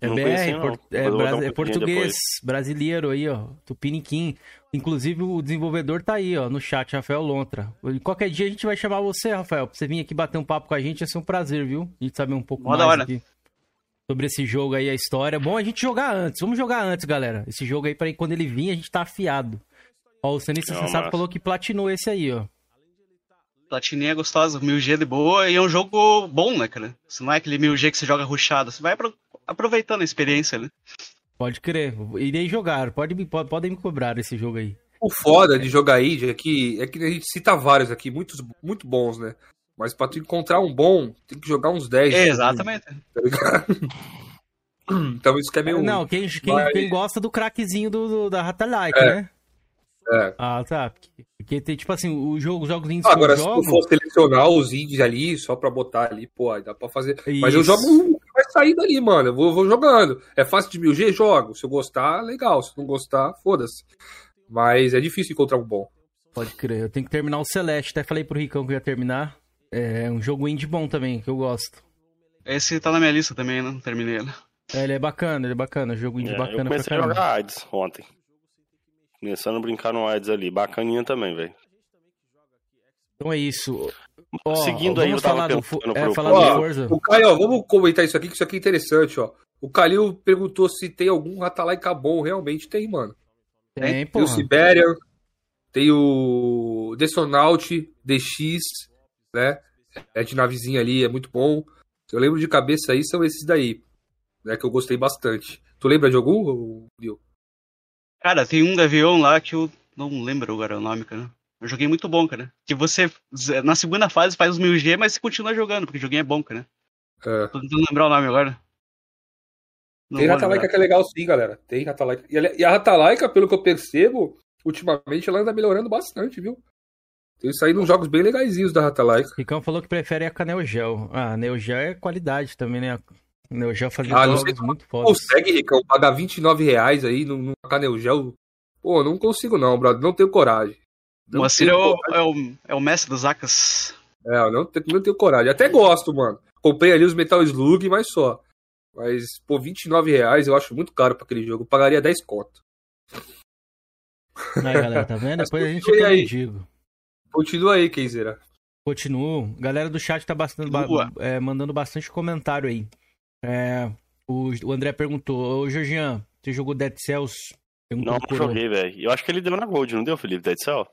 É BR, é, é, é português, depois. brasileiro aí, ó. Tupiniquim. Inclusive o desenvolvedor tá aí, ó, no chat, Rafael Lontra. Qualquer dia a gente vai chamar você, Rafael, pra você vir aqui bater um papo com a gente, ia ser um prazer, viu? A gente saber um pouco Boa mais aqui sobre esse jogo aí, a história. Bom a gente jogar antes, vamos jogar antes, galera. Esse jogo aí, para quando ele vir, a gente tá afiado. Ó, o Sanista Sensato falou que platinou esse aí, ó. Platininha é gostosa, 1000G de boa, e é um jogo bom, né, cara? Isso não é aquele 1000G que você joga ruxado, você vai aproveitando a experiência, né? Pode crer, irei jogar, pode, pode, podem me cobrar esse jogo aí. O foda de jogar aí é que, é que a gente cita vários aqui, muitos muito bons, né? Mas pra tu encontrar um bom, tem que jogar uns 10. É, exatamente. Tá então isso que é meio. Não, quem, quem, Mas... quem gosta do craquezinho do, do da Rata Like, é. né? É. Ah, tá. Porque, porque tem, tipo assim, o jogo, os jogos indies. Agora, se jogo... for selecionar os indies ali, só pra botar ali, pô, dá pra fazer. Isso. Mas eu jogo um que vai sair dali, mano. Eu vou, vou jogando. É fácil de 1000G? Jogo. Se eu gostar, legal. Se não gostar, foda-se. Mas é difícil encontrar um bom. Pode crer. Eu tenho que terminar o Celeste. Até falei pro Ricão que eu ia terminar. É um jogo indie bom também, que eu gosto. Esse tá na minha lista também, né? Não terminei ele. É, ele é bacana, ele é bacana. Jogo indie é, bacana. Eu comecei a jogar AIDS ontem. Começando a brincar no AIDS ali. Bacaninha também, velho. Então é isso. Ó, Seguindo aí, eu falar do, é, pro... falar ó, do Forza. O Caio, ó, vamos comentar isso aqui, que isso aqui é interessante, ó. O Calil perguntou se tem algum Ratalaika bom. Realmente tem, mano. Tem, pô. Tem o Siberian, tem o Dessonaut DX, né? É de navezinha ali, é muito bom. Eu lembro de cabeça aí, são esses daí, né? Que eu gostei bastante. Tu lembra de algum, Bill? Cara, tem um Gavião lá que eu não lembro agora o nome, cara. Eu joguei muito bom, cara. Que você, na segunda fase, faz os 1000G, mas você continua jogando, porque o joguinho é bom, cara. É. Tô tentando lembrar o nome agora. Não tem Ratalaika que é legal sim, galera. Tem Ratalaika. E a Ratalaika, pelo que eu percebo, ultimamente ela anda melhorando bastante, viu? Tem saído uns jogos bem legaisinhos da Ratalaika. Ricão falou que prefere a Neo Geo. Ah, a Neo Geo é qualidade também, né? Neo Geo fazia ah, jogos muito fodas. Consegue, Ricão, pagar 29 reais aí numa Neo Geo? Pô, não consigo não, brother. Não tenho coragem. o Moacir é o, é, o, é o mestre dos Akas. É, eu não, não tenho coragem. Até gosto, mano. Comprei ali os Metal Slug, mas só. Mas, pô, 29 reais eu acho muito caro pra aquele jogo. Eu pagaria 10 conto. Aí, galera, tá vendo? Depois a gente fica mendigo. Continua aí, Keizera. Continuo. Galera do chat tá bastante, é, mandando bastante comentário aí. É, o, o, André perguntou, ô Georgian, você jogou Dead Cells? Não, não joguei, velho. Eu acho que ele deu na Gold, não deu, Felipe, Dead Cell?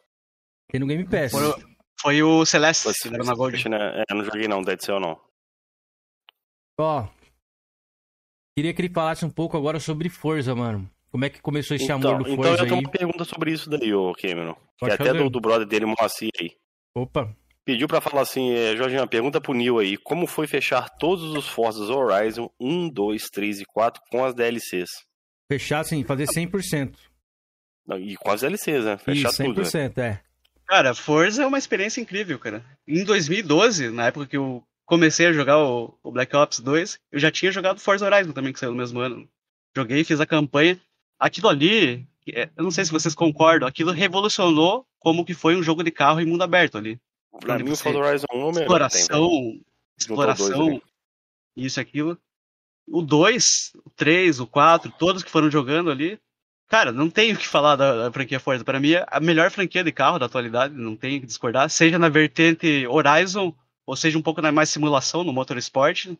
Tem no Game Pass. Foi, foi o Celeste que deu na Gold. Né? É, não joguei não, Dead Cell não. Ó, queria que ele falasse um pouco agora sobre Forza, mano. Como é que começou esse então, amor do Forza Então eu tenho uma pergunta sobre isso daí, ô Cameron. Pode que é até do, do brother dele, Moacir aí. Opa. Pediu para falar assim, é, Jorginho, pergunta pro Neil aí, como foi fechar todos os Forzas Horizon 1, 2, 3 e 4 com as DLCs? Fechar, sim, fazer 100%. Não, e com as DLCs, né? Fechar Isso, 100%, tudo. 100%, né? é. Cara, Forza é uma experiência incrível, cara. Em 2012, na época que eu comecei a jogar o, o Black Ops 2, eu já tinha jogado Forza Horizon também, que saiu no mesmo ano. Joguei, fiz a campanha. Aquilo ali, é, eu não sei se vocês concordam, aquilo revolucionou como que foi um jogo de carro em mundo aberto ali. Pra mim, o Forza Horizon 1 é Exploração, tem, exploração, isso e aquilo. O 2, o 3, o 4, todos que foram jogando ali, Cara, não tenho o que falar da, da, franquia Forza. Para mim, é a melhor franquia de carro da atualidade, não tenho que discordar. Seja na vertente Horizon, ou seja um pouco mais simulação no Motorsport.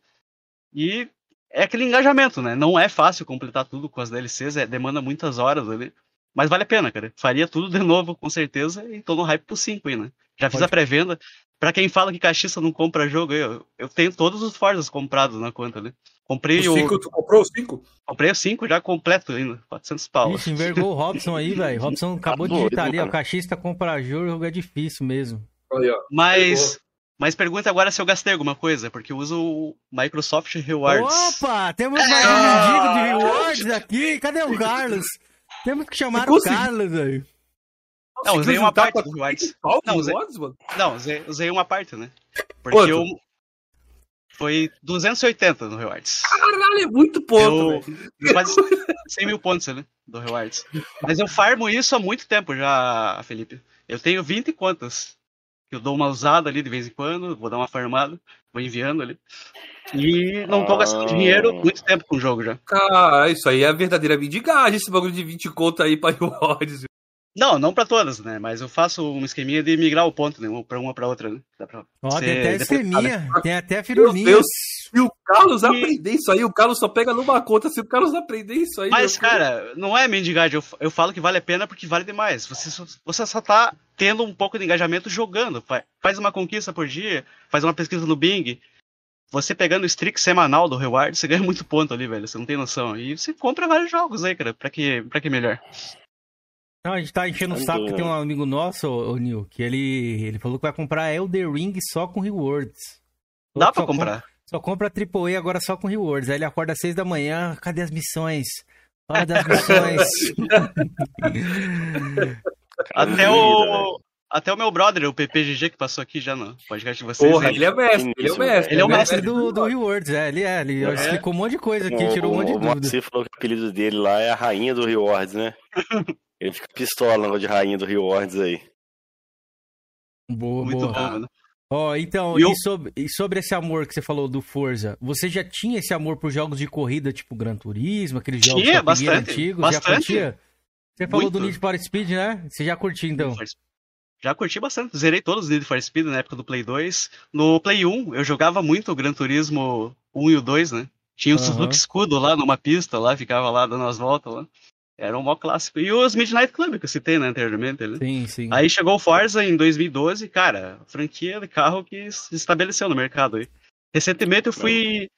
E é aquele engajamento, né? Não é fácil completar tudo com as DLCs, é, demanda muitas horas ali. Mas vale a pena, cara. Faria tudo de novo, com certeza, e tô no hype pro 5 aí, né? Já Pode. fiz a pré-venda. Pra quem fala que caixista não compra jogo, eu, eu tenho todos os Forzas comprados na conta, né? Comprei o. 5, tu comprou o 5? Comprei o 5 já completo ainda, 400 pau. Ixi, envergou o Robson aí, velho. Robson acabou de digitar ali, ó. Caixista comprar jogo é difícil mesmo. Aí, ó. Mas. Mas pergunta agora se eu gastei alguma coisa, porque eu uso o Microsoft Rewards. Opa, temos mais um mendigo de rewards aqui. Cadê o Carlos? Temos que chamar o Carlos aí. Não, usei uma parte do Rewards. Não, usei, não usei, usei uma parte, né? Porque Quanto? eu, foi 280 no Rewards. Caralho, é muito ponto. Eu, quase 100 mil pontos né, do Rewards. Mas eu farmo isso há muito tempo já, Felipe. Eu tenho 20 contas. Eu dou uma usada ali de vez em quando, vou dar uma farmada, enviando ali. E não tô gastando ah. dinheiro muito tempo com o jogo já. Cara, isso aí é a verdadeira mendigagem, esse bagulho de 20 contas aí pra rewards. Não, não pra todas, né? Mas eu faço um esqueminha de migrar o ponto, né? Pra uma pra outra, né? Dá pra Ó, tem até esqueminha, tem até a firulinha. Meu Deus, se o Carlos e... aprender isso aí, o Carlos só pega numa conta. Se o Carlos aprender isso aí. Mas, cara, não é mendigade. Eu, eu falo que vale a pena porque vale demais. Você só, você só tá tendo um pouco de engajamento jogando. Faz uma conquista por dia, faz uma pesquisa no Bing. Você pegando o streak semanal do reward, você ganha muito ponto ali, velho. Você não tem noção. E você compra vários jogos aí, cara. Pra que, pra que melhor? Não, a gente tá enchendo o saco que tem um amigo nosso, o Nil, que ele, ele falou que vai comprar Elder Ring só com rewards. Dá pra comprar. só compra AAA agora só com rewards. Aí ele acorda às seis da manhã, cadê as missões? Hora das missões. até o, até o meu brother, o PPGG, que passou aqui já no podcast de vocês. Porra, ele é mestre, ele é o mestre. Ele é o mestre do, do Rewards, é, ele é. Ele é. explicou um monte de coisa aqui, o, tirou um monte de dúvida. Você falou que o apelido dele lá é a rainha do Rewards, né? Ele fica pistola de rainha do Rewards aí. Boa, Muito boa. bom, né? Ó, oh, então, e, eu... e, sobre, e, sobre, esse amor que você falou do Forza, você já tinha esse amor por jogos de corrida, tipo Gran Turismo, aqueles jogos tinha, bastante, antigos? Bastante. Já curtia? Você falou Muito. do Need for Speed, né? Você já curtiu, então? Já curti bastante. Zerei todos os Need for Speed na época do Play 2. No Play 1, eu jogava muito o Gran Turismo 1 e o 2, né? Tinha o uhum. Suzuki Escudo lá numa pista, lá, ficava lá dando as voltas lá. Era um mó clássico. E os Midnight Club que eu citei, né, anteriormente. Né? Sim, sim. Aí chegou o Forza em 2012, cara, franquia de carro que se estabeleceu no mercado aí. Recentemente eu fui.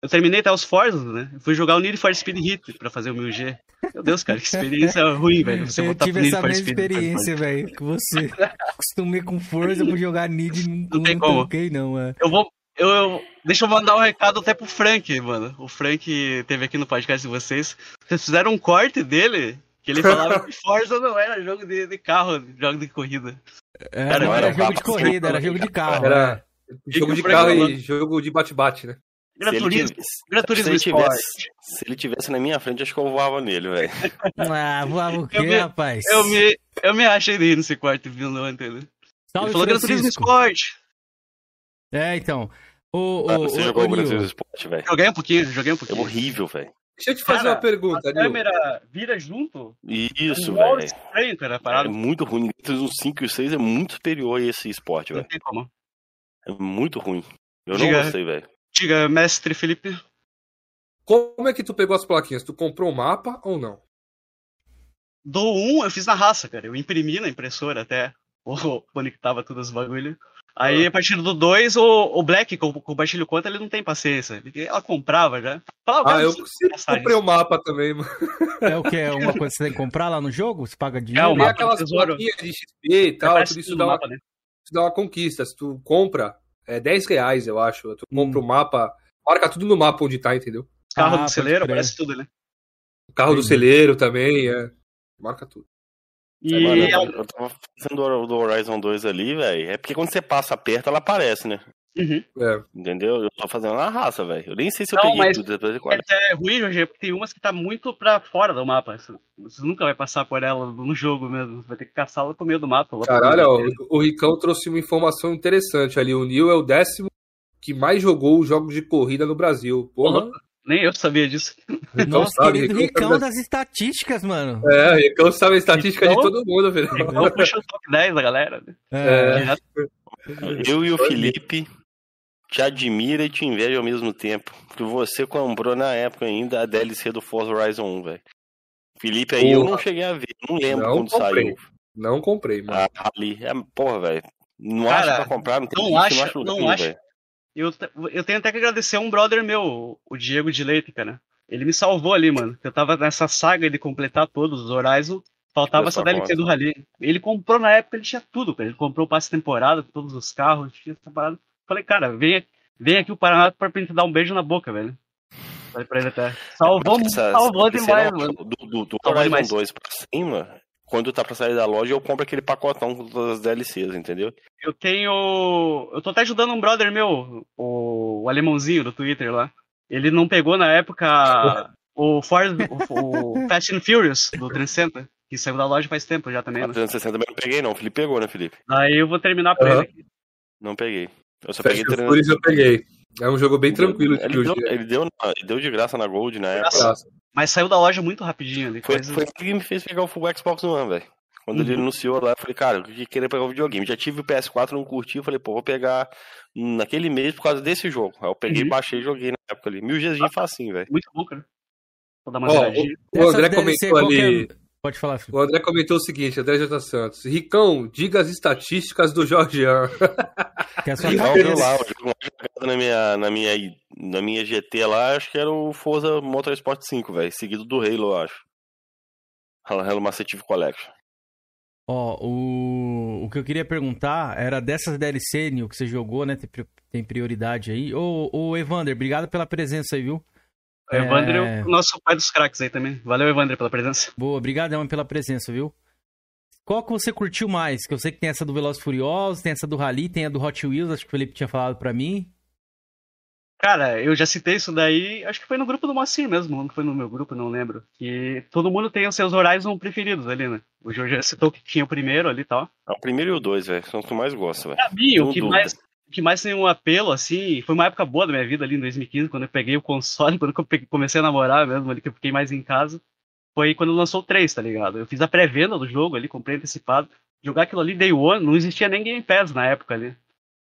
Eu terminei até os Forza, né? Eu fui jogar o Need for Speed Hit pra fazer o 1000G. Meu Deus, cara, que experiência ruim, velho. Você eu tive essa mesma experiência, velho, que você. Acostumei com Forza pra jogar Need e não, não tem como. Não, é. Eu vou, eu, eu, deixa eu mandar um recado até pro Frank, mano. O Frank teve aqui no podcast de vocês. Vocês fizeram um corte dele que ele falava que Forza não era jogo de, de carro, jogo de corrida. É, cara, não era jogo de corrida, era jogo de carro. Era é. jogo de carro e jogo de bate-bate, né? Gran Turismo, Gran Turismo se, ele tivesse, se ele tivesse na minha frente, acho que eu voava nele, velho. Ah, voava o quê, eu me, rapaz? Eu me, eu me achei dele nesse quarto vindo ontem, né? Salve, ele falou Gran Turismo Sport. É, então. O, ah, você o, jogou o Turismo Sport, velho? Joguei um pouquinho, joguei um pouquinho. É horrível, velho. Deixa eu te fazer cara, uma pergunta, A câmera vira junto? Isso, velho. É muito ruim. O 5 e o 6 é muito superior a esse esporte, velho. Não tem como. É muito ruim. Eu diga, não gostei, velho. Diga, mestre Felipe. Como é que tu pegou as plaquinhas? Tu comprou o um mapa ou não? Do 1 um, eu fiz na raça, cara. Eu imprimi na impressora até. Conectava todos os bagulhos. Aí, a partir do 2, o, o Black, com, com o Bastilho Conta, ele não tem paciência. Ela comprava já. Falava, ah, eu comprei o mapa também, mano. É o que? É uma coisa que você tem que comprar lá no jogo? Você paga dinheiro? É, o mapa aquelas plaquinhas de XP e tal, tudo isso dá, uma, né? isso dá uma conquista. Se tu compra, é 10 reais, eu acho. Tu compra hum. o mapa, marca tudo no mapa onde tá, entendeu? Carro ah, do celeiro, parece tudo, né? O carro do celeiro também, é. Marca tudo. E Agora, eu, eu tava fazendo do Horizon 2 ali, velho. É porque quando você passa perto, ela aparece, né? Uhum. É. Entendeu? Eu tô fazendo na raça, velho. Eu nem sei se eu não, peguei mas tudo depois de quase. É, é ruim, Jorge, porque tem umas que tá muito pra fora do mapa. Você nunca vai passar por ela no jogo mesmo. Você vai ter que caçá-la pro meio do mapa. Caralho, ó, o, o Ricão trouxe uma informação interessante ali. O Neil é o décimo que mais jogou os jogos de corrida no Brasil. Porra. Uhum. Nem eu sabia disso. Nossa, sabe, querido Ricão, Ricão das estatísticas, mano. É, Ricão sabe a estatística Ricão, de todo mundo, velho. Ricão puxa o top 10 da galera. Né? É. é. Eu e o Felipe te admira e te inveja ao mesmo tempo. Porque você comprou na época ainda a DLC do Forza Horizon 1, velho. Felipe aí porra. eu não cheguei a ver, não lembro não quando comprei. saiu. Não comprei, mano. Ah, ali, é, porra, velho. Não Cara, acho pra comprar, não tem não acho, não acho, não acho. Eu, eu tenho até que agradecer a um brother meu, o Diego de Leite, cara. Ele me salvou ali, mano. Eu tava nessa saga de completar todos os Horizon. Faltava essa DLC do Rally. Ele comprou na época, ele tinha tudo, cara. Ele comprou o passe temporada, todos os carros, tinha essa parada. Falei, cara, vem, vem aqui o Paraná pra te dar um beijo na boca, velho. Falei pra ele até. Salvou, salvou demais, mano. Do, do, do Horizon 2 pra cima, quando tá pra sair da loja, eu compro aquele pacotão com todas as DLCs, entendeu? Eu tenho. Eu tô até ajudando um brother meu, o, o alemãozinho do Twitter lá. Ele não pegou na época o Ford, o, o Fast and Furious do 360, que saiu da loja faz tempo já também. O né? 360 também não peguei, não. O Felipe pegou, né, Felipe? Aí eu vou terminar por uhum. ele aqui. Não peguei. Eu só Fast peguei 360. eu peguei. É um jogo bem tranquilo. Ele, deu, ele, deu, ele deu de graça na Gold na época. Mas saiu da loja muito rapidinho ali. Foi, foi que me fez pegar o Full Xbox One, velho. Quando uhum. ele anunciou lá, eu falei, cara, eu queria pegar o videogame. Já tive o PS4, não curti, eu falei, pô, vou pegar naquele mês por causa desse jogo. Aí eu peguei, uhum. baixei e joguei na época ali. Mil dias de facinho, velho. Muito bom, cara. Vou dar uma oh, o, o André comentou ali. Pode falar, filho. O André comentou o seguinte, André J. Santos. Ricão, diga as estatísticas do Jorgean. Que é a sua Não, lá, na minha, na, minha, na minha GT lá, acho que era o Forza Motorsport 5, velho. Seguido do Halo, eu acho. Halo Master Chief Collection. Ó, o, o que eu queria perguntar era dessas DLC, Nil, que você jogou, né? Tem, prioridade aí. Ô, ô, Evander, obrigado pela presença aí, viu? O Evander é, é o nosso pai dos craques aí também. Valeu, Evander, pela presença. Boa, obrigadão pela presença, viu? Qual que você curtiu mais? Que eu sei que tem essa do Velozes Furiosos, tem essa do Rally, tem a do Hot Wheels, acho que o Felipe tinha falado para mim. Cara, eu já citei isso daí, acho que foi no grupo do Moacir mesmo, não foi no meu grupo, não lembro. Que todo mundo tem os seus Horizon preferidos ali, né? O Jorge citou que tinha o primeiro ali e tal. É, o primeiro e o dois, velho, são os que eu mais gosto, velho. Pra mim, o que mais, que mais tem um apelo, assim, foi uma época boa da minha vida ali em 2015, quando eu peguei o console, quando eu comecei a namorar mesmo, ali que eu fiquei mais em casa, foi quando lançou o 3, tá ligado? Eu fiz a pré-venda do jogo ali, comprei antecipado. Jogar aquilo ali day one, não existia nem Game Pass na época ali.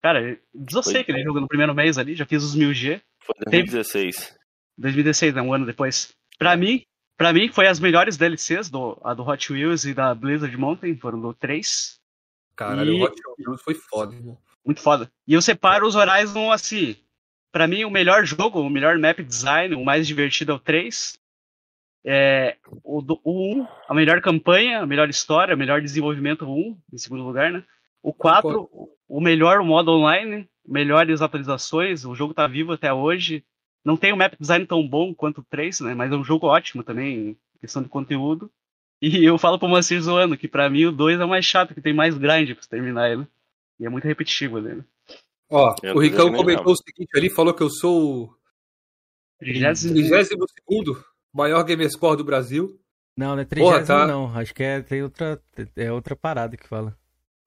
Cara, desossei aquele jogo no primeiro mês ali, já fiz os 1000G. Foi 2016. 2016, né? Um ano depois. Pra mim, pra mim foi as melhores DLCs, do, a do Hot Wheels e da Blizzard Mountain, foram do 3. Caralho, e... o Hot Wheels foi foda, irmão. Muito foda. E eu separo os Horizon assim. Pra mim, o melhor jogo, o melhor map design, o mais divertido é o 3. É, o, do, o 1, a melhor campanha, a melhor história, o melhor desenvolvimento, o 1, em segundo lugar, né? O 4, o melhor modo online, melhores atualizações, o jogo tá vivo até hoje. Não tem um map design tão bom quanto o 3, né? Mas é um jogo ótimo também, em questão de conteúdo. E eu falo pro Mancir zoando que pra mim o 2 é o mais chato, que tem mais grind pra terminar ele. E é muito repetitivo ali, né? Ó, eu o Ricão comentou o seguinte ali, falou que eu sou o 32 maior gamerscore do Brasil. Não, não é 30 tá... não. Acho que é, tem outra, é outra parada que fala.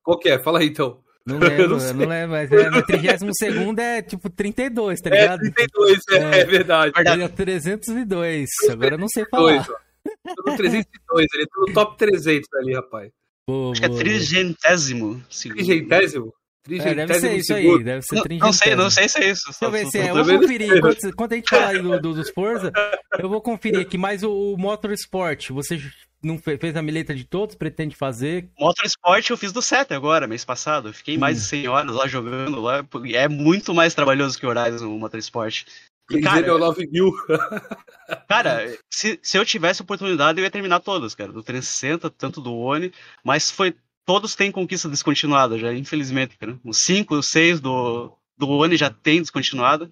Qual que é? Fala aí então. Não lembro, não, não, lembro, mas é, no 32 é tipo 32, tá ligado? É, 32, é, é, é verdade. É 302, agora eu não sei falar. Tô no 302, ele tá no top 300 ali, rapaz. Boa, Acho que é trigentésimo. Trigentésimo? É, deve ser isso aí, deve ser não, não sei, não sei se é isso. Deixa eu ver se é. Eu vou conferir. Enquanto, quando a gente falar do, do, dos Forza, eu vou conferir aqui. Mas o, o Motorsport, você não fez a mileta de todos? Pretende fazer? Motorsport eu fiz do 7 agora, mês passado. Eu fiquei hum. mais de 100 horas lá jogando lá. É muito mais trabalhoso que o Horizon o Motorsport. E, cara, é 9 mil. cara, se, se eu tivesse oportunidade, eu ia terminar todos, cara. Do 360, tanto do One. Mas foi todos têm conquista descontinuada já, infelizmente, cara. Os 5, os 6 do, do One já tem descontinuada.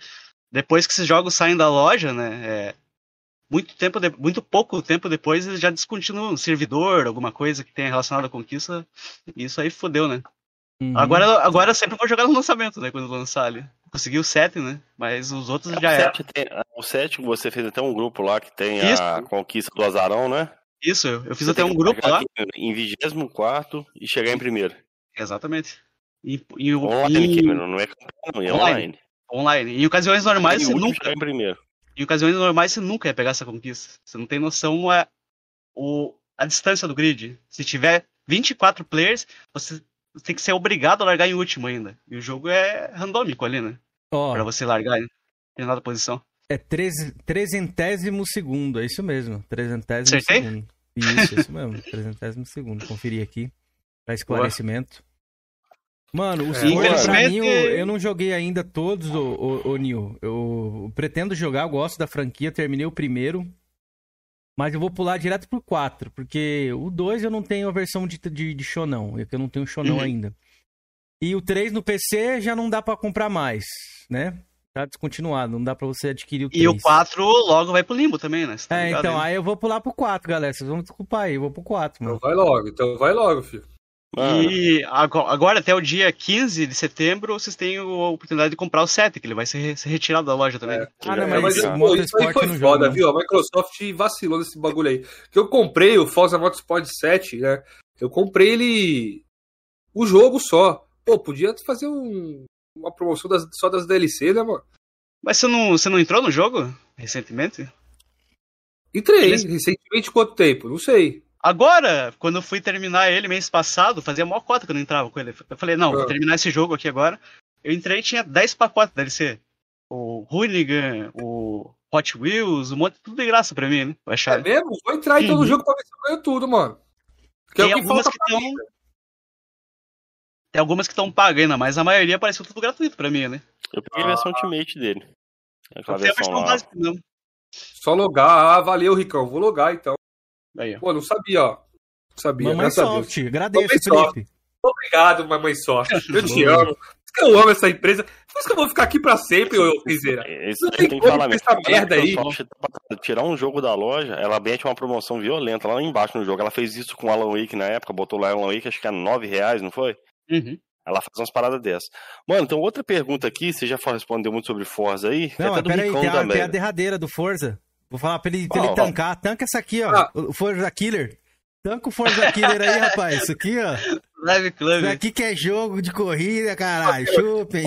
Depois que esses jogos saem da loja, né? É, muito tempo, de, muito pouco tempo depois eles já descontinuam um servidor, alguma coisa que tenha relacionado à conquista. E isso aí fodeu, né? Uhum. Agora, agora sempre vou jogar no lançamento, né? Quando lançar ali. Consegui o 7, né? Mas os outros é, já o 7 tem, o 7 você fez até um grupo lá que tem isso. a conquista do Azarão, né? Isso, eu fiz Você até um grupo lá. Em 24 e chegar em primeiro. Exatamente. E, e, online, e... Cameron, não é campeão, é online. online. Online. Em ocasiões normais, você nunca. Em primeiro. Em ocasiões normais você nunca ia pegar essa conquista. Você não tem noção a, o, a distância do grid. Se tiver 24 players, você tem que ser obrigado a largar em último ainda. E o jogo é randômico ali, né? Oh, pra você largar em determinada posição. É trezentésimo segundo, é isso mesmo. Trezentésimo Acertei? segundo. Isso, isso mesmo. Trezentésimo segundo. Conferir aqui. Pra esclarecimento. Mano, o é, pra mim, eu, eu, não joguei ainda todos, o, o, o Nil. Eu pretendo jogar, eu gosto da franquia, terminei o primeiro. Mas eu vou pular direto pro 4, porque o 2 eu não tenho a versão de, de, de Shonão, é que eu não tenho Shonão uhum. ainda. E o 3 no PC já não dá para comprar mais, né? Tá descontinuado, não dá pra você adquirir o 3. E o 4 logo vai pro limbo também, né? Tá é, então, aí? eu vou pular pro 4, galera. Vocês vão desculpar aí, eu vou pro 4, mano. Então vai logo, então vai logo, filho. Mano. E agora, até o dia 15 de setembro, vocês têm a oportunidade de comprar o 7, que ele vai ser, retirado da loja também. É. Ah, não, mas, mas pô, isso aí foi foda, jogo, viu? A Microsoft vacilou nesse bagulho aí. Que eu comprei o Forza Motorsport 7, né? Eu comprei ele. O jogo só. Pô, podia fazer um... uma promoção das... só das DLC, né, mano? Mas você não, você não entrou no jogo recentemente? Entrei. Recentemente quanto tempo? Não sei. Agora, quando eu fui terminar ele mês passado, fazia maior cota que eu não entrava com ele. Eu falei, não, vou ah. terminar esse jogo aqui agora. Eu entrei e tinha 10 pacotes da DLC. O Hooligan, o Hot Wheels, um monte, tudo de graça pra mim, né? É mesmo? Vou entrar em todo uhum. jogo pra ver se eu ganho tudo, mano. Que Tem é o que algumas que estão. Tem algumas que estão pagando, mas a maioria apareceu tudo gratuito pra mim, né? Eu peguei a versão ah. Ultimate dele. Aquela versão, a versão básica, não. Só logar. Ah, valeu, Ricão. Vou logar então. Aí, Pô, não sabia, ó. Não sabia. Mamãe Soft, agradeço, Mamãe Felipe. Soft. Obrigado, Mamãe Soft. Eu te amo. Eu amo essa empresa. Por isso que eu vou ficar aqui pra sempre, ô Piseira. Isso tem, tem que falar mesmo. Essa merda aí. Tirar um jogo da loja, ela mete uma promoção violenta lá embaixo no jogo. Ela fez isso com o Alan Wake na época, botou lá Alan Wake, acho que é 9 reais, não foi? Uhum. Ela faz umas paradas dessas. Mano, então outra pergunta aqui, você já respondeu muito sobre Forza aí? Não, é peraí, tem, a, tem a derradeira do Forza. Vou falar pra ele, pra ele tancar. Tanca essa aqui, ó. Ah. O Forza Killer. Tanca o Forza Killer aí, rapaz. Isso aqui, ó. Live Club. Isso aqui que é jogo de corrida, caralho. Chupem.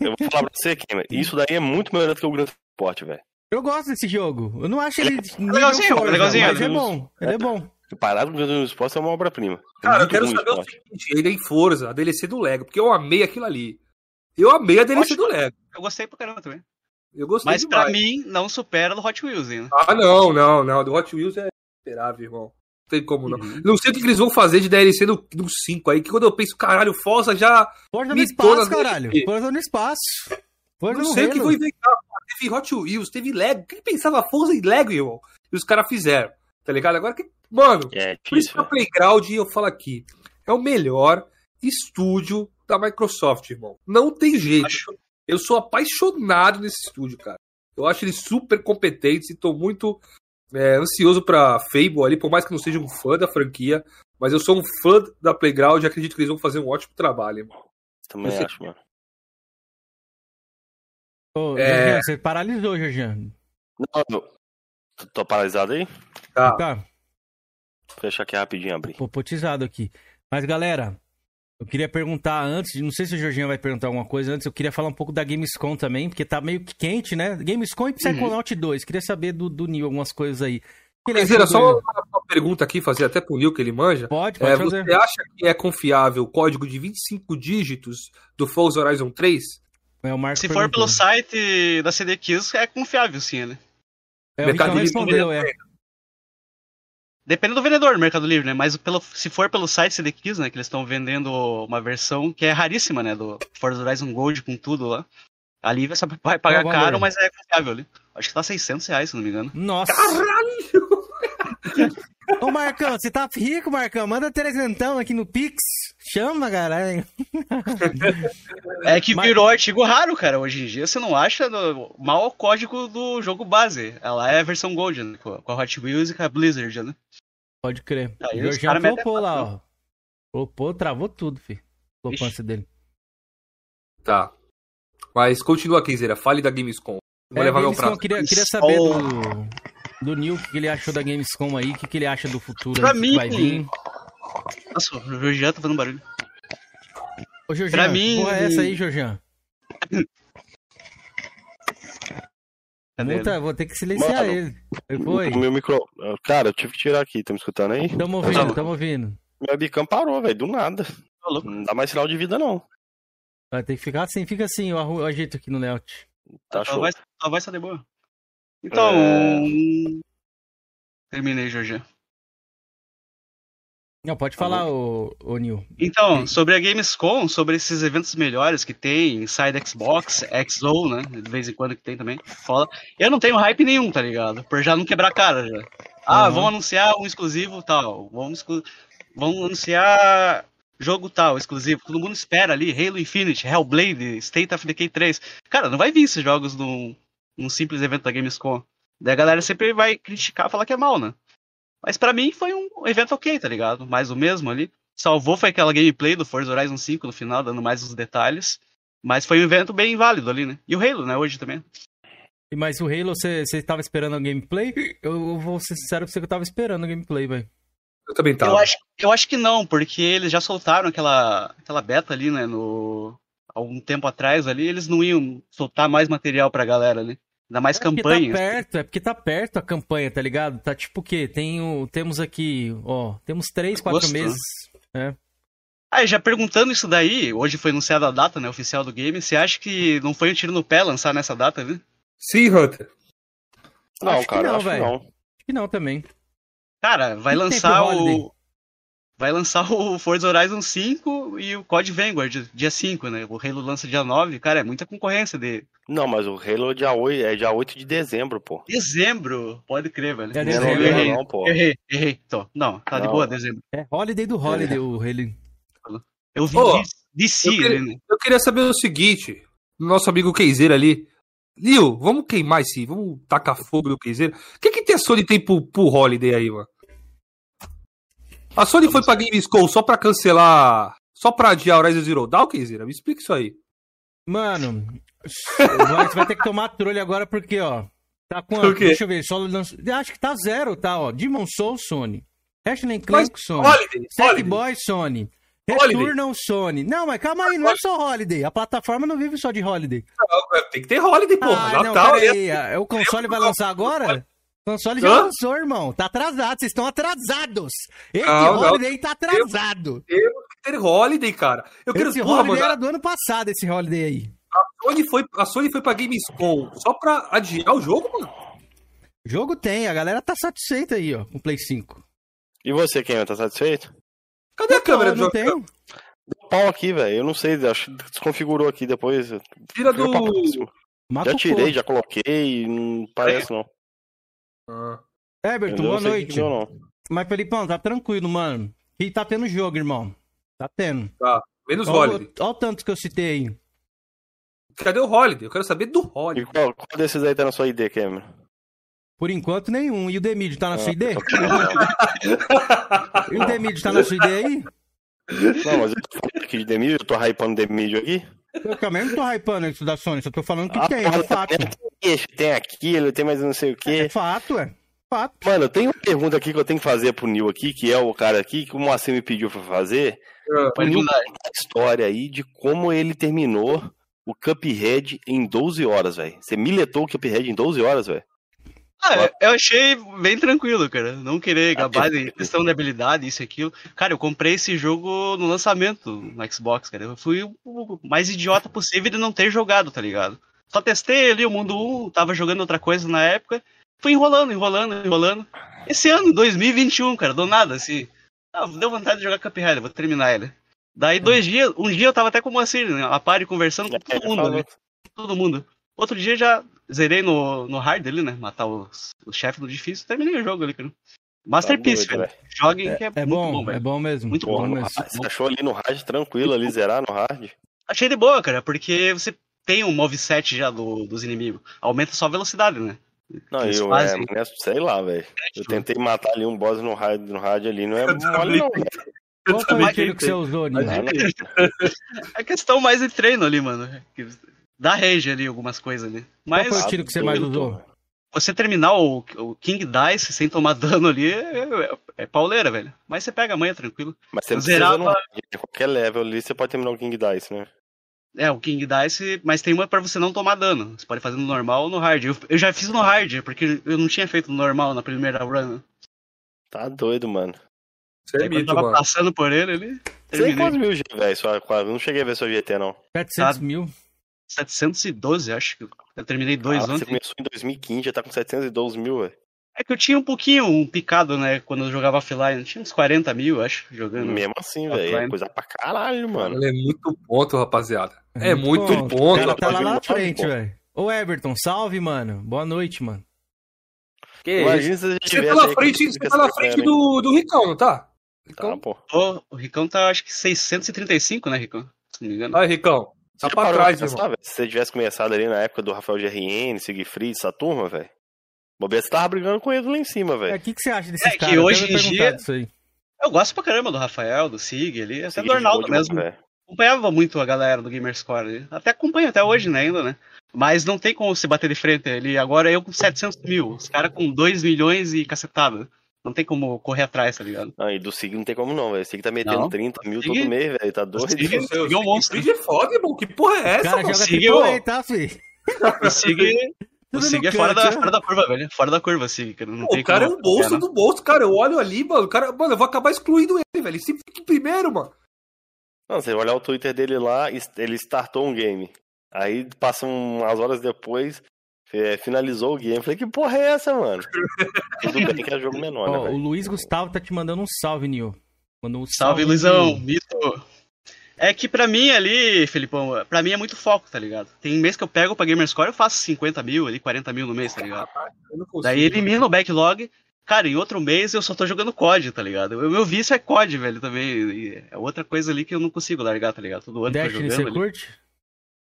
Eu vou falar pra você, Kim. Isso daí é muito melhor do que o Grand Sport, velho. Eu gosto desse jogo. Eu não acho ele. É legalzinho, Forza, legalzinho. Mas é bom. Ele é bom. Parado com o Grand Sport é uma obra-prima. É Cara, eu quero saber o seguinte: ele é em Forza, a DLC do Lego, porque eu amei aquilo ali. Eu amei a DLC do Lego. Eu gostei pra caramba também. Eu gostei Mas demais. pra mim, não supera do Hot Wheels ainda. Ah, não, não, não. Do Hot Wheels é esperável, irmão. Não tem como não. Uhum. Não sei o que eles vão fazer de DLC no, no 5 aí, que quando eu penso, caralho, Forza já. Forza no espaço, caralho. Forza no espaço. Forza não sei o que vou inventar. Teve Hot Wheels, teve Lego. Quem pensava Forza e Lego, irmão? E os caras fizeram, tá ligado? Agora que. Mano, é, por isso que a Playground, eu falo aqui, é o melhor estúdio da Microsoft, irmão. Não tem jeito. Acho... Eu sou apaixonado nesse estúdio, cara. Eu acho eles super competentes e tô muito é, ansioso pra Fable ali, por mais que não seja um fã da franquia, mas eu sou um fã da Playground e acredito que eles vão fazer um ótimo trabalho, irmão. Também você... acho, mano. Ô, é... você paralisou, Jorginho. Não, não. Tô paralisado aí? Tá. tá. Fecha aqui rapidinho, abrir. Popotizado aqui. Mas, galera, eu queria perguntar antes, não sei se o Jorginho vai perguntar alguma coisa antes, eu queria falar um pouco da Gamescom também, porque tá meio que quente, né? Gamescom e Psychonaut uhum. 2. Queria saber do, do Nil algumas coisas aí. Queria só uma pergunta aqui, fazer até pro Nil que ele manja. Pode, pode é, fazer. Você acha que é confiável o código de 25 dígitos do Forza Horizon 3? É, o Marco Se for pelo site da CD Kills, é confiável sim, né? É, o Mercado respondeu, é. Depende do vendedor no Mercado Livre, né? Mas pelo, se for pelo site CD Keys, né? Que eles estão vendendo uma versão que é raríssima, né? Do Forza Horizon Gold com tudo lá. Ali você vai pagar caro, mas é confiável ali. Acho que tá 600 reais, se não me engano. Nossa! Caralho! Ô Marcão, você tá rico, Marcão? Manda trezentão aqui no Pix. Chama, caralho. É que virou Mas... artigo raro, cara. Hoje em dia você não acha no... mal o código do jogo base. Ela é a versão Gold, né? Com a Hot Wheels e com a Blizzard, né? Pode crer. Aí o já flopou lá, ó. Flopou, travou tudo, fi. Flopância dele. Tá. Mas continua aqui, Zera. Fale da Gamescom. Vou é, levar Gamescom, meu prato. Queria, queria saber oh. do, do Neil o que ele achou da Gamescom aí, o que, que ele acha do futuro pra mim, vai vir. Nossa, o Jorgian tá fazendo barulho. Ô, Jorgian, pra mim... porra é essa aí, Jorgian? Multa, vou ter que silenciar Mano, ele. Foi. O meu micro. Cara, eu tive que tirar aqui, tá me escutando aí? Tamo ouvindo, tamo ouvindo. Minha bicam parou, velho, do nada. Tá não dá mais sinal de vida, não. Vai ter que ficar assim, fica assim, eu ajeito aqui no layout. Tá show. Vai, vai ser de boa. Então. É... Terminei, Jorge. Não, pode falar, o, o Nil. Então, sobre a Gamescom, sobre esses eventos melhores que tem, Inside Xbox, XO, né? De vez em quando que tem também. Foda. Eu não tenho hype nenhum, tá ligado? Por já não quebrar a cara já. Ah, uhum. vão anunciar um exclusivo tal. Vamos, vão anunciar jogo tal, exclusivo. Todo mundo espera ali, Halo Infinite, Hellblade, State of Decay 3. Cara, não vai vir esses jogos num, num simples evento da Gamescom. Daí a galera sempre vai criticar, falar que é mal, né? Mas para mim foi um evento ok, tá ligado? Mais o mesmo ali. Salvou foi aquela gameplay do Forza Horizon 5 no final, dando mais os detalhes. Mas foi um evento bem válido ali, né? E o Halo, né, hoje também. Mas o Halo, você, você tava esperando a gameplay? Eu vou ser sincero com você que eu tava esperando a gameplay, velho. Eu também tava. Eu acho, eu acho que não, porque eles já soltaram aquela, aquela beta ali, né, no... Algum tempo atrás ali, eles não iam soltar mais material pra galera ali. Ainda mais é campanha. Tá perto, é porque tá perto a campanha, tá ligado? Tá tipo o quê? Tem o, temos aqui, ó, temos três, quatro meses. É. Ah, já perguntando isso daí, hoje foi anunciada a data, né, oficial do game, você acha que não foi um tiro no pé lançar nessa data, viu? Sim, Hunter. Não, acho cara, que não, velho. Acho que não também. Cara, vai lançar o vai lançar o Forza Horizon 5 e o Code Vanguard dia 5, né? O Halo lança dia 9, cara, é muita concorrência de. Não, mas o Halo é dia 8, é dia 8 de dezembro, pô. Dezembro? Pode crer, velho. É dezembro, errei, não, pô. Errei, errei. Tô. Não, tá não. de boa, dezembro. É Holiday do Holiday, é. o Halo. Eu vi oh, de si, eu, queria, né? eu queria saber o seguinte, nosso amigo Keizeira ali. Lio, vamos queimar esse. Vamos tacar fogo no Keizeira. O que, que a Sony tem pro, pro Holiday aí, mano? A Sony foi pra Gamescom só pra cancelar. Só pra adiar Horizon Zero Dawn, Kizira? Me explica isso aí. Mano, você vai ter que tomar trolha agora porque, ó. Tá com. A, deixa eu ver, só lançou. Acho que tá zero, tá, ó. Demon Soul, Sony. Ratchet Clank, Sony. Holiday, Sack Boy, Sony. Returnal, Sony. Não, mas calma aí, não é só Holiday. A plataforma não vive só de Holiday. Não, tem que ter Holiday, porra. Ah, Natal, não, peraí. É... O console vai lançar agora? O console já Hã? lançou, irmão. Tá atrasado, vocês estão atrasados. Esse não, Holiday não. tá atrasado. Temos que ter Holiday, cara. Eu esse quero Holiday porra, era do ano passado, esse Holiday aí. A Sony foi, a Sony foi pra Gamescom só pra adiar o jogo, mano? Jogo tem, a galera tá satisfeita aí, ó, com o Play 5. E você, quem tá satisfeito? Cadê a câmera do jogo? Tenho. Deu pau aqui, velho. Eu não sei, acho que desconfigurou aqui depois. Tira do. Já tirei, já coloquei, não parece não. Ah. Everton, boa noite. Mas, Felipão, tá tranquilo, mano. E tá tendo jogo, irmão. Tá tendo. Tá. Menos olha, Holiday. Olha o tanto que eu citei aí. Cadê o Holiday? Eu quero saber do Holiday. E qual, qual desses aí tá na sua ID, Cameron? Por enquanto, nenhum. E o Demid tá na sua ID? e o Demid tá na sua ID aí? Não, mas eu tô falando aqui de Demid, eu tô hypando Demid aqui. Eu também não tô hypando isso da Sony, só tô falando que ah, tem, é fato. Tem aquilo, tem mais não sei o quê. É fato, é. Fato. Mano, tem uma pergunta aqui que eu tenho que fazer pro Nil aqui, que é o cara aqui, que o Moacir me pediu pra fazer. É, Nil a história aí de como ele terminou o Cuphead em 12 horas, velho. Você miletou o Cuphead em 12 horas, velho. Ah, eu achei bem tranquilo, cara. Não querer gabar de questão de habilidade, isso e aquilo. Cara, eu comprei esse jogo no lançamento no Xbox, cara. Eu fui o mais idiota possível de não ter jogado, tá ligado? Só testei ali o mundo 1, tava jogando outra coisa na época. Fui enrolando, enrolando, enrolando. Esse ano, 2021, cara, do nada, assim. Ah, deu vontade de jogar Cuphead, vou terminar ele. Daí dois dias, um dia eu tava até com o Moacir, né? A pare conversando com todo mundo ali. Todo mundo. Outro dia já zerei no, no hard ali, né? Matar os, o chefe no difícil, terminei o jogo ali, cara. Masterpiece, tá velho. Joguem é, que é, é bom, bom É bom mesmo. Muito bom, bom mesmo. Você achou ali no hard tranquilo ali, zerar no hard? Achei de boa, cara, porque você tem um moveset já do, dos inimigos. Aumenta só a velocidade, né? Não, eu, fazem... é, sei lá, velho. Eu tentei matar ali um boss no hard, no hard ali, não é mole não, Qual foi o tiro que você usou, Nino? É questão mais de treino ali, mano dá rage ali algumas coisas ali. Mas, Qual foi o tiro que você mais usou? Você terminar o, o, King Dice sem tomar dano ali é, é, é, pauleira, velho. Mas você pega a manha tranquilo. Mas você não Zerava... no, qualquer level ali você pode terminar o King Dice, né? É, o King Dice, mas tem uma para você não tomar dano. Você pode fazer no normal ou no hard. Eu, eu, já fiz no hard, porque eu não tinha feito no normal na primeira run. Tá doido, mano. Você é mito, eu tava mano. passando por ele, ele. Você tem quantos mil G, velho? Não cheguei a ver sua GT, não. 700 tá. mil. 712, acho que. Eu terminei dois ah, Você começou em 2015, já tá com 712 mil, velho. É que eu tinha um pouquinho, um picado, né, quando eu jogava offline. Tinha uns 40 mil, acho, jogando. Mesmo assim, velho. É coisa pra caralho, mano. Ele é muito ponto, rapaziada. É, é muito ponto. ponto. O cara tá lá na frente, velho. Ô, Everton, salve, mano. Boa noite, mano. Que Imagina se você tá na frente, você tá na frente do, do Ricão, não tá? Ricão? Tá, pô. Oh, o Ricão tá, acho que 635, né, Ricão? Se não me engano. Aí, Ricão. Tá pra trás, pensar, Se você tivesse começado ali na época do Rafael GRN, Siegfried, essa turma, velho. Bobeira, você tava brigando com ele lá em cima, velho. O é, que, que você acha desses é, caras? que hoje em dia... Eu gosto pra caramba do Rafael, do Sig ali, até do Arnaldo mesmo. Véio. Acompanhava muito a galera do Gamerscore ali. Até acompanho até hoje, né, ainda, né? Mas não tem como se bater de frente. Ele agora é eu com 700 mil, os caras com 2 milhões e cacetada. Não tem como correr atrás, tá ligado? Ah, e do Sig não tem como não, velho. O Sig tá metendo não. 30 mil Sig... todo mês, velho. Tá doido. O Sig, o Sig é um monstro. Sig é foda, irmão. Que porra é essa, cara? Joga Sig, aí, tá, filho? O Sig... O Sig é fora da, fora da curva, velho. Fora da curva, Sig. Não Pô, o cara é um bolso do bolso, cara. Eu olho ali, mano. O cara, mano, eu vou acabar excluindo ele, velho. Ele sempre fica primeiro, mano. Não, você olhar o Twitter dele lá, ele startou um game. Aí passam umas horas depois, é, finalizou o game. Eu falei, que porra é essa, mano? Tudo bem que é jogo menor, né, O Luiz Gustavo tá te mandando um salve, Nil. Mandou um salve, salve Luizão, mito. É que pra mim ali, Felipão, pra mim é muito foco, tá ligado? Tem mês que eu pego pra Gamerscore eu faço 50 mil ali, 40 mil no mês, tá ligado? Daí elimina o backlog. Cara, em outro mês eu só tô jogando COD, tá ligado? O meu vício é COD, velho, também. É outra coisa ali que eu não consigo largar, tá ligado? Todo ano Destiny, tô jogando. Você ali. curte?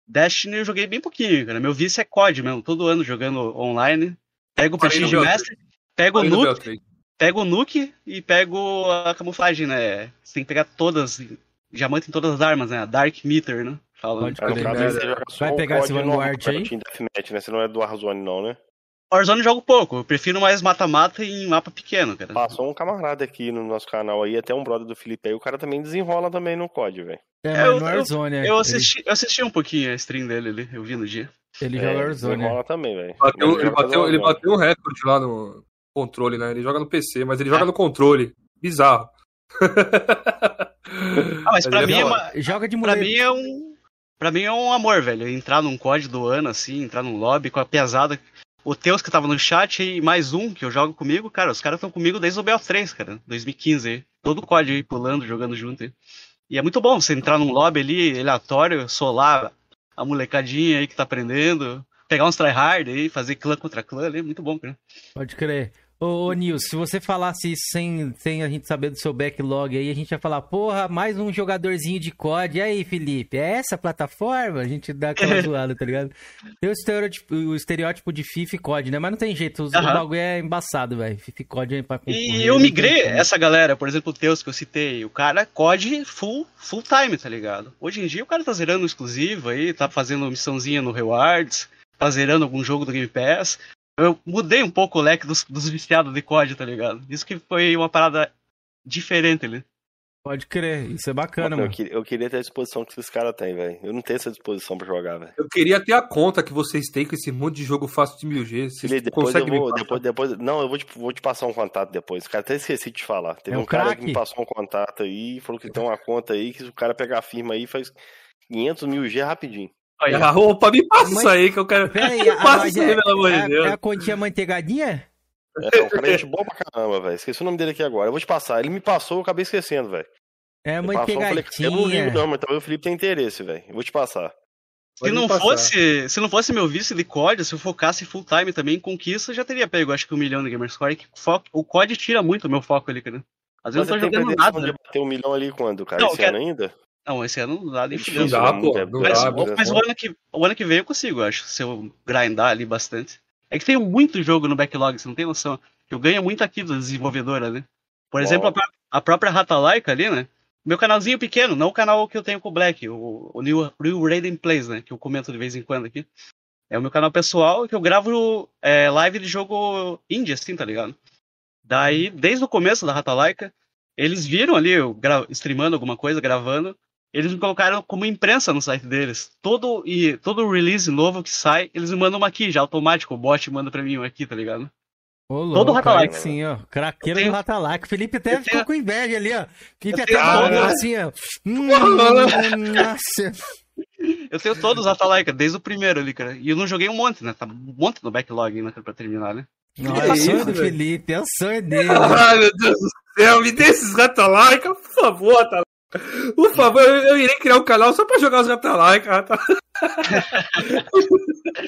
Destiny eu joguei bem pouquinho, cara. Meu vício é COD mesmo, todo ano jogando online. Pego o Prestige Master, pego o Nuke, pego o Nuke e pego a camuflagem, né? Você tem que pegar todas, diamante em todas as armas, né? Dark Meter, né? Fala, Pode. Vai pegar esse Vanguard aí? Deathmatch, né? Você não é do Warzone não, né? Warzone eu jogo pouco, eu prefiro mais mata-mata em mapa pequeno, cara. Passou um camarada aqui no nosso canal aí, até um brother do Felipe aí, o cara também desenrola também no COD, velho. É, eu, no Warzone, eu, eu, assisti, eu assisti um pouquinho a stream dele ali, eu vi no dia. Ele é, joga Warzone. Desenrola também, velho. Bateu, ele, bateu, ele bateu um recorde lá no controle, né? Ele joga no PC, mas ele joga no controle. Bizarro. ah, mas pra, mim é uma, joga de pra mim é um Pra mim é um amor, velho. Entrar num COD do ano, assim, entrar num lobby com a pesada o Teus que tava no chat e mais um que eu jogo comigo, cara, os caras estão comigo desde o BO3, cara, 2015. Todo o código aí pulando, jogando junto. Aí. E é muito bom você entrar num lobby ali, aleatório, solar a molecadinha aí que tá aprendendo, pegar uns tryhard aí, fazer clã contra clã ali, é muito bom, cara. Pode crer. Ô, ô Nils, se você falasse isso sem, sem a gente saber do seu backlog aí, a gente ia falar, porra, mais um jogadorzinho de COD. E aí, Felipe, é essa plataforma? A gente dá aquela zoada, tá ligado? Tem o estereótipo, o estereótipo de FIFA e COD, né? Mas não tem jeito, o bagulho é embaçado, velho. FIFA e COD é pra E eu migrei essa galera, por exemplo, o Teus que eu citei, o cara COD full, full time, tá ligado? Hoje em dia o cara tá zerando exclusivo aí, tá fazendo missãozinha no Rewards, tá zerando algum jogo do Game Pass eu mudei um pouco o leque dos, dos viciados de COD, tá ligado? Isso que foi uma parada diferente ali. Pode crer, isso é bacana, mano. Eu, queria, eu queria ter a disposição que esses caras têm, velho. Eu não tenho essa disposição pra jogar, velho. Eu queria ter a conta que vocês têm com esse monte de jogo fácil de 1000G. Vocês Filho, depois eu vou, depois, depois, Não, eu vou te, vou te passar um contato depois. Cara, até esqueci de te falar. Teve é um, um cara que me passou um contato aí, falou que tem uma conta aí, que se o cara pegar a firma aí, faz 500 mil G rapidinho. Olha, a roupa, me passa aí que eu quero. Pera aí, a, passa isso aí, pelo amor de Deus. É a continha manteigadinha? É, o cara é gente boa pra caramba, velho. Esqueci o nome dele aqui agora. Eu vou te passar. Ele me passou, eu acabei esquecendo, velho. É, manteigadinha. Passou, eu, falei, eu não ligo, não, mas talvez o Felipe tenha interesse, velho. Eu vou te passar. Se não, fosse, se não fosse meu vício de COD, se eu focasse full time também em conquista, eu já teria pego, acho que um milhão de Gamerscore. Que foco, o COD tira muito o meu foco ali, cara. Às vezes Mas eu tô jogando nada. Você bater um milhão ali quando, cara? Não, Esse ano ainda? Não, esse ano não dá nem fudendo. Não dá, pô. Não mas, dá, mas o, ano que, o ano que vem eu consigo, acho, se eu grindar ali bastante. É que tem muito jogo no backlog, você não tem noção. Eu ganho muito aqui da desenvolvedora, né? Por exemplo, a, a, própria Rata Laika ali, né? Meu canalzinho pequeno, não o canal que eu tenho com o Black, o, o New, New Raiden Plays, né? Que eu comento de vez em quando aqui. É o meu canal pessoal que eu gravo é, live de jogo indie, assim, tá ligado? Daí, desde o começo da Rata Laika, eles viram ali eu streamando alguma coisa, gravando. Eles me colocaram como imprensa no site deles. Todo e todo release novo que sai, eles me mandam uma aqui já automático, o bot manda pra mim uma aqui, tá ligado? Ô, louco, Todo Ratalike. Sim, ó. Craqueiro tenho... do Ratalike. Felipe até eu ficou tenho... com inveja ali, ó. Felipe até falou assim, ó. Hum, nossa. Eu tenho todos os Ratalike, desde o primeiro ali, cara. E eu não joguei um monte, né? Tá um monte no backlog ainda pra terminar, né? Nossa, é sonho do Felipe, é o sonho dele. Ai, meu Deus do céu, me dê esses Ratalike, por favor, tá? Por favor, eu, eu, irei criar um canal só pra jogar os Ratalike, cara. Tá?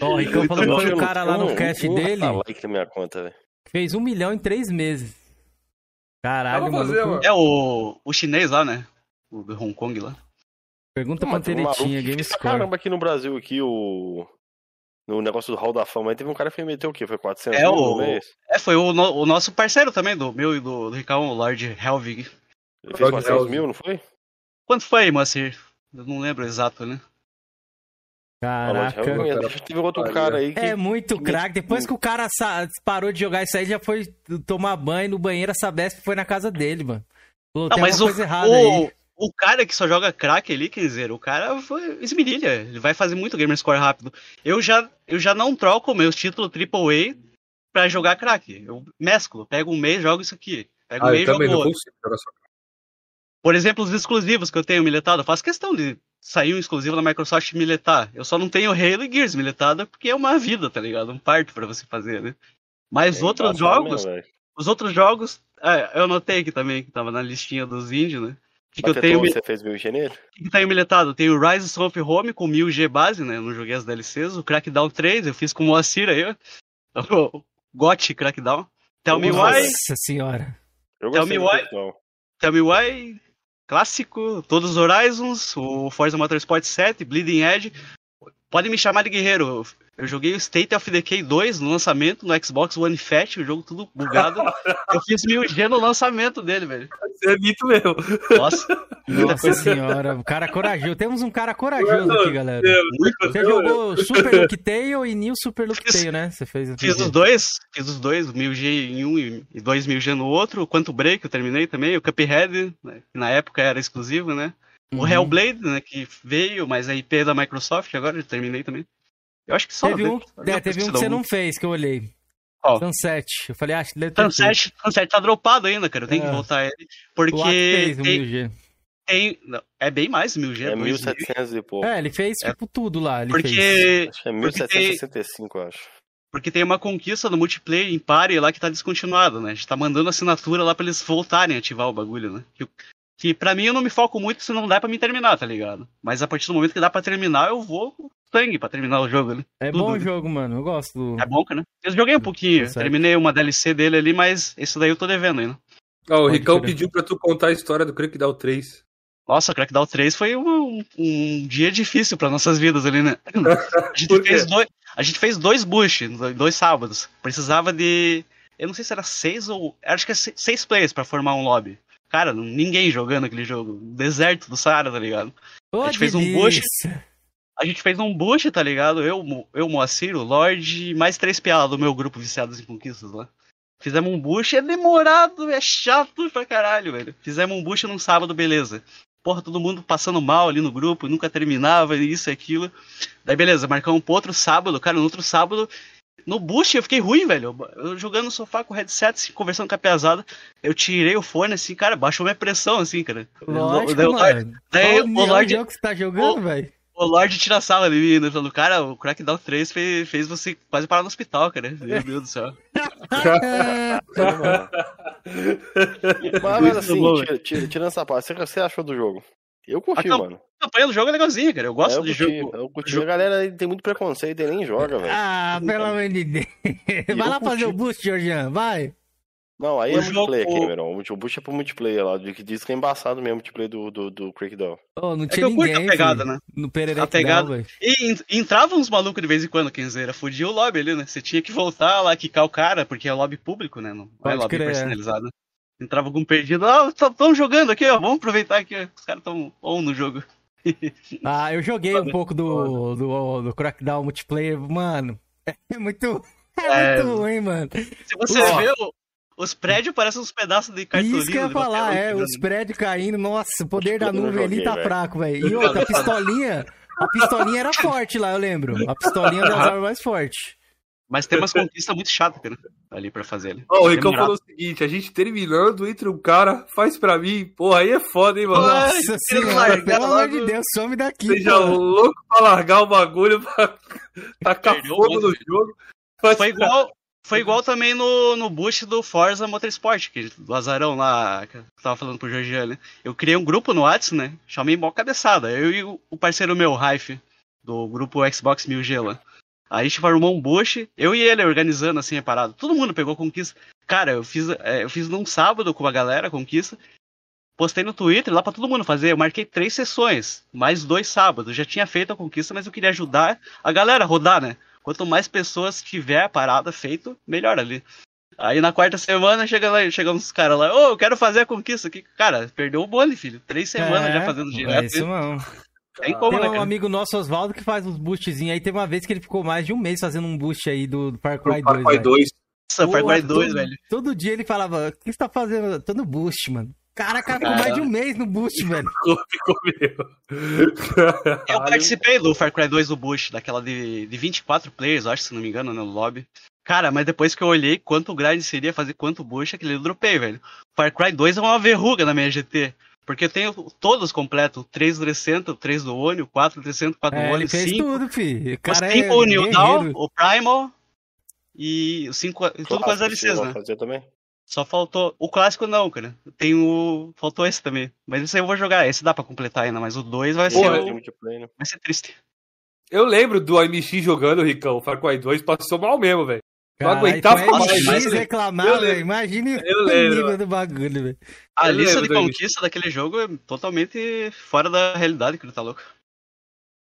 Oh, então falou que foi o cara lá no cast um, dele. Na minha conta, velho. Fez um milhão em três meses. Caralho, mano. É o, o chinês lá, né? O do Hong Kong lá. Pergunta pra Teretinha, GameScore. Caramba, aqui no Brasil, aqui, o... No negócio do Hall da Fama, aí teve um cara que meteu o quê? Foi 400 é, o... mês? É, foi o, no... o, nosso parceiro também, do meu e do, do Ricardo, o Lord Helvig. Ele fez 400 mil, não foi? Quanto foi, Moacir? Eu não lembro exato, né? Caraca. Teve outro cara aí que... É muito craque. Depois que o cara parou de jogar isso aí, já foi tomar banho no banheiro, a Sabesp foi na casa dele, mano. Pô, não, mas o, o, o, cara que só joga craque ali, quer dizer, o cara foi esmirilha. Ele vai fazer muito gamer score rápido. Eu já, eu já não troco meus títulos AAA pra jogar craque. Eu mesclo. Pego um mês, jogo isso aqui. Pego ah, um mês, jogo outro. Por exemplo, os exclusivos que eu tenho miletado, eu faço questão de sair um exclusivo da Microsoft miletar. Eu só não tenho Halo e Gears miletado porque é uma vida, tá ligado? Um parto para você fazer, né? Mas é outros jogos, mesmo, os outros jogos, é, eu notei aqui também, que tava na listinha dos índios, né? Que, que eu tenho, você fez 1000G nele? O que tá miletado? Eu tenho Rise of Home com 1000G base, né? Eu não joguei as DLCs. O Crackdown 3, eu fiz com o Moacir aí, ó. O GOT Crackdown. Tell Me Why. Nossa senhora. Tell Me Why. Tell Me Why clássico, todos os Horizons, o Forza Motorsport 7, Bleeding Edge. Pode me chamar de guerreiro. Eu joguei o State of Decay 2 no lançamento no Xbox One Fat, o jogo tudo bugado. eu fiz 1000G no lançamento dele, velho. Você é mito mesmo. Nossa. Nossa senhora, o cara corajoso. Temos um cara corajoso aqui, galera. Você jogou Super Look Tail e New Super Look Tail, né? Você fez Fiz os dois, fiz os dois, 1000G em um e 2000G no outro. O Quanto Break eu terminei também. O Cuphead, né, que na época era exclusivo, né? O uhum. Hellblade, né, que veio, mas a IP é da Microsoft agora, eu terminei também. Eu acho que só. Teve um, é, teve um que você não fez, que eu olhei. Oh. Sunset. Eu falei, acho que Sunset, Sunset tá dropado ainda, cara. Eu tenho é. que voltar ele. Porque. Fez tem, 1000G. Tem, não, é bem mais 1000G. É 1700 e pouco. É, ele fez é. tipo tudo lá. Ele porque. Fez. Acho que é 1765, eu acho. Porque tem uma conquista no multiplayer em pare lá que tá descontinuado, né? A gente tá mandando assinatura lá pra eles voltarem a ativar o bagulho, né? Que, pra mim eu não me foco muito se não dá pra me terminar, tá ligado? Mas a partir do momento que dá pra terminar, eu vou sangue pra terminar o jogo ali. É Tudo. bom o jogo, mano. Eu gosto do. É bom, né? Eu joguei um pouquinho. Terminei uma DLC dele ali, mas esse daí eu tô devendo ainda. Oh, o Ricão pediu pra tu contar a história do Crackdown 3. Nossa, o Crackdown 3 foi um, um dia difícil para nossas vidas ali, né? A gente, fez dois, a gente fez dois bush, dois sábados. Precisava de. Eu não sei se era seis ou. Acho que é seis players para formar um lobby. Cara, ninguém jogando aquele jogo. Deserto do Saara, tá ligado? Oh, a gente fez um bush. A gente fez um boost, tá ligado? Eu, eu Moacir, o Lorde, mais três piadas do meu grupo viciados em conquistas lá. Fizemos um boost, é demorado, é chato pra caralho, velho. Fizemos um boost num sábado, beleza. Porra, todo mundo passando mal ali no grupo, nunca terminava, isso e aquilo. Daí, beleza, marcamos pro outro sábado, cara, no outro sábado, no boost eu fiquei ruim, velho. Eu jogando no sofá com o headset, assim, conversando com a pesada. Eu tirei o fone, assim, cara, baixou minha pressão, assim, cara. Lógico, daí, mano. Daí, o Lorde... que você tá jogando, velho? O Lorde tira a sala mim, né? Falando, cara, o Crackdown 3 fez, fez você quase parar no hospital, cara. Meu Deus do céu. mas, mas assim, tira, tira, tirando essa parte, você achou do jogo? Eu curti, a mano. A campanha do jogo é legalzinha, cara. Eu gosto é, eu de curti, jogo. Eu curti. A galera tem muito preconceito e nem joga, velho. Ah, pelo amor de Deus. Vai lá fazer o boost, Georgian, vai. Não, aí o é jogo... multiplayer, Cameron. O Bush é pro multiplayer lá, que diz que é embaçado mesmo o multiplayer do, do, do Crackdown. Oh, não tinha é que ninguém, a pegada, né? No Pereira a pegada. e, e entrava uns malucos de vez em quando, quem dizer, fudia o lobby ali, né? Você tinha que voltar lá, quicar o cara, porque é lobby público, né? Não é lobby crer. personalizado. Entrava algum perdido, ó, oh, estão jogando aqui, ó, vamos aproveitar que os caras estão on no jogo. ah, eu joguei um pouco do, do, do Crackdown multiplayer, mano. É muito, é, é muito ruim, mano. Se você oh. vê Os prédios parecem uns pedaços de cartolina. Isso que eu ia falar, é, os prédios caindo, nossa, o poder da nuvem ali tá véio. fraco, velho. E outra, a pistolinha, a pistolinha era forte lá, eu lembro. A pistolinha das armas mais forte. Mas tem umas conquistas muito chatas, cara, ali pra fazer. Ali. Oh, o Ricão falou o seguinte: a gente terminando entre um cara, faz pra mim. Porra, aí é foda, hein, mano? Nossa senhora, pelo amor de Deus, some daqui. Seja porra. louco pra largar o bagulho, pra tacar fogo no jogo. Foi igual, foi igual também no, no boost do Forza Motorsport, que, do Azarão lá, que eu tava falando pro Georgiano. Né? Eu criei um grupo no WhatsApp, né? Chamei mó cabeçada. Eu e o, o parceiro meu, Raif, do grupo Xbox 1000G lá. Aí a gente formou um bush, eu e ele organizando assim a parada. Todo mundo pegou conquista. Cara, eu fiz, é, eu fiz num sábado com a galera a conquista. Postei no Twitter lá para todo mundo fazer. Eu marquei três sessões, mais dois sábados. Eu já tinha feito a conquista, mas eu queria ajudar a galera a rodar, né? Quanto mais pessoas tiver a parada feito, melhor ali. Aí na quarta semana chega lá, chegam uns caras lá, ô, oh, eu quero fazer a conquista aqui. Cara, perdeu o bonde, filho. Três semanas é, já fazendo direto. É isso não. Tem como, Tem né, um né, amigo nosso, Oswaldo, que faz uns boostzinhos aí. Teve uma vez que ele ficou mais de um mês fazendo um boost aí do, do Far Cry 2. Far Cry 2. Nossa, Far Cry 2, velho. Todo dia ele falava, o que você tá fazendo? Tô no boost, mano. Caraca, ficou mais de um mês no boost, velho. Ficou, mesmo. Eu participei do Far Cry 2 do boost, daquela de, de 24 players, acho, se não me engano, no lobby. Cara, mas depois que eu olhei quanto grind seria fazer quanto boost, aquele eu dropei, velho. Far Cry 2 é uma verruga na minha GT. Porque eu tenho todos completos. 3 do Recento, 3 do Ônio, 4 do Recento, 4 do é, Ônio, 5. tudo, fi. O 5 é o New Down, o Primal e o 5, tudo com as DLCs, né? Fazer também. Só faltou. O clássico não, cara. Tem o. Faltou esse também. Mas esse aí eu vou jogar. Esse dá pra completar ainda, mas o 2 vai ser. O... Vai ser triste. Eu lembro do AMX jogando, Ricão. O Far Cry 2 passou mal mesmo, velho. Não aguentava mais. mais reclamar, velho. Imagine o nível do bagulho, velho. A lista de conquista daquele jogo é totalmente fora da realidade, que ele tá louco.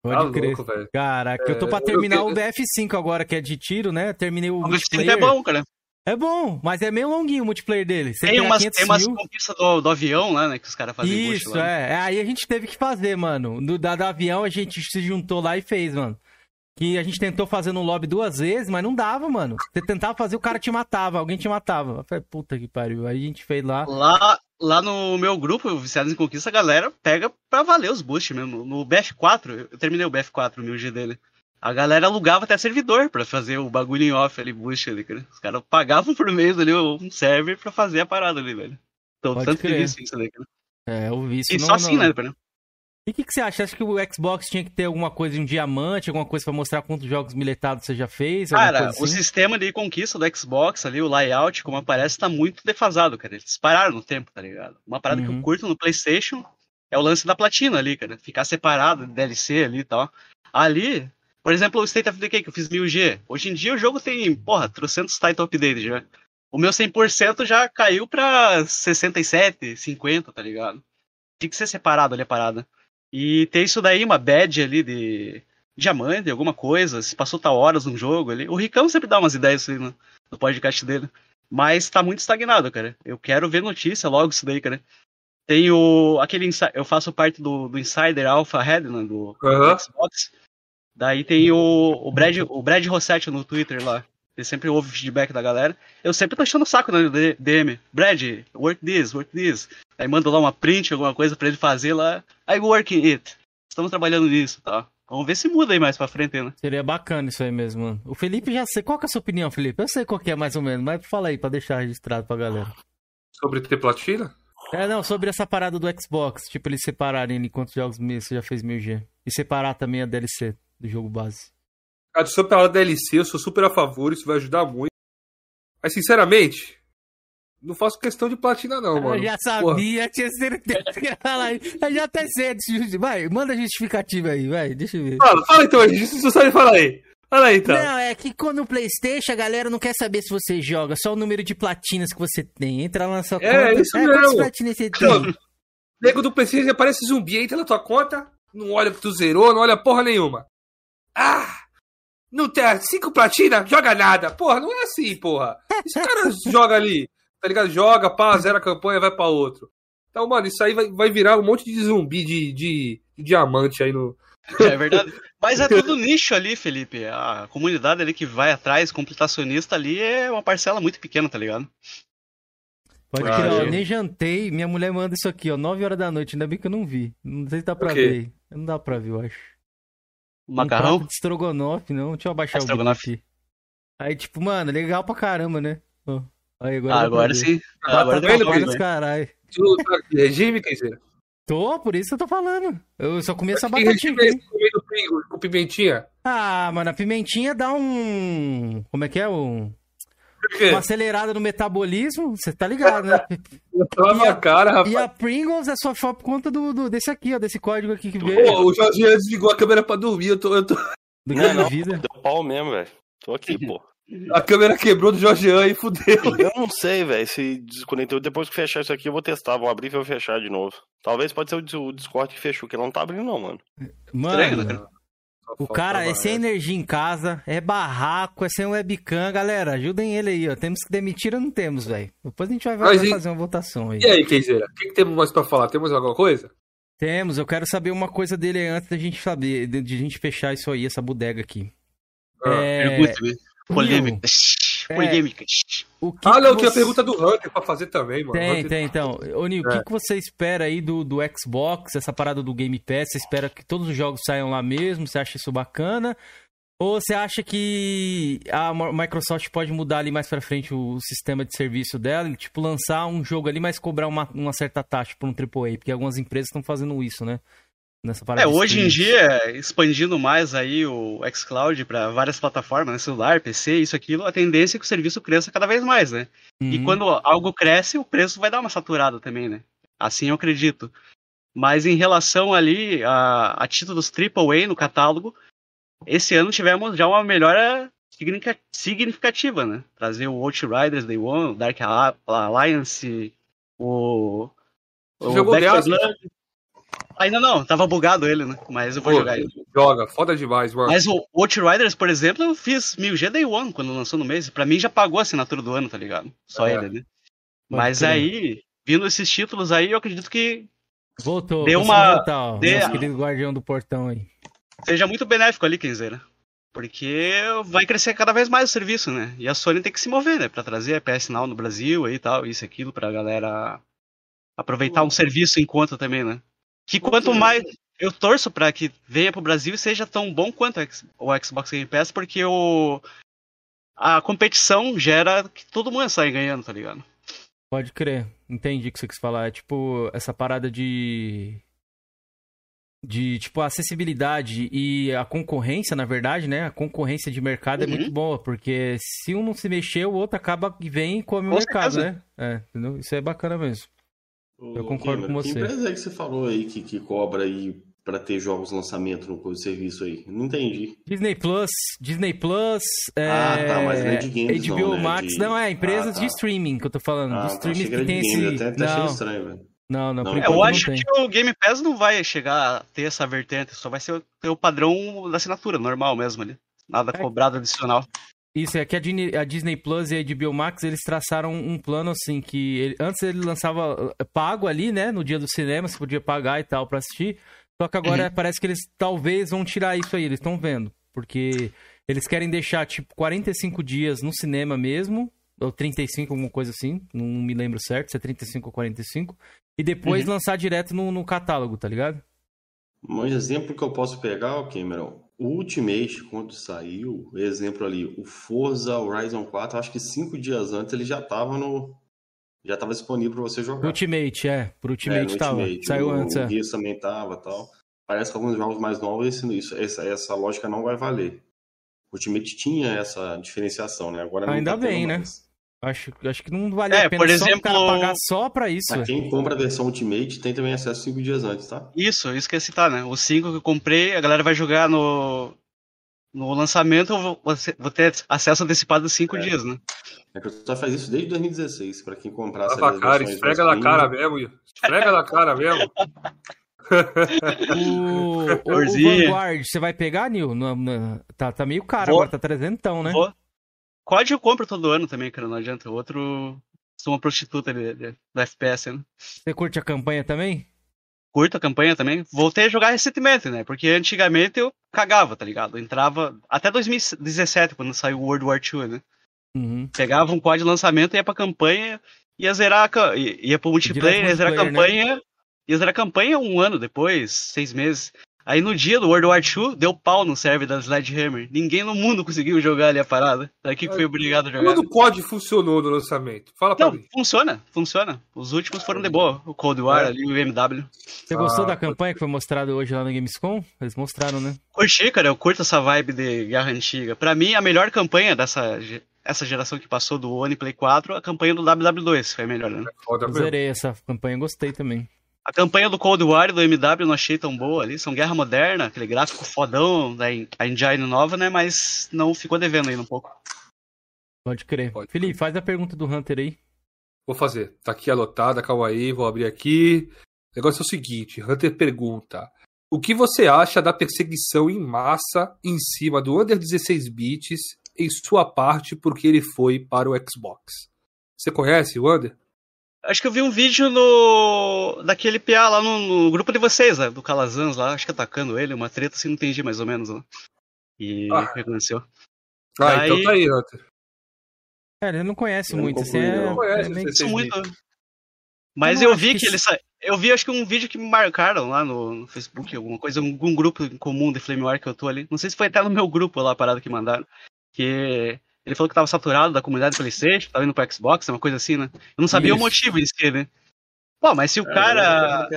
Pode tá crer. Louco, Caraca, é, eu tô pra terminar eu... o BF5 agora, que é de tiro, né? Terminei o, o multiplayer. é bom, cara. É bom, mas é meio longuinho o multiplayer dele. Você tem umas, tem umas conquistas do, do, avião lá, né? Que os caras fazem Isso, é. é. Aí a gente teve que fazer, mano. No da, do avião a gente se juntou lá e fez, mano. Que a gente tentou fazer no lobby duas vezes, mas não dava, mano. Você tentava fazer, o cara te matava, alguém te matava. Eu falei, puta que pariu. Aí a gente fez lá. Lá, lá no meu grupo, Viciados em Conquista, a galera pega pra valer os boosts mesmo. No BF4, eu terminei o BF4, o 1000G dele. A galera alugava até servidor pra fazer o bagulho em off ali, boost ali, cara. Os caras pagavam por mês ali um server pra fazer a parada ali, velho. Então, Pode tanto crer. que vi isso ali, cara. É, eu vi isso. E não, só assim, não. né? E o que, que, você acha? Acha que o Xbox tinha que ter alguma coisa de um diamante, alguma coisa para mostrar quantos jogos miletados você já fez? Cara, assim? o sistema de conquista do Xbox ali, o layout, como aparece, tá muito defasado, cara. Eles pararam no tempo, tá ligado? Uma parada uhum. que eu uhum. curto no PlayStation é o lance da platina ali, cara. Ficar separado de DLC ali e tal. Ali, por exemplo, o State of Decay, que eu fiz 1000G. Hoje em dia o jogo tem, porra, trocentos title updates já. O meu 100% já caiu pra 67, 50, tá ligado? Tinha que ser separado ali a parada. E ter isso daí, uma badge ali de diamante, alguma coisa, se passou tal horas num jogo ali. O Ricão sempre dá umas ideias assim no, no podcast dele. Mas tá muito estagnado, cara. Eu quero ver notícia logo isso daí, cara. Tem o. aquele Eu faço parte do, do Insider Alpha Head, né, do, uhum. do Xbox. Daí tem o, o, Brad, o Brad Rossetti no Twitter lá. Ele sempre ouve o feedback da galera. Eu sempre tô achando o saco no DM. Brad, work this, work this. Aí manda lá uma print, alguma coisa para ele fazer lá. I working it. Estamos trabalhando nisso, tá? Vamos ver se muda aí mais pra frente, né? Seria bacana isso aí mesmo, mano. O Felipe já sei. Qual que é a sua opinião, Felipe? Eu sei qual que é mais ou menos, mas fala aí pra deixar registrado pra galera. Sobre ter platina? É, não, sobre essa parada do Xbox. Tipo, eles separarem ali quantos jogos você já fez 1000G. E separar também a DLC do jogo base. Cara, sobre a DLC, eu sou super a favor, isso vai ajudar muito. Mas, sinceramente, não faço questão de platina, não, mano. Eu já sabia, Porra. tinha certeza que ia falar Eu já até sei. Vai, manda justificativa aí, vai, deixa eu ver. Fala, fala então, se você sabe falar aí. Fala aí, então. Não, é que quando no Playstation a galera não quer saber se você joga, só o número de platinas que você tem. Entra lá na sua é, conta. Isso é, mesmo. Quantas platinas você tem? Nego do Playstation aparece zumbi, entra na tua conta, não olha que tu zerou, não olha porra nenhuma. Ah! Não tem cinco platinas, joga nada. Porra, não é assim, porra. Esse cara joga ali tá ligado? Joga, pá, zera a campanha, vai pra outro. Então, mano, isso aí vai, vai virar um monte de zumbi de, de, de diamante aí no. É verdade. Mas é tudo nicho ali, Felipe. A comunidade ali que vai atrás, computacionista ali, é uma parcela muito pequena, tá ligado? Pode crer, nem jantei. Minha mulher manda isso aqui, ó, 9 horas da noite. Ainda bem que eu não vi. Não sei se dá pra ver. Não dá pra ver, eu acho. Macarrão? Um de estrogonofe, não. Deixa eu abaixar é o aqui. Aí, tipo, mano, legal pra caramba, né? Aí, agora, ah, agora sim. Tá, agora tá vendo, nos caralho. Tu tá regime, dizer? Tô, por isso eu tô falando. Eu só comi essa batatinha. Com pimentinha? Ah, mano, a pimentinha dá um. Como é que é? Um uma acelerada no metabolismo, você tá ligado, né? Eu na cara, rapaz. E a Pringles é só, só por conta do, do, desse aqui, ó, desse código aqui que veio. Pô, o Jorginho desligou a câmera pra dormir, eu tô... Eu tô... Do não, não, vida. Deu pau mesmo, velho. Tô aqui, pô. A câmera quebrou do Jorgean e fudeu. Eu não sei, velho, se desconectou. Depois que fechar isso aqui, eu vou testar. Vou abrir e vou fechar de novo. Talvez pode ser o Discord que fechou, que ele não tá abrindo, não, mano. Mano, o cara é sem energia em casa, é barraco, é sem webcam. Galera, ajudem ele aí, ó. Temos que demitir ou não temos, velho? Depois a gente vai, vai fazer uma votação aí. E aí, Keizeira, o que, que, temos mais pra falar? Temos alguma coisa? Temos, eu quero saber uma coisa dele antes da gente saber, de, de a gente fechar isso aí, essa bodega aqui. Ah, é... Polêmicas. É... Polêmicas. O que ah, não, que você... a pergunta do Hunter pra fazer também, mano. Tem, Hunter... tem, então. Ô, Nil, o é. que, que você espera aí do, do Xbox, essa parada do Game Pass? Você espera que todos os jogos saiam lá mesmo? Você acha isso bacana? Ou você acha que a Microsoft pode mudar ali mais pra frente o sistema de serviço dela e, tipo, lançar um jogo ali, mas cobrar uma, uma certa taxa por um AAA? Porque algumas empresas estão fazendo isso, né? Nessa parada. É, hoje em dia, expandindo mais aí o xCloud para várias plataformas, né, celular, PC, isso aquilo, a tendência é que o serviço cresça cada vez mais, né? Uhum. E quando algo cresce, o preço vai dar uma saturada também, né? Assim eu acredito. Mas em relação ali a, a títulos AAA no catálogo, esse ano tivemos já uma melhora significativa, né? Trazer o Outriders Day One, o Dark Alliance, o. o jogou Back Ainda não, tava bugado ele, né? Mas eu vou Pô, jogar ele. Joga, foda demais, mano. Mas o Outriders, por exemplo, eu fiz 1000G Day One quando lançou no mês. Pra mim já pagou a assinatura do ano, tá ligado? Só é. ele, né? Mas aí, vindo esses títulos aí, eu acredito que. Voltou, deu uma. Voltar, ó, dê... Nosso querido guardião do portão aí. Seja muito benéfico ali, Kenzeira. Porque vai crescer cada vez mais o serviço, né? E a Sony tem que se mover, né? Pra trazer a PS Now no Brasil e tal, isso e aquilo, pra galera aproveitar um serviço em conta também, né? Que quanto mais. Eu torço para que venha pro Brasil e seja tão bom quanto o Xbox Game Pass, porque o. A competição gera que todo mundo sai ganhando, tá ligado? Pode crer. Entendi o que você quis falar. É tipo, essa parada de. De, tipo, a acessibilidade e a concorrência, na verdade, né? A concorrência de mercado é uhum. é muito boa, porque se um não se mexer, o outro acaba e vem e come Com o mercado, certeza. né? É, entendeu? Isso é bacana mesmo. Eu concordo com você. Que empresa é que você falou aí que, que cobra aí para ter jogos lançamento no serviço aí? Não entendi. Disney Plus, Disney Plus, ah, é... tá, mas não é de games HBO não, né? Max, de... não é empresas ah, tá. de streaming que eu tô falando, ah, de tá, streaming tá, que tem esse até, até não. estranho, velho. Não, não, não. É, eu acho que o Game Pass não vai chegar a ter essa vertente, só vai ser o, o padrão da assinatura normal mesmo ali. Nada é. cobrado adicional. Isso, é que a Disney, a Disney Plus e a HBO Max, eles traçaram um plano assim, que ele, antes ele lançava eh, pago ali, né, no dia do cinema, você podia pagar e tal pra assistir, só que agora uhum. parece que eles talvez vão tirar isso aí, eles estão vendo, porque eles querem deixar, tipo, 45 dias no cinema mesmo, ou 35, alguma coisa assim, não me lembro certo, se é 35 ou 45, e depois uhum. lançar direto no, no catálogo, tá ligado? Um exemplo que eu posso pegar, Cameron, o Ultimate, quando saiu, exemplo ali, o Forza Horizon 4, acho que cinco dias antes ele já estava no. Já estava disponível para você jogar. Ultimate, é. Pro Ultimate é, tava. Ultimate. Saiu o, antes, é. O Gears também tava tal. Parece que alguns jogos mais novos, isso, essa, essa lógica não vai valer. O Ultimate tinha essa diferenciação, né? Agora Ainda tá bem, né? Mais. Acho, acho que não vale é, a pena por exemplo, só pagar só pra isso. Pra quem compra a versão Ultimate tem também acesso 5 dias antes, tá? Isso, isso que eu ia citar, né? O 5 que eu comprei, a galera vai jogar no, no lançamento, eu vou, vou ter acesso antecipado 5 é. dias, né? A Microsoft faz isso desde 2016, pra quem comprar. Lava a cara, esfrega na cara mesmo, esfrega na cara mesmo. o, o, o, Vanguard, você vai pegar, Nil? No, no, tá, tá meio caro vou, agora, tá trezentão, né? Vou. Eu compro todo ano também, cara, não adianta. O outro sou uma prostituta de, de, do FPS, né? Você curte a campanha também? Curto a campanha também. Voltei a jogar recentemente, né? Porque antigamente eu cagava, tá ligado? Eu entrava até 2017, quando saiu World War II, né? Uhum. Pegava um COD de lançamento, ia pra campanha ia zerar a, ia pro multiplayer, ia zerar a né? campanha, né? ia zerar a campanha um ano depois, seis meses. Aí no dia do World War II, deu pau no server da Sledgehammer. Ninguém no mundo conseguiu jogar ali a parada. Daqui que foi obrigado a jogar. Quando o COD funcionou no lançamento? Fala pra Não, mim. funciona, funciona. Os últimos foram de boa. O Cold War é. ali, o MW. Você gostou ah, da campanha que foi mostrada hoje lá no Gamescom? Eles mostraram, né? Curti, cara. Eu curto essa vibe de guerra antiga. Pra mim, a melhor campanha dessa essa geração que passou do One Play 4, a campanha do WW2 foi a melhor, né? Eu zerei essa campanha, gostei também. A campanha do Cold War e do MW não achei tão boa ali. São guerra moderna, aquele gráfico fodão da Engine nova, né? Mas não ficou devendo ainda um pouco. Pode crer. Pode. Felipe, faz a pergunta do Hunter aí. Vou fazer. Tá aqui anotada, calma aí, vou abrir aqui. O negócio é o seguinte: Hunter pergunta. O que você acha da perseguição em massa em cima do Under 16 bits em sua parte porque ele foi para o Xbox? Você conhece o Under? Acho que eu vi um vídeo no. daquele PA lá no, no grupo de vocês, né? Do Calazans lá, acho que atacando ele, uma treta assim, não entendi mais ou menos, né? E ah. reconheceu. Ah, Daí... então tá aí, Hunter. É, ele não conhece eu muito, assim, é, não conhece, é meio... muito. Mas eu, eu vi que, que ele sa... Eu vi acho que um vídeo que me marcaram lá no, no Facebook, alguma coisa, algum grupo em comum de Flame War que eu tô ali. Não sei se foi até no meu grupo lá a parada que mandaram. Que ele falou que tava saturado da comunidade PlayStation, tava indo pro Xbox, uma coisa assim, né? Eu não sabia Isso. o motivo em si, né? Pô, mas se o é, cara.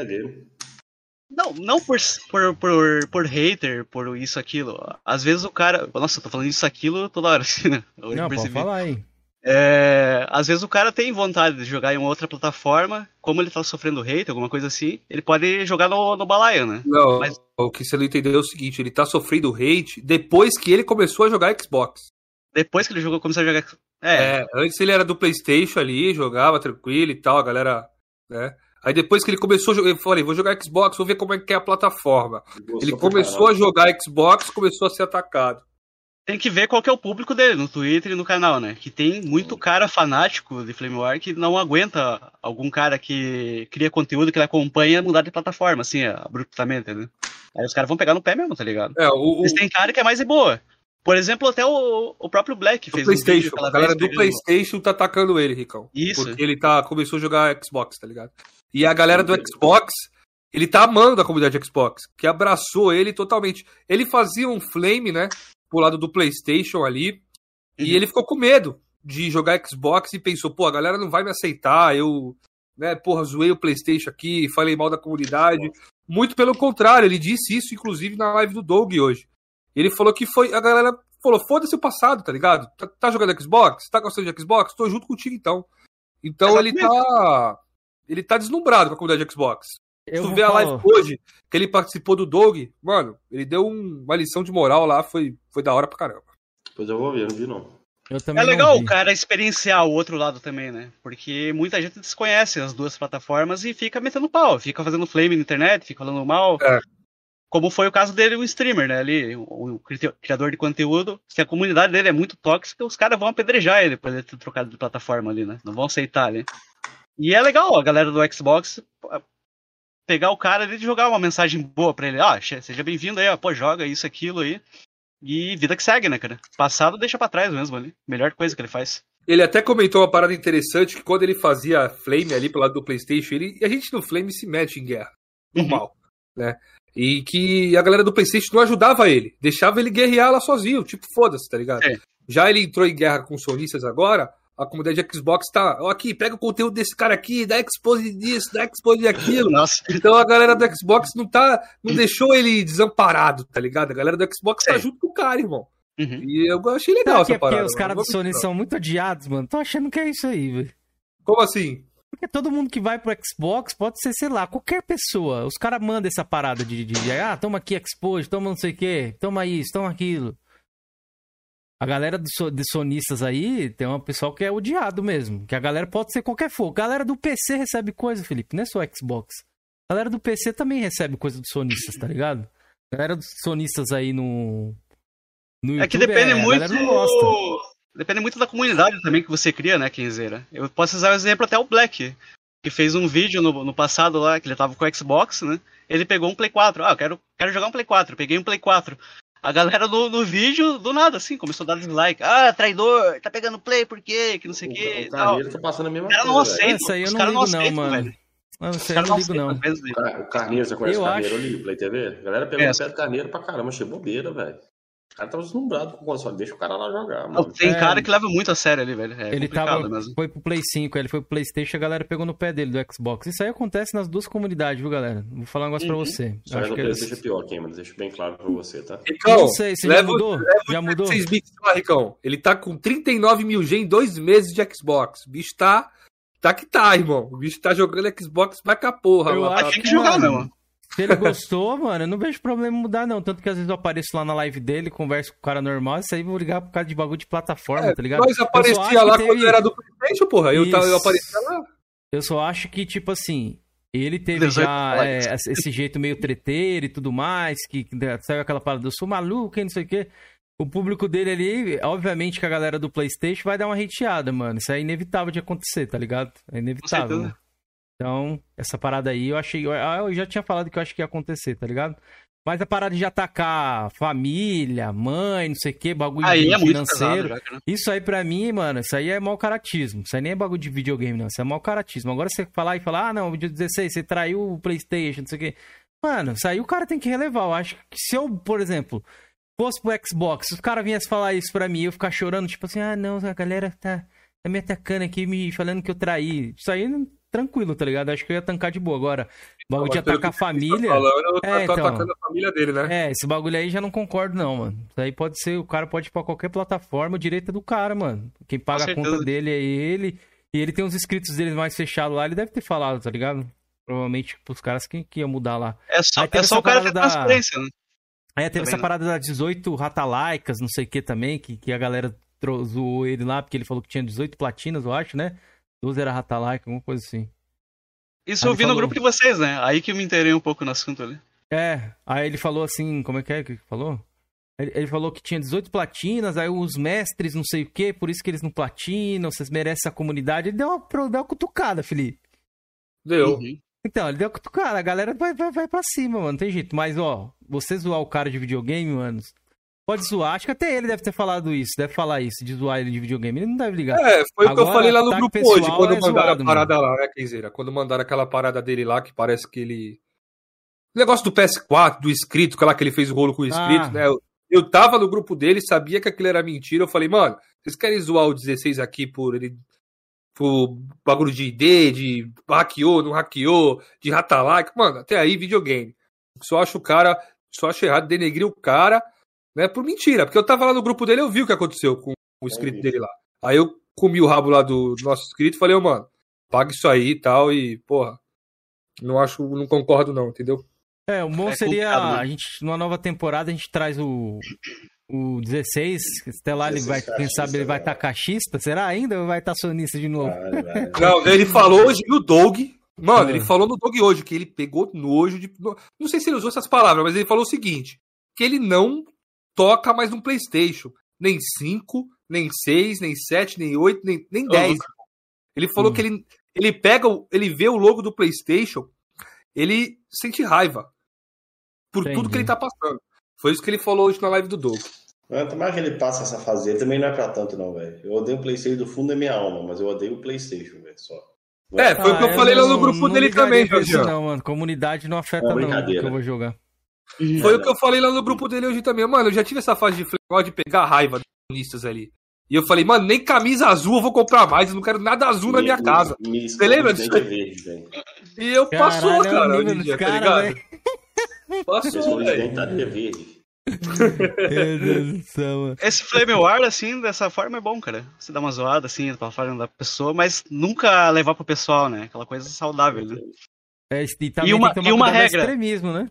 Não, não por, por, por, por hater, por isso, aquilo. Às vezes o cara. Nossa, eu tô falando isso, aquilo toda hora, assim, né? Eu não, percebi. pode falar aí. É, às vezes o cara tem vontade de jogar em uma outra plataforma, como ele tá sofrendo hate, alguma coisa assim, ele pode jogar no, no balaio, né? Não, Mas... o que você não entendeu é o seguinte, ele tá sofrendo hate depois que ele começou a jogar Xbox. Depois que ele jogou, começou a jogar. É. é. antes ele era do PlayStation ali, jogava tranquilo e tal, a galera. Né? Aí depois que ele começou a jogar, eu falei, vou jogar Xbox, vou ver como é que é a plataforma. Ele começou a jogar Xbox, começou a ser atacado. Tem que ver qual que é o público dele no Twitter e no canal, né? Que tem muito cara fanático de Flame War que não aguenta algum cara que cria conteúdo que ele acompanha mudar de plataforma, assim, abruptamente, né? Aí os caras vão pegar no pé mesmo, tá ligado? É, o, Mas tem cara que é mais de boa. Por exemplo, até o, o próprio Black fez PlayStation. Um a galera do PlayStation tá atacando ele, Ricão. Isso. Porque ele tá, começou a jogar Xbox, tá ligado? E a galera do Xbox, ele tá amando a comunidade Xbox, que abraçou ele totalmente. Ele fazia um flame, né, pro lado do PlayStation ali, uhum. e ele ficou com medo de jogar Xbox e pensou, pô, a galera não vai me aceitar, eu, né, porra, zoei o PlayStation aqui, falei mal da comunidade. Muito pelo contrário, ele disse isso, inclusive, na live do Doug hoje. Ele falou que foi. A galera falou: foda-se o passado, tá ligado? Tá, tá, jogando Xbox? Tá gostando de Xbox? Tô junto contigo então. Então Exatamente. ele tá. Ele tá deslumbrado com a comunidade de Xbox. Eu Se tu vê a live hoje, que ele participou do Dog, mano, ele deu um, uma lição de moral lá, foi, foi da hora pra caramba. Pois eu vou ver, não vi não. é legal o cara experienciar o outro lado também, né? Porque muita gente desconhece as duas plataformas e fica metendo pau, fica fazendo flame na internet, fica falando mal. É. Como foi o caso dele, o streamer, né? Ali, o, criador de conteúdo. Se a comunidade dele é muito tóxica, os caras vão apedrejar ele por ele ter trocado de plataforma ali, né? Não vão aceitar ali. E é legal a galera do Xbox pegar o cara ali e jogar uma mensagem boa pra ele. Ah, seja bem-vindo aí, ó, pô, joga isso, aquilo aí. E vida que segue, né, cara? Passado deixa para trás mesmo ali. Melhor coisa que ele faz. Ele até comentou uma parada interessante que quando ele fazia Flame ali pelo lado do PlayStation, ele, a gente no Flame se mete em guerra. Normal. Uhum. Né? E que a galera do PlayStation não ajudava ele, deixava ele guerrear lá sozinho, tipo, foda-se, tá ligado? É. Já ele entrou em guerra com os sonistas agora, a comunidade de Xbox tá, ó, aqui, pega o conteúdo desse cara aqui, dá expose disso, dá expose daquilo. Nossa. Então a galera do Xbox não tá, não deixou ele desamparado, tá ligado? A galera do Xbox tá é. tá junto com o cara, irmão. Uhum. E eu achei legal essa é parada. Porque os caras do Sony são muito odiados, mano. Tô achando que é isso aí, velho. Como assim? Porque todo mundo que vai pro Xbox pode ser, sei lá, qualquer pessoa. Os caras mandam essa parada de, de, de, ah, toma aqui Xbox, toma não sei o que, toma isso, toma aquilo. A galera de, de sonistas aí tem um pessoal que é odiado mesmo. Que a galera pode ser qualquer for. A galera do PC recebe coisa, Felipe, não é só Xbox. A galera do PC também recebe coisa dos sonistas, tá ligado? A galera dos sonistas aí no. no YouTube, é que depende é, muito. Depende muito da comunidade também que você cria, né, Kenzeira? Eu posso usar o exemplo até o Black, que fez um vídeo no, no passado lá, que ele tava com o Xbox, né? Ele pegou um Play 4. Ah, eu quero, quero jogar um Play 4. Peguei um Play 4. A galera no, no vídeo, do nada, assim, começou a dar dislike. Ah, traidor, tá pegando play, por quê? Que não sei o quê. O Carneiro tá passando a mesma coisa. não aceita. Essa aí eu não ligo, não, mano. Velho. Não, isso aí eu não ligo, não. O Carneiro, você conhece eu o Carneiro acho... ali, Play TV? A galera pegou é. o pé do Carneiro pra caramba, achei bobeira, velho. O cara tava deslumbrado com o console, deixa o cara lá jogar, mano. Tem é... cara que leva muito a sério ali, velho. É ele tava, mesmo. foi pro Play 5, ele foi pro Playstation, a galera pegou no pé dele do Xbox. Isso aí acontece nas duas comunidades, viu, galera? Vou falar um negócio uhum. pra você. Só Acho que Playstation é pior, Kim, mas deixa bem claro pra você, tá? Ricão, não sei, você leva, já mudou? já mudou? bits lá, Ricão. Ele tá com 39 mil G em dois meses de Xbox. O bicho tá... Tá que tá, irmão. O bicho tá jogando Xbox vai com a porra. Eu lá, acho tá que jogar, não. Se ele gostou, mano, eu não vejo problema em mudar, não. Tanto que às vezes eu apareço lá na live dele, converso com o cara normal, isso aí vou ligar por causa de bagulho de plataforma, é, tá ligado? Nós aparecia lá teve... quando era do Playstation, porra. Eu, tava, eu aparecia lá. Eu só acho que, tipo assim, ele teve já é, esse jeito meio treteiro e tudo mais, que, que saiu aquela parada, eu sou maluco e não sei o quê. O público dele ali, obviamente que a galera do Playstation vai dar uma hateada, mano. Isso é inevitável de acontecer, tá ligado? É inevitável. Então, essa parada aí eu achei. Eu já tinha falado que eu acho que ia acontecer, tá ligado? Mas a parada de atacar família, mãe, não sei o que, bagulho aí é financeiro. Já, né? Isso aí pra mim, mano, isso aí é mau caratismo. Isso aí nem é bagulho de videogame, não. Isso é mau caratismo. Agora você falar e falar, ah, não, vídeo 16, você traiu o Playstation, não sei o que. Mano, isso aí o cara tem que relevar. Eu acho que se eu, por exemplo, fosse pro Xbox, se os caras viessem falar isso pra mim, eu ficar chorando, tipo assim, ah, não, a galera tá, tá me atacando aqui, me falando que eu traí. Isso aí não tranquilo, tá ligado? Acho que eu ia tancar de boa. Agora, bagulho de atacar a família. Falando, é, então, atacando a família dele, né? É, esse bagulho aí já não concordo, não, mano. Isso aí pode ser, o cara pode ir pra qualquer plataforma, o direito é do cara, mano. Quem paga a conta dele é ele. E ele tem os inscritos dele mais fechados lá, ele deve ter falado, tá ligado? Provavelmente pros caras que, que ia mudar lá. É só, é só o cara ter da... transparência, né? Aí teve essa parada das 18 ratalaicas, não sei o que também, que, que a galera zoou ele lá, porque ele falou que tinha 18 platinas, eu acho, né? 12 era Ratalike, alguma coisa assim. Isso aí eu vi falou... no grupo de vocês, né? Aí que eu me interei um pouco no assunto ali. É, aí ele falou assim, como é que é que falou? Ele, ele falou que tinha 18 platinas, aí os mestres não sei o que, por isso que eles não platinam, vocês merecem a comunidade. Ele deu uma, deu uma cutucada, Felipe. Deu. Uhum. Então, ele deu uma cutucada, a galera vai, vai, vai pra cima, mano, não tem jeito. Mas, ó, você zoar o cara de videogame, mano, Pode zoar, acho que até ele deve ter falado isso, deve falar isso, de zoar ele de videogame. Ele não deve ligar. É, foi Agora, o que eu falei lá no grupo hoje, quando é mandaram zoado, a parada mano. lá, né, Kenzeira? Quando mandaram aquela parada dele lá, que parece que ele. O negócio do PS4, do inscrito, lá que ele fez o rolo com o inscrito, ah. né? Eu, eu tava no grupo dele, sabia que aquilo era mentira. Eu falei, mano, vocês querem zoar o 16 aqui por ele. por bagulho de ID, de hackeou, não hackeou, de ratalike. Mano, até aí videogame. Só acho o cara. Só acho errado denegrir o cara né? Por mentira, porque eu tava lá no grupo dele eu vi o que aconteceu com o inscrito dele lá. Aí eu comi o rabo lá do, nosso inscrito e falei, ô, oh, mano, paga isso aí e tal, e, porra, não acho, não concordo não, entendeu? É, o bom é seria, né? a gente, numa nova temporada, a gente traz o, o 16, até lá ele vai, quem sabe ele vai estar tá caixista, será ainda ou vai estar tá sonista de novo? Vai, vai. Não, ele falou hoje no Doug, mano, é. ele falou no Doug hoje, que ele pegou nojo de... Não sei se ele usou essas palavras, mas ele falou o seguinte, que ele não toca mais no PlayStation. Nem 5, nem 6, nem 7, nem 8, nem, nem 10. Ele falou hum. que ele, ele pega, ele vê o logo do PlayStation, ele sente raiva por Entendi. tudo que ele tá passando. Foi isso que ele falou hoje na live do Doug. Quanto mais que ele passa essa fase, ele também não é pra tanto, não, velho. Eu odeio o PlayStation do fundo da minha alma, mas eu odeio o PlayStation, velho, só. É, foi o que eu ah, falei lá no grupo dele também, Jorge. Não, mano, comunidade não afeta, é não, que eu vou jogar. Foi o que eu falei lá no grupo dele hoje também. Mano, eu já tive essa fase de flexão de pegar raiva dos comunistas ali. E eu falei, mano, nem camisa azul eu vou comprar mais, eu não quero nada azul na minha casa. Você lembra disso? E eu passou, cara, hoje em dia, tá ligado? Passou, velho. Esse Flame War, assim, dessa forma é bom, cara. Você dá uma zoada, assim, pra falar da pessoa, mas nunca levar pro pessoal, né? Aquela coisa saudável, né? É, e, e uma, e uma regra. extremismo, né?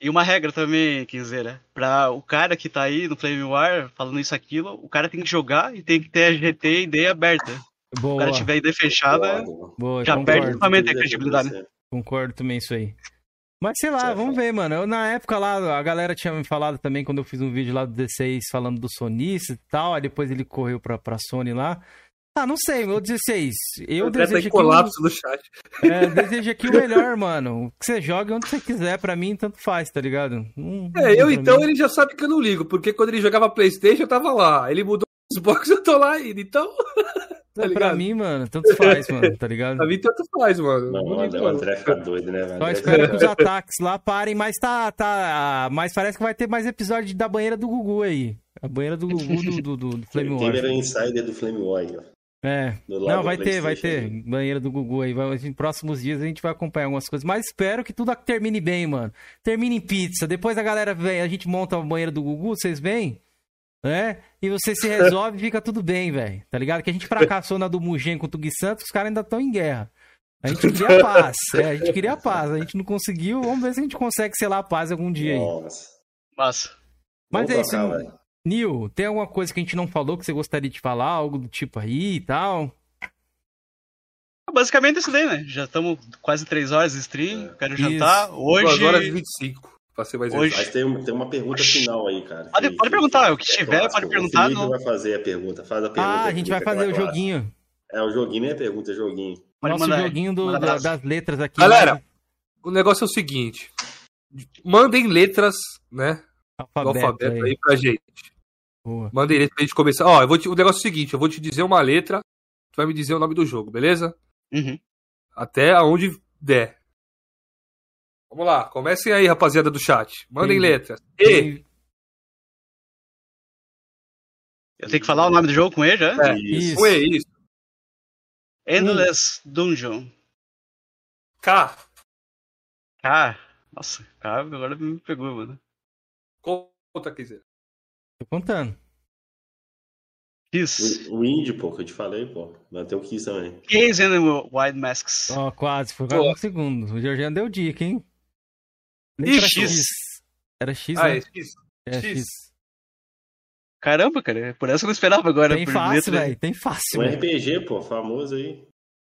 E uma regra também, né? Pra o cara que tá aí no Flame War falando isso aquilo, o cara tem que jogar e tem que ter a GT e ID aberta. Boa. Se o cara tiver ID fechada, Boa, já concordo. perde totalmente a credibilidade. Concordo também isso aí. Mas sei lá, vamos ver, mano. Eu, na época lá, a galera tinha me falado também quando eu fiz um vídeo lá do D6 falando do sonista e tal. Aí depois ele correu pra, pra Sony lá. Ah, não sei, meu 16. Eu tá desejo aqui colapso o... no chat. É, desejo aqui o melhor, mano. Que você jogue onde você quiser, pra mim tanto faz, tá ligado? Hum, é, eu então mim. ele já sabe que eu não ligo, porque quando ele jogava Playstation eu tava lá. Ele mudou os Xbox eu tô lá ainda, então... tá pra mim, mano, tanto faz, mano, tá ligado? pra mim tanto faz, mano. Não, não o André fica doido, né, mano? Só espero que os ataques lá parem, mas tá, tá... Mas parece que vai ter mais episódio da banheira do Gugu aí. A banheira do Gugu do, do, do, do Flame War. Gamer Insider do Flame War, ó. É. Não, vai ter, vai ter. Banheiro do Gugu aí. Vai, em próximos dias a gente vai acompanhar algumas coisas. Mas espero que tudo termine bem, mano. Termine em pizza. Depois a galera vem, a gente monta o banheiro do Gugu, vocês vêm? Né? E você se resolve e fica tudo bem, velho. Tá ligado? Que a gente fracassou na do Mugen com o Tugui Santos, os caras ainda estão em guerra. A gente queria paz. É, a gente queria paz. A gente não conseguiu. Vamos ver se a gente consegue selar a paz algum dia aí. Nossa. Massa. Mas Vamos é isso. Nil, tem alguma coisa que a gente não falou que você gostaria de falar? Algo do tipo aí e tal? Basicamente isso daí, né? Já estamos quase 3 horas de stream, é. quero jantar. Isso. Hoje. 2 horas e 25. Pra ser mais Hoje... Mas tem, tem uma pergunta final aí, cara. Pode, que, pode perguntar, o que é tiver, pode perguntar. O vai fazer a pergunta. Faz a pergunta. Ah, a gente vai fazer o joguinho. É, o joguinho nem é pergunta, é joguinho. Pode Nosso joguinho do, da, das letras aqui. Galera, o negócio é o seguinte. Mandem letras, né? Alfabeto, alfabeto aí. aí pra gente. Boa. Manda ele pra gente começar. Ó, eu vou te... o negócio é o seguinte: eu vou te dizer uma letra, tu vai me dizer o nome do jogo, beleza? Uhum. Até aonde der. Vamos lá, comecem aí, rapaziada do chat. Mandem Sim. letras. E. Eu tenho que falar o nome do jogo com E já? É, isso. Com E, isso. Endless hum. Dungeon. K. K. Nossa, K agora me pegou, mano. Conta, quiser. Tô contando. Kiss. O, o indie, pô, que eu te falei, pô. Vai ter o Kiss também. Kiss and the Wild Masks. Ó, oh, quase. Foi quase um segundo. O Georgiano deu dica, hein? Nem X. X. Era X, ah, né? É X. É X. X. Caramba, cara. Por essa eu não esperava agora. Tem fácil, velho. Tem fácil. Um RPG, pô. Famoso aí.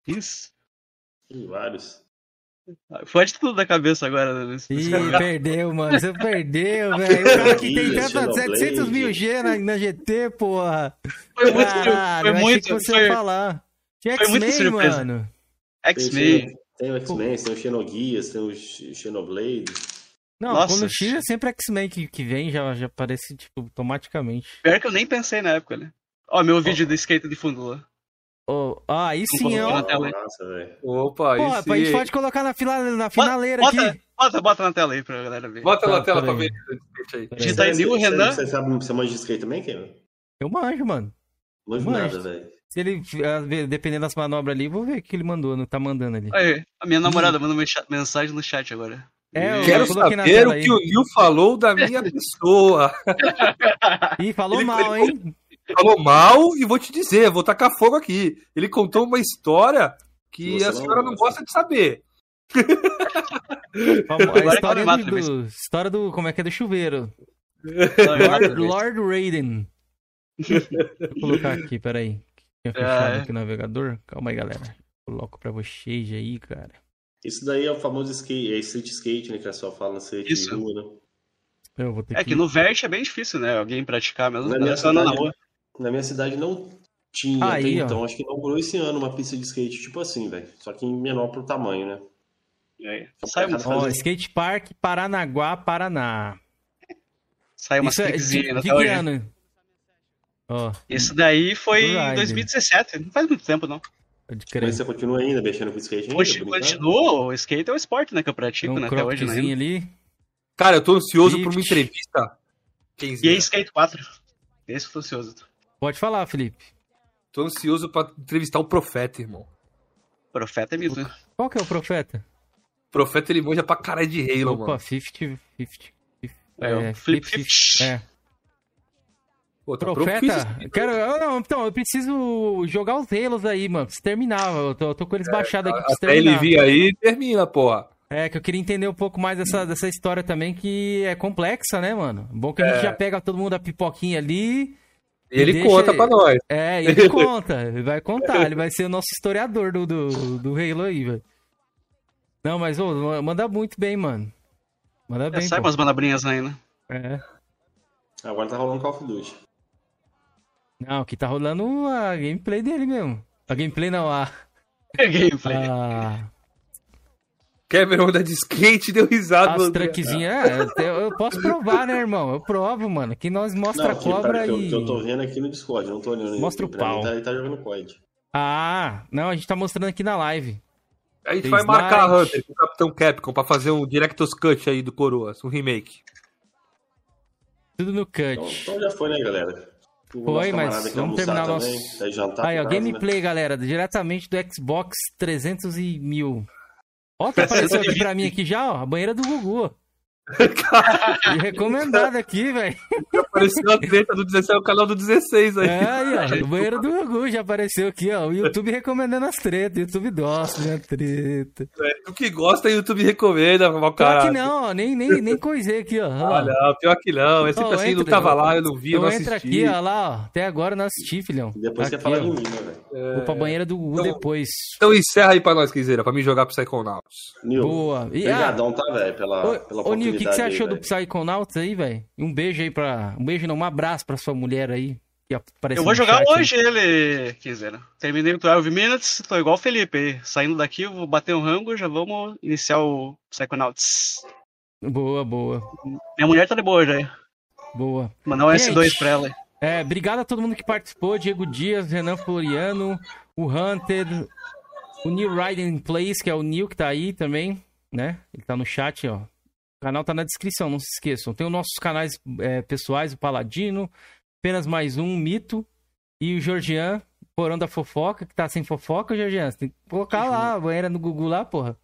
Isso. Tem vários. Pode tudo da cabeça agora. Né? Ih, perdeu, mano. Você perdeu, velho. O cara que tem tanto 700 mil G na, na GT, porra. Foi muito, Caralho, foi muito. que você foi, falar. Tinha X-Men, mano. X-Men. Tem o X-Men, tem o Xenogears, tem o Xenoblade. Não, Nossa. quando X é sempre X-Men que, que vem, já, já aparece, tipo, automaticamente. Pior que eu nem pensei na época, né? Ó, meu vídeo do skate de fundo lá. Oh, ah, aí sim, ó. Nossa, Opa, aí Pô, sim. A gente pode colocar na, fila, na finaleira bota, aqui. Bota, bota na tela aí pra galera ver. Bota tá, na tela pra ver. Digita aí o Renan. Você, sabe, você manja de skate também, Ken? Eu manjo, mano. Manjo nada, velho. Se ele, ah, dependendo das manobras ali, vou ver o que ele mandou, não tá mandando ali. Aí, a minha namorada mandou mensagem no chat agora. É, eu Quero saber o que o Nil falou da minha pessoa. Ih, falou ele, mal, ele, hein? Falou mal e vou te dizer, vou tacar fogo aqui. Ele contou uma história que Você a senhora não, não gosta de saber. a história do, do, história do. Como é que é do chuveiro? Lord, Lord Raiden. Vou colocar aqui, peraí. Tinha fechado é. aqui o navegador. Calma aí, galera. Coloco pra vocês aí, cara. Isso daí é o famoso skate, é street skate, né? Que a só fala no skate Isso. de rua, né? é que... que no Vert é bem difícil, né? Alguém praticar mesmo. Na minha, cidade, na, rua. Na minha cidade não tinha Aí, então. Acho que inaugurou esse ano uma pista de skate tipo assim, velho. Só que em menor pro tamanho, né? É. Sai um... oh, skate Park Paranaguá, Paraná. Sai uma é, de, de que ano? Oh. Esse daí foi em 2017, não faz muito tempo não. Mas você continua ainda mexendo com skate ainda? Hoje continua, o skate é o esporte né, que eu pratico um né, até hoje. Né? ali. Cara, eu tô ansioso por uma entrevista. E aí, Skate 4. Esse eu tô ansioso. Pode falar, Felipe. Tô ansioso pra entrevistar o Profeta, irmão. Profeta é mesmo. Né? Qual que é o Profeta? Profeta ele manja pra caralho de Halo, Opa, mano. 50, 50, 50 é, é, Flip 50. É. Pô, tá Profeta, quero, eu, não, então, eu preciso jogar os Halos aí, mano. Se terminar, eu tô, eu tô com eles é, baixados aqui pra terminar. ele vir aí, termina, porra. É, que eu queria entender um pouco mais dessa, dessa história também, que é complexa, né, mano? Bom que a gente é. já pega todo mundo a pipoquinha ali. Ele deixa... conta pra nós. É, ele conta, ele vai contar, ele vai ser o nosso historiador do, do, do Halo aí, velho. Não, mas ô, manda muito bem, mano. Manda é, bem. Sai umas manabrinhas aí, né? É. Agora tá rolando Call of Duty. Não, aqui tá rolando a gameplay dele mesmo. A gameplay não, a. A gameplay. A... Cameron da de skate deu risada. As truquezinhas, é, eu, eu, posso provar, né, irmão? Eu provo, mano. Que nós mostra não, aqui, a cobra pera, e. Que eu, que eu tô vendo aqui no Discord, não tô olhando. Mostra o pau. Tá, ele tá jogando COD. Ah, não, a gente tá mostrando aqui na live. A gente vai marcar a Hunter com o Capitão Capcom pra fazer um Director's Cut aí do Coroas, um remake. Tudo no cut. Então, então já foi, né, galera? Foi, mas vamos terminar nosso. Aí, ó, casa, gameplay, né? galera, diretamente do Xbox 300 e mil. Ó, que apareceu aqui pra mim aqui já, ó, a banheira do Gugu. E recomendado aqui, velho. Apareceu a treta do 16, é o canal do 16 aí. É, aí, ó, o banheiro do Gugu já apareceu aqui, ó. O YouTube recomendando as tretas. O YouTube gosta da treta. É, tu que gosta, o YouTube recomenda, mal cara. Pior que não, ó, nem, nem, nem coisei aqui, ó. Ah, não, pior que não. É sempre oh, assim, entra, não tava lá, eu não vi, eu não assisti. Entra aqui, ó, lá, ó. Até agora eu não assisti, filhão. Depois aqui, você fala ó. de mim, né, velho? Vou pra banheira do Gugu então, depois. Então encerra aí pra nós, Quiseira, pra mim jogar Psychonauts. Nil, Boa. E, Obrigadão, tá, velho, pela, ô, pela ô, Nil, o que, que você achou aí, do Psychonauts aí, velho? Um beijo aí pra. Um beijo não, um abraço pra sua mulher aí. Que apareceu eu vou jogar hoje aí. ele, quiser. Terminei o 12 Minutes, tô igual o Felipe aí. Saindo daqui, vou bater um rango, já vamos iniciar o Psychonauts. Boa, boa. Minha mulher tá de boa já. Boa. Mandar um S2 pra ela. É, obrigado a todo mundo que participou. Diego Dias, Renan Floriano, o Hunter, o New Riding Place, que é o Neil que tá aí também, né? Ele tá no chat, ó. O canal tá na descrição, não se esqueçam. Tem os nossos canais é, pessoais, o Paladino, apenas mais um, Mito, e o Georgian, Porão da Fofoca, que tá sem fofoca, Georgian. Você tem que colocar lá a banheira no Google lá, porra.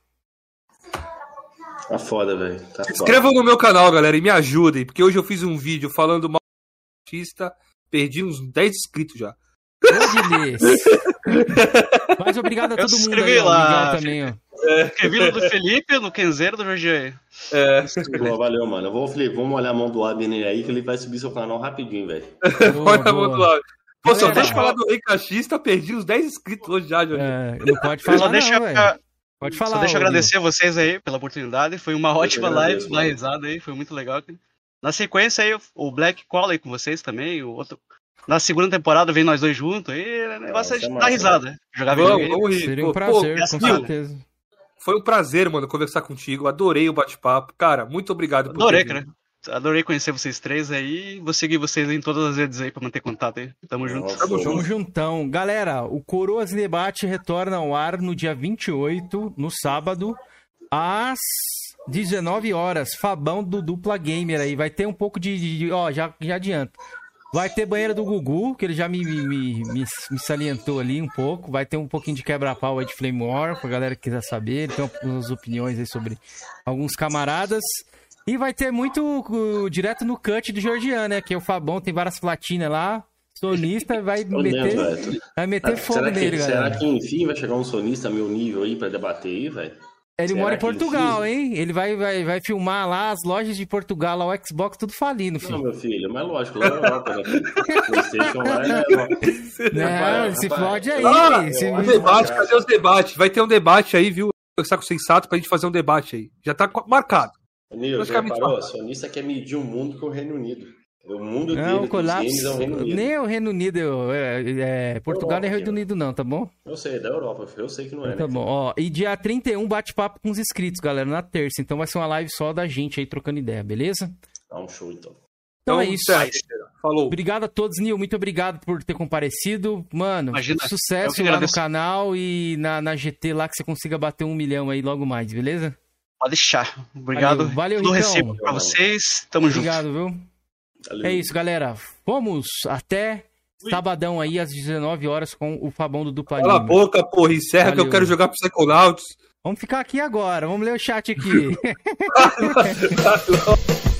Tá foda, velho. Tá Inscrevam no meu canal, galera, e me ajudem, porque hoje eu fiz um vídeo falando mal do artista, perdi uns 10 inscritos já. Mas obrigado a todo mundo aí, lá. também, ó. É. Escrevi do Felipe, no Kenzeiro do Jorge. É. Boa, valeu, mano. Eu vou, Felipe, vamos olhar a mão do Abner aí, que ele vai subir seu canal rapidinho, velho. Olha a mão do Abner. Pô, só deixa eu falar do Rei Cachista, perdi os 10 inscritos hoje já, Jorge. É, não pode falar, só não, deixa, velho. Pode falar. Só deixa eu agradecer a vocês aí pela oportunidade. Foi uma ótima live, uma risada aí, foi muito legal. Na sequência aí, o Black cola aí com vocês também, o outro na segunda temporada vem nós dois juntos, aí o negócio é de dar risada. Jogar vamos, vamos rir. Seria um prazer, Pô, com certeza. Foi um prazer, mano, conversar contigo. Adorei o bate-papo. Cara, muito obrigado por Adorei, cara. Adorei conhecer vocês três aí. Vou seguir vocês em todas as redes aí pra manter contato aí. Tamo junto. Tamo, Tamo juntão. Galera, o Coroas Debate retorna ao ar no dia 28, no sábado, às 19 horas. Fabão do Dupla Gamer aí. Vai ter um pouco de. de ó, já, já adianto. Vai ter banheira do Gugu, que ele já me, me, me, me salientou ali um pouco. Vai ter um pouquinho de quebra-pau aí de Flame War, pra galera que quiser saber. Ele tem umas opiniões aí sobre alguns camaradas. E vai ter muito uh, direto no cut do Georgiano, né? Que é o Fabão, tem várias platinas lá. Sonista vai meter, vai meter fogo será nele, galera. Será que enfim vai chegar um sonista meu nível aí pra debater aí, velho? Ele Será mora em Portugal, hein? Ele vai, vai, vai filmar lá as lojas de Portugal, lá o Xbox, tudo falindo, filho. Não, meu filho, mas lógico, lá na Europa, né? PlayStation lá é. Não, se fode aí. Ah, se... debate, cadê os debates? Vai ter um debate aí, viu? Conversar com o Sensato pra gente fazer um debate aí. Já tá marcado. Nil, já reparou? Sonista quer medir o mundo com o Reino Unido. O mundo não, dele, colapso, games é o Reino Unido. Nem é o Reino Unido, é, é Portugal não é Reino Unido não, tá bom? Eu sei, é da Europa, eu sei que não é. Tá né? bom, ó, e dia 31 bate-papo com os inscritos, galera, na terça, então vai ser uma live só da gente aí trocando ideia, beleza? Tá um show então. Então, então é isso. Falou. Obrigado a todos, Nil. Muito obrigado por ter comparecido. Mano, Imagina, sucesso lá no canal e na, na GT lá que você consiga bater um milhão aí logo mais, beleza? Pode deixar. Obrigado. Valeu, valeu então. pra vocês. Tamo Obrigado, junto. Obrigado, viu? Valeu. É isso, galera. Vamos até sabadão aí, às 19 horas, com o Fabão do Dupla Cala a boca, porra. Encerra Valeu. que eu quero jogar pro Psychonauts. Vamos ficar aqui agora. Vamos ler o chat aqui.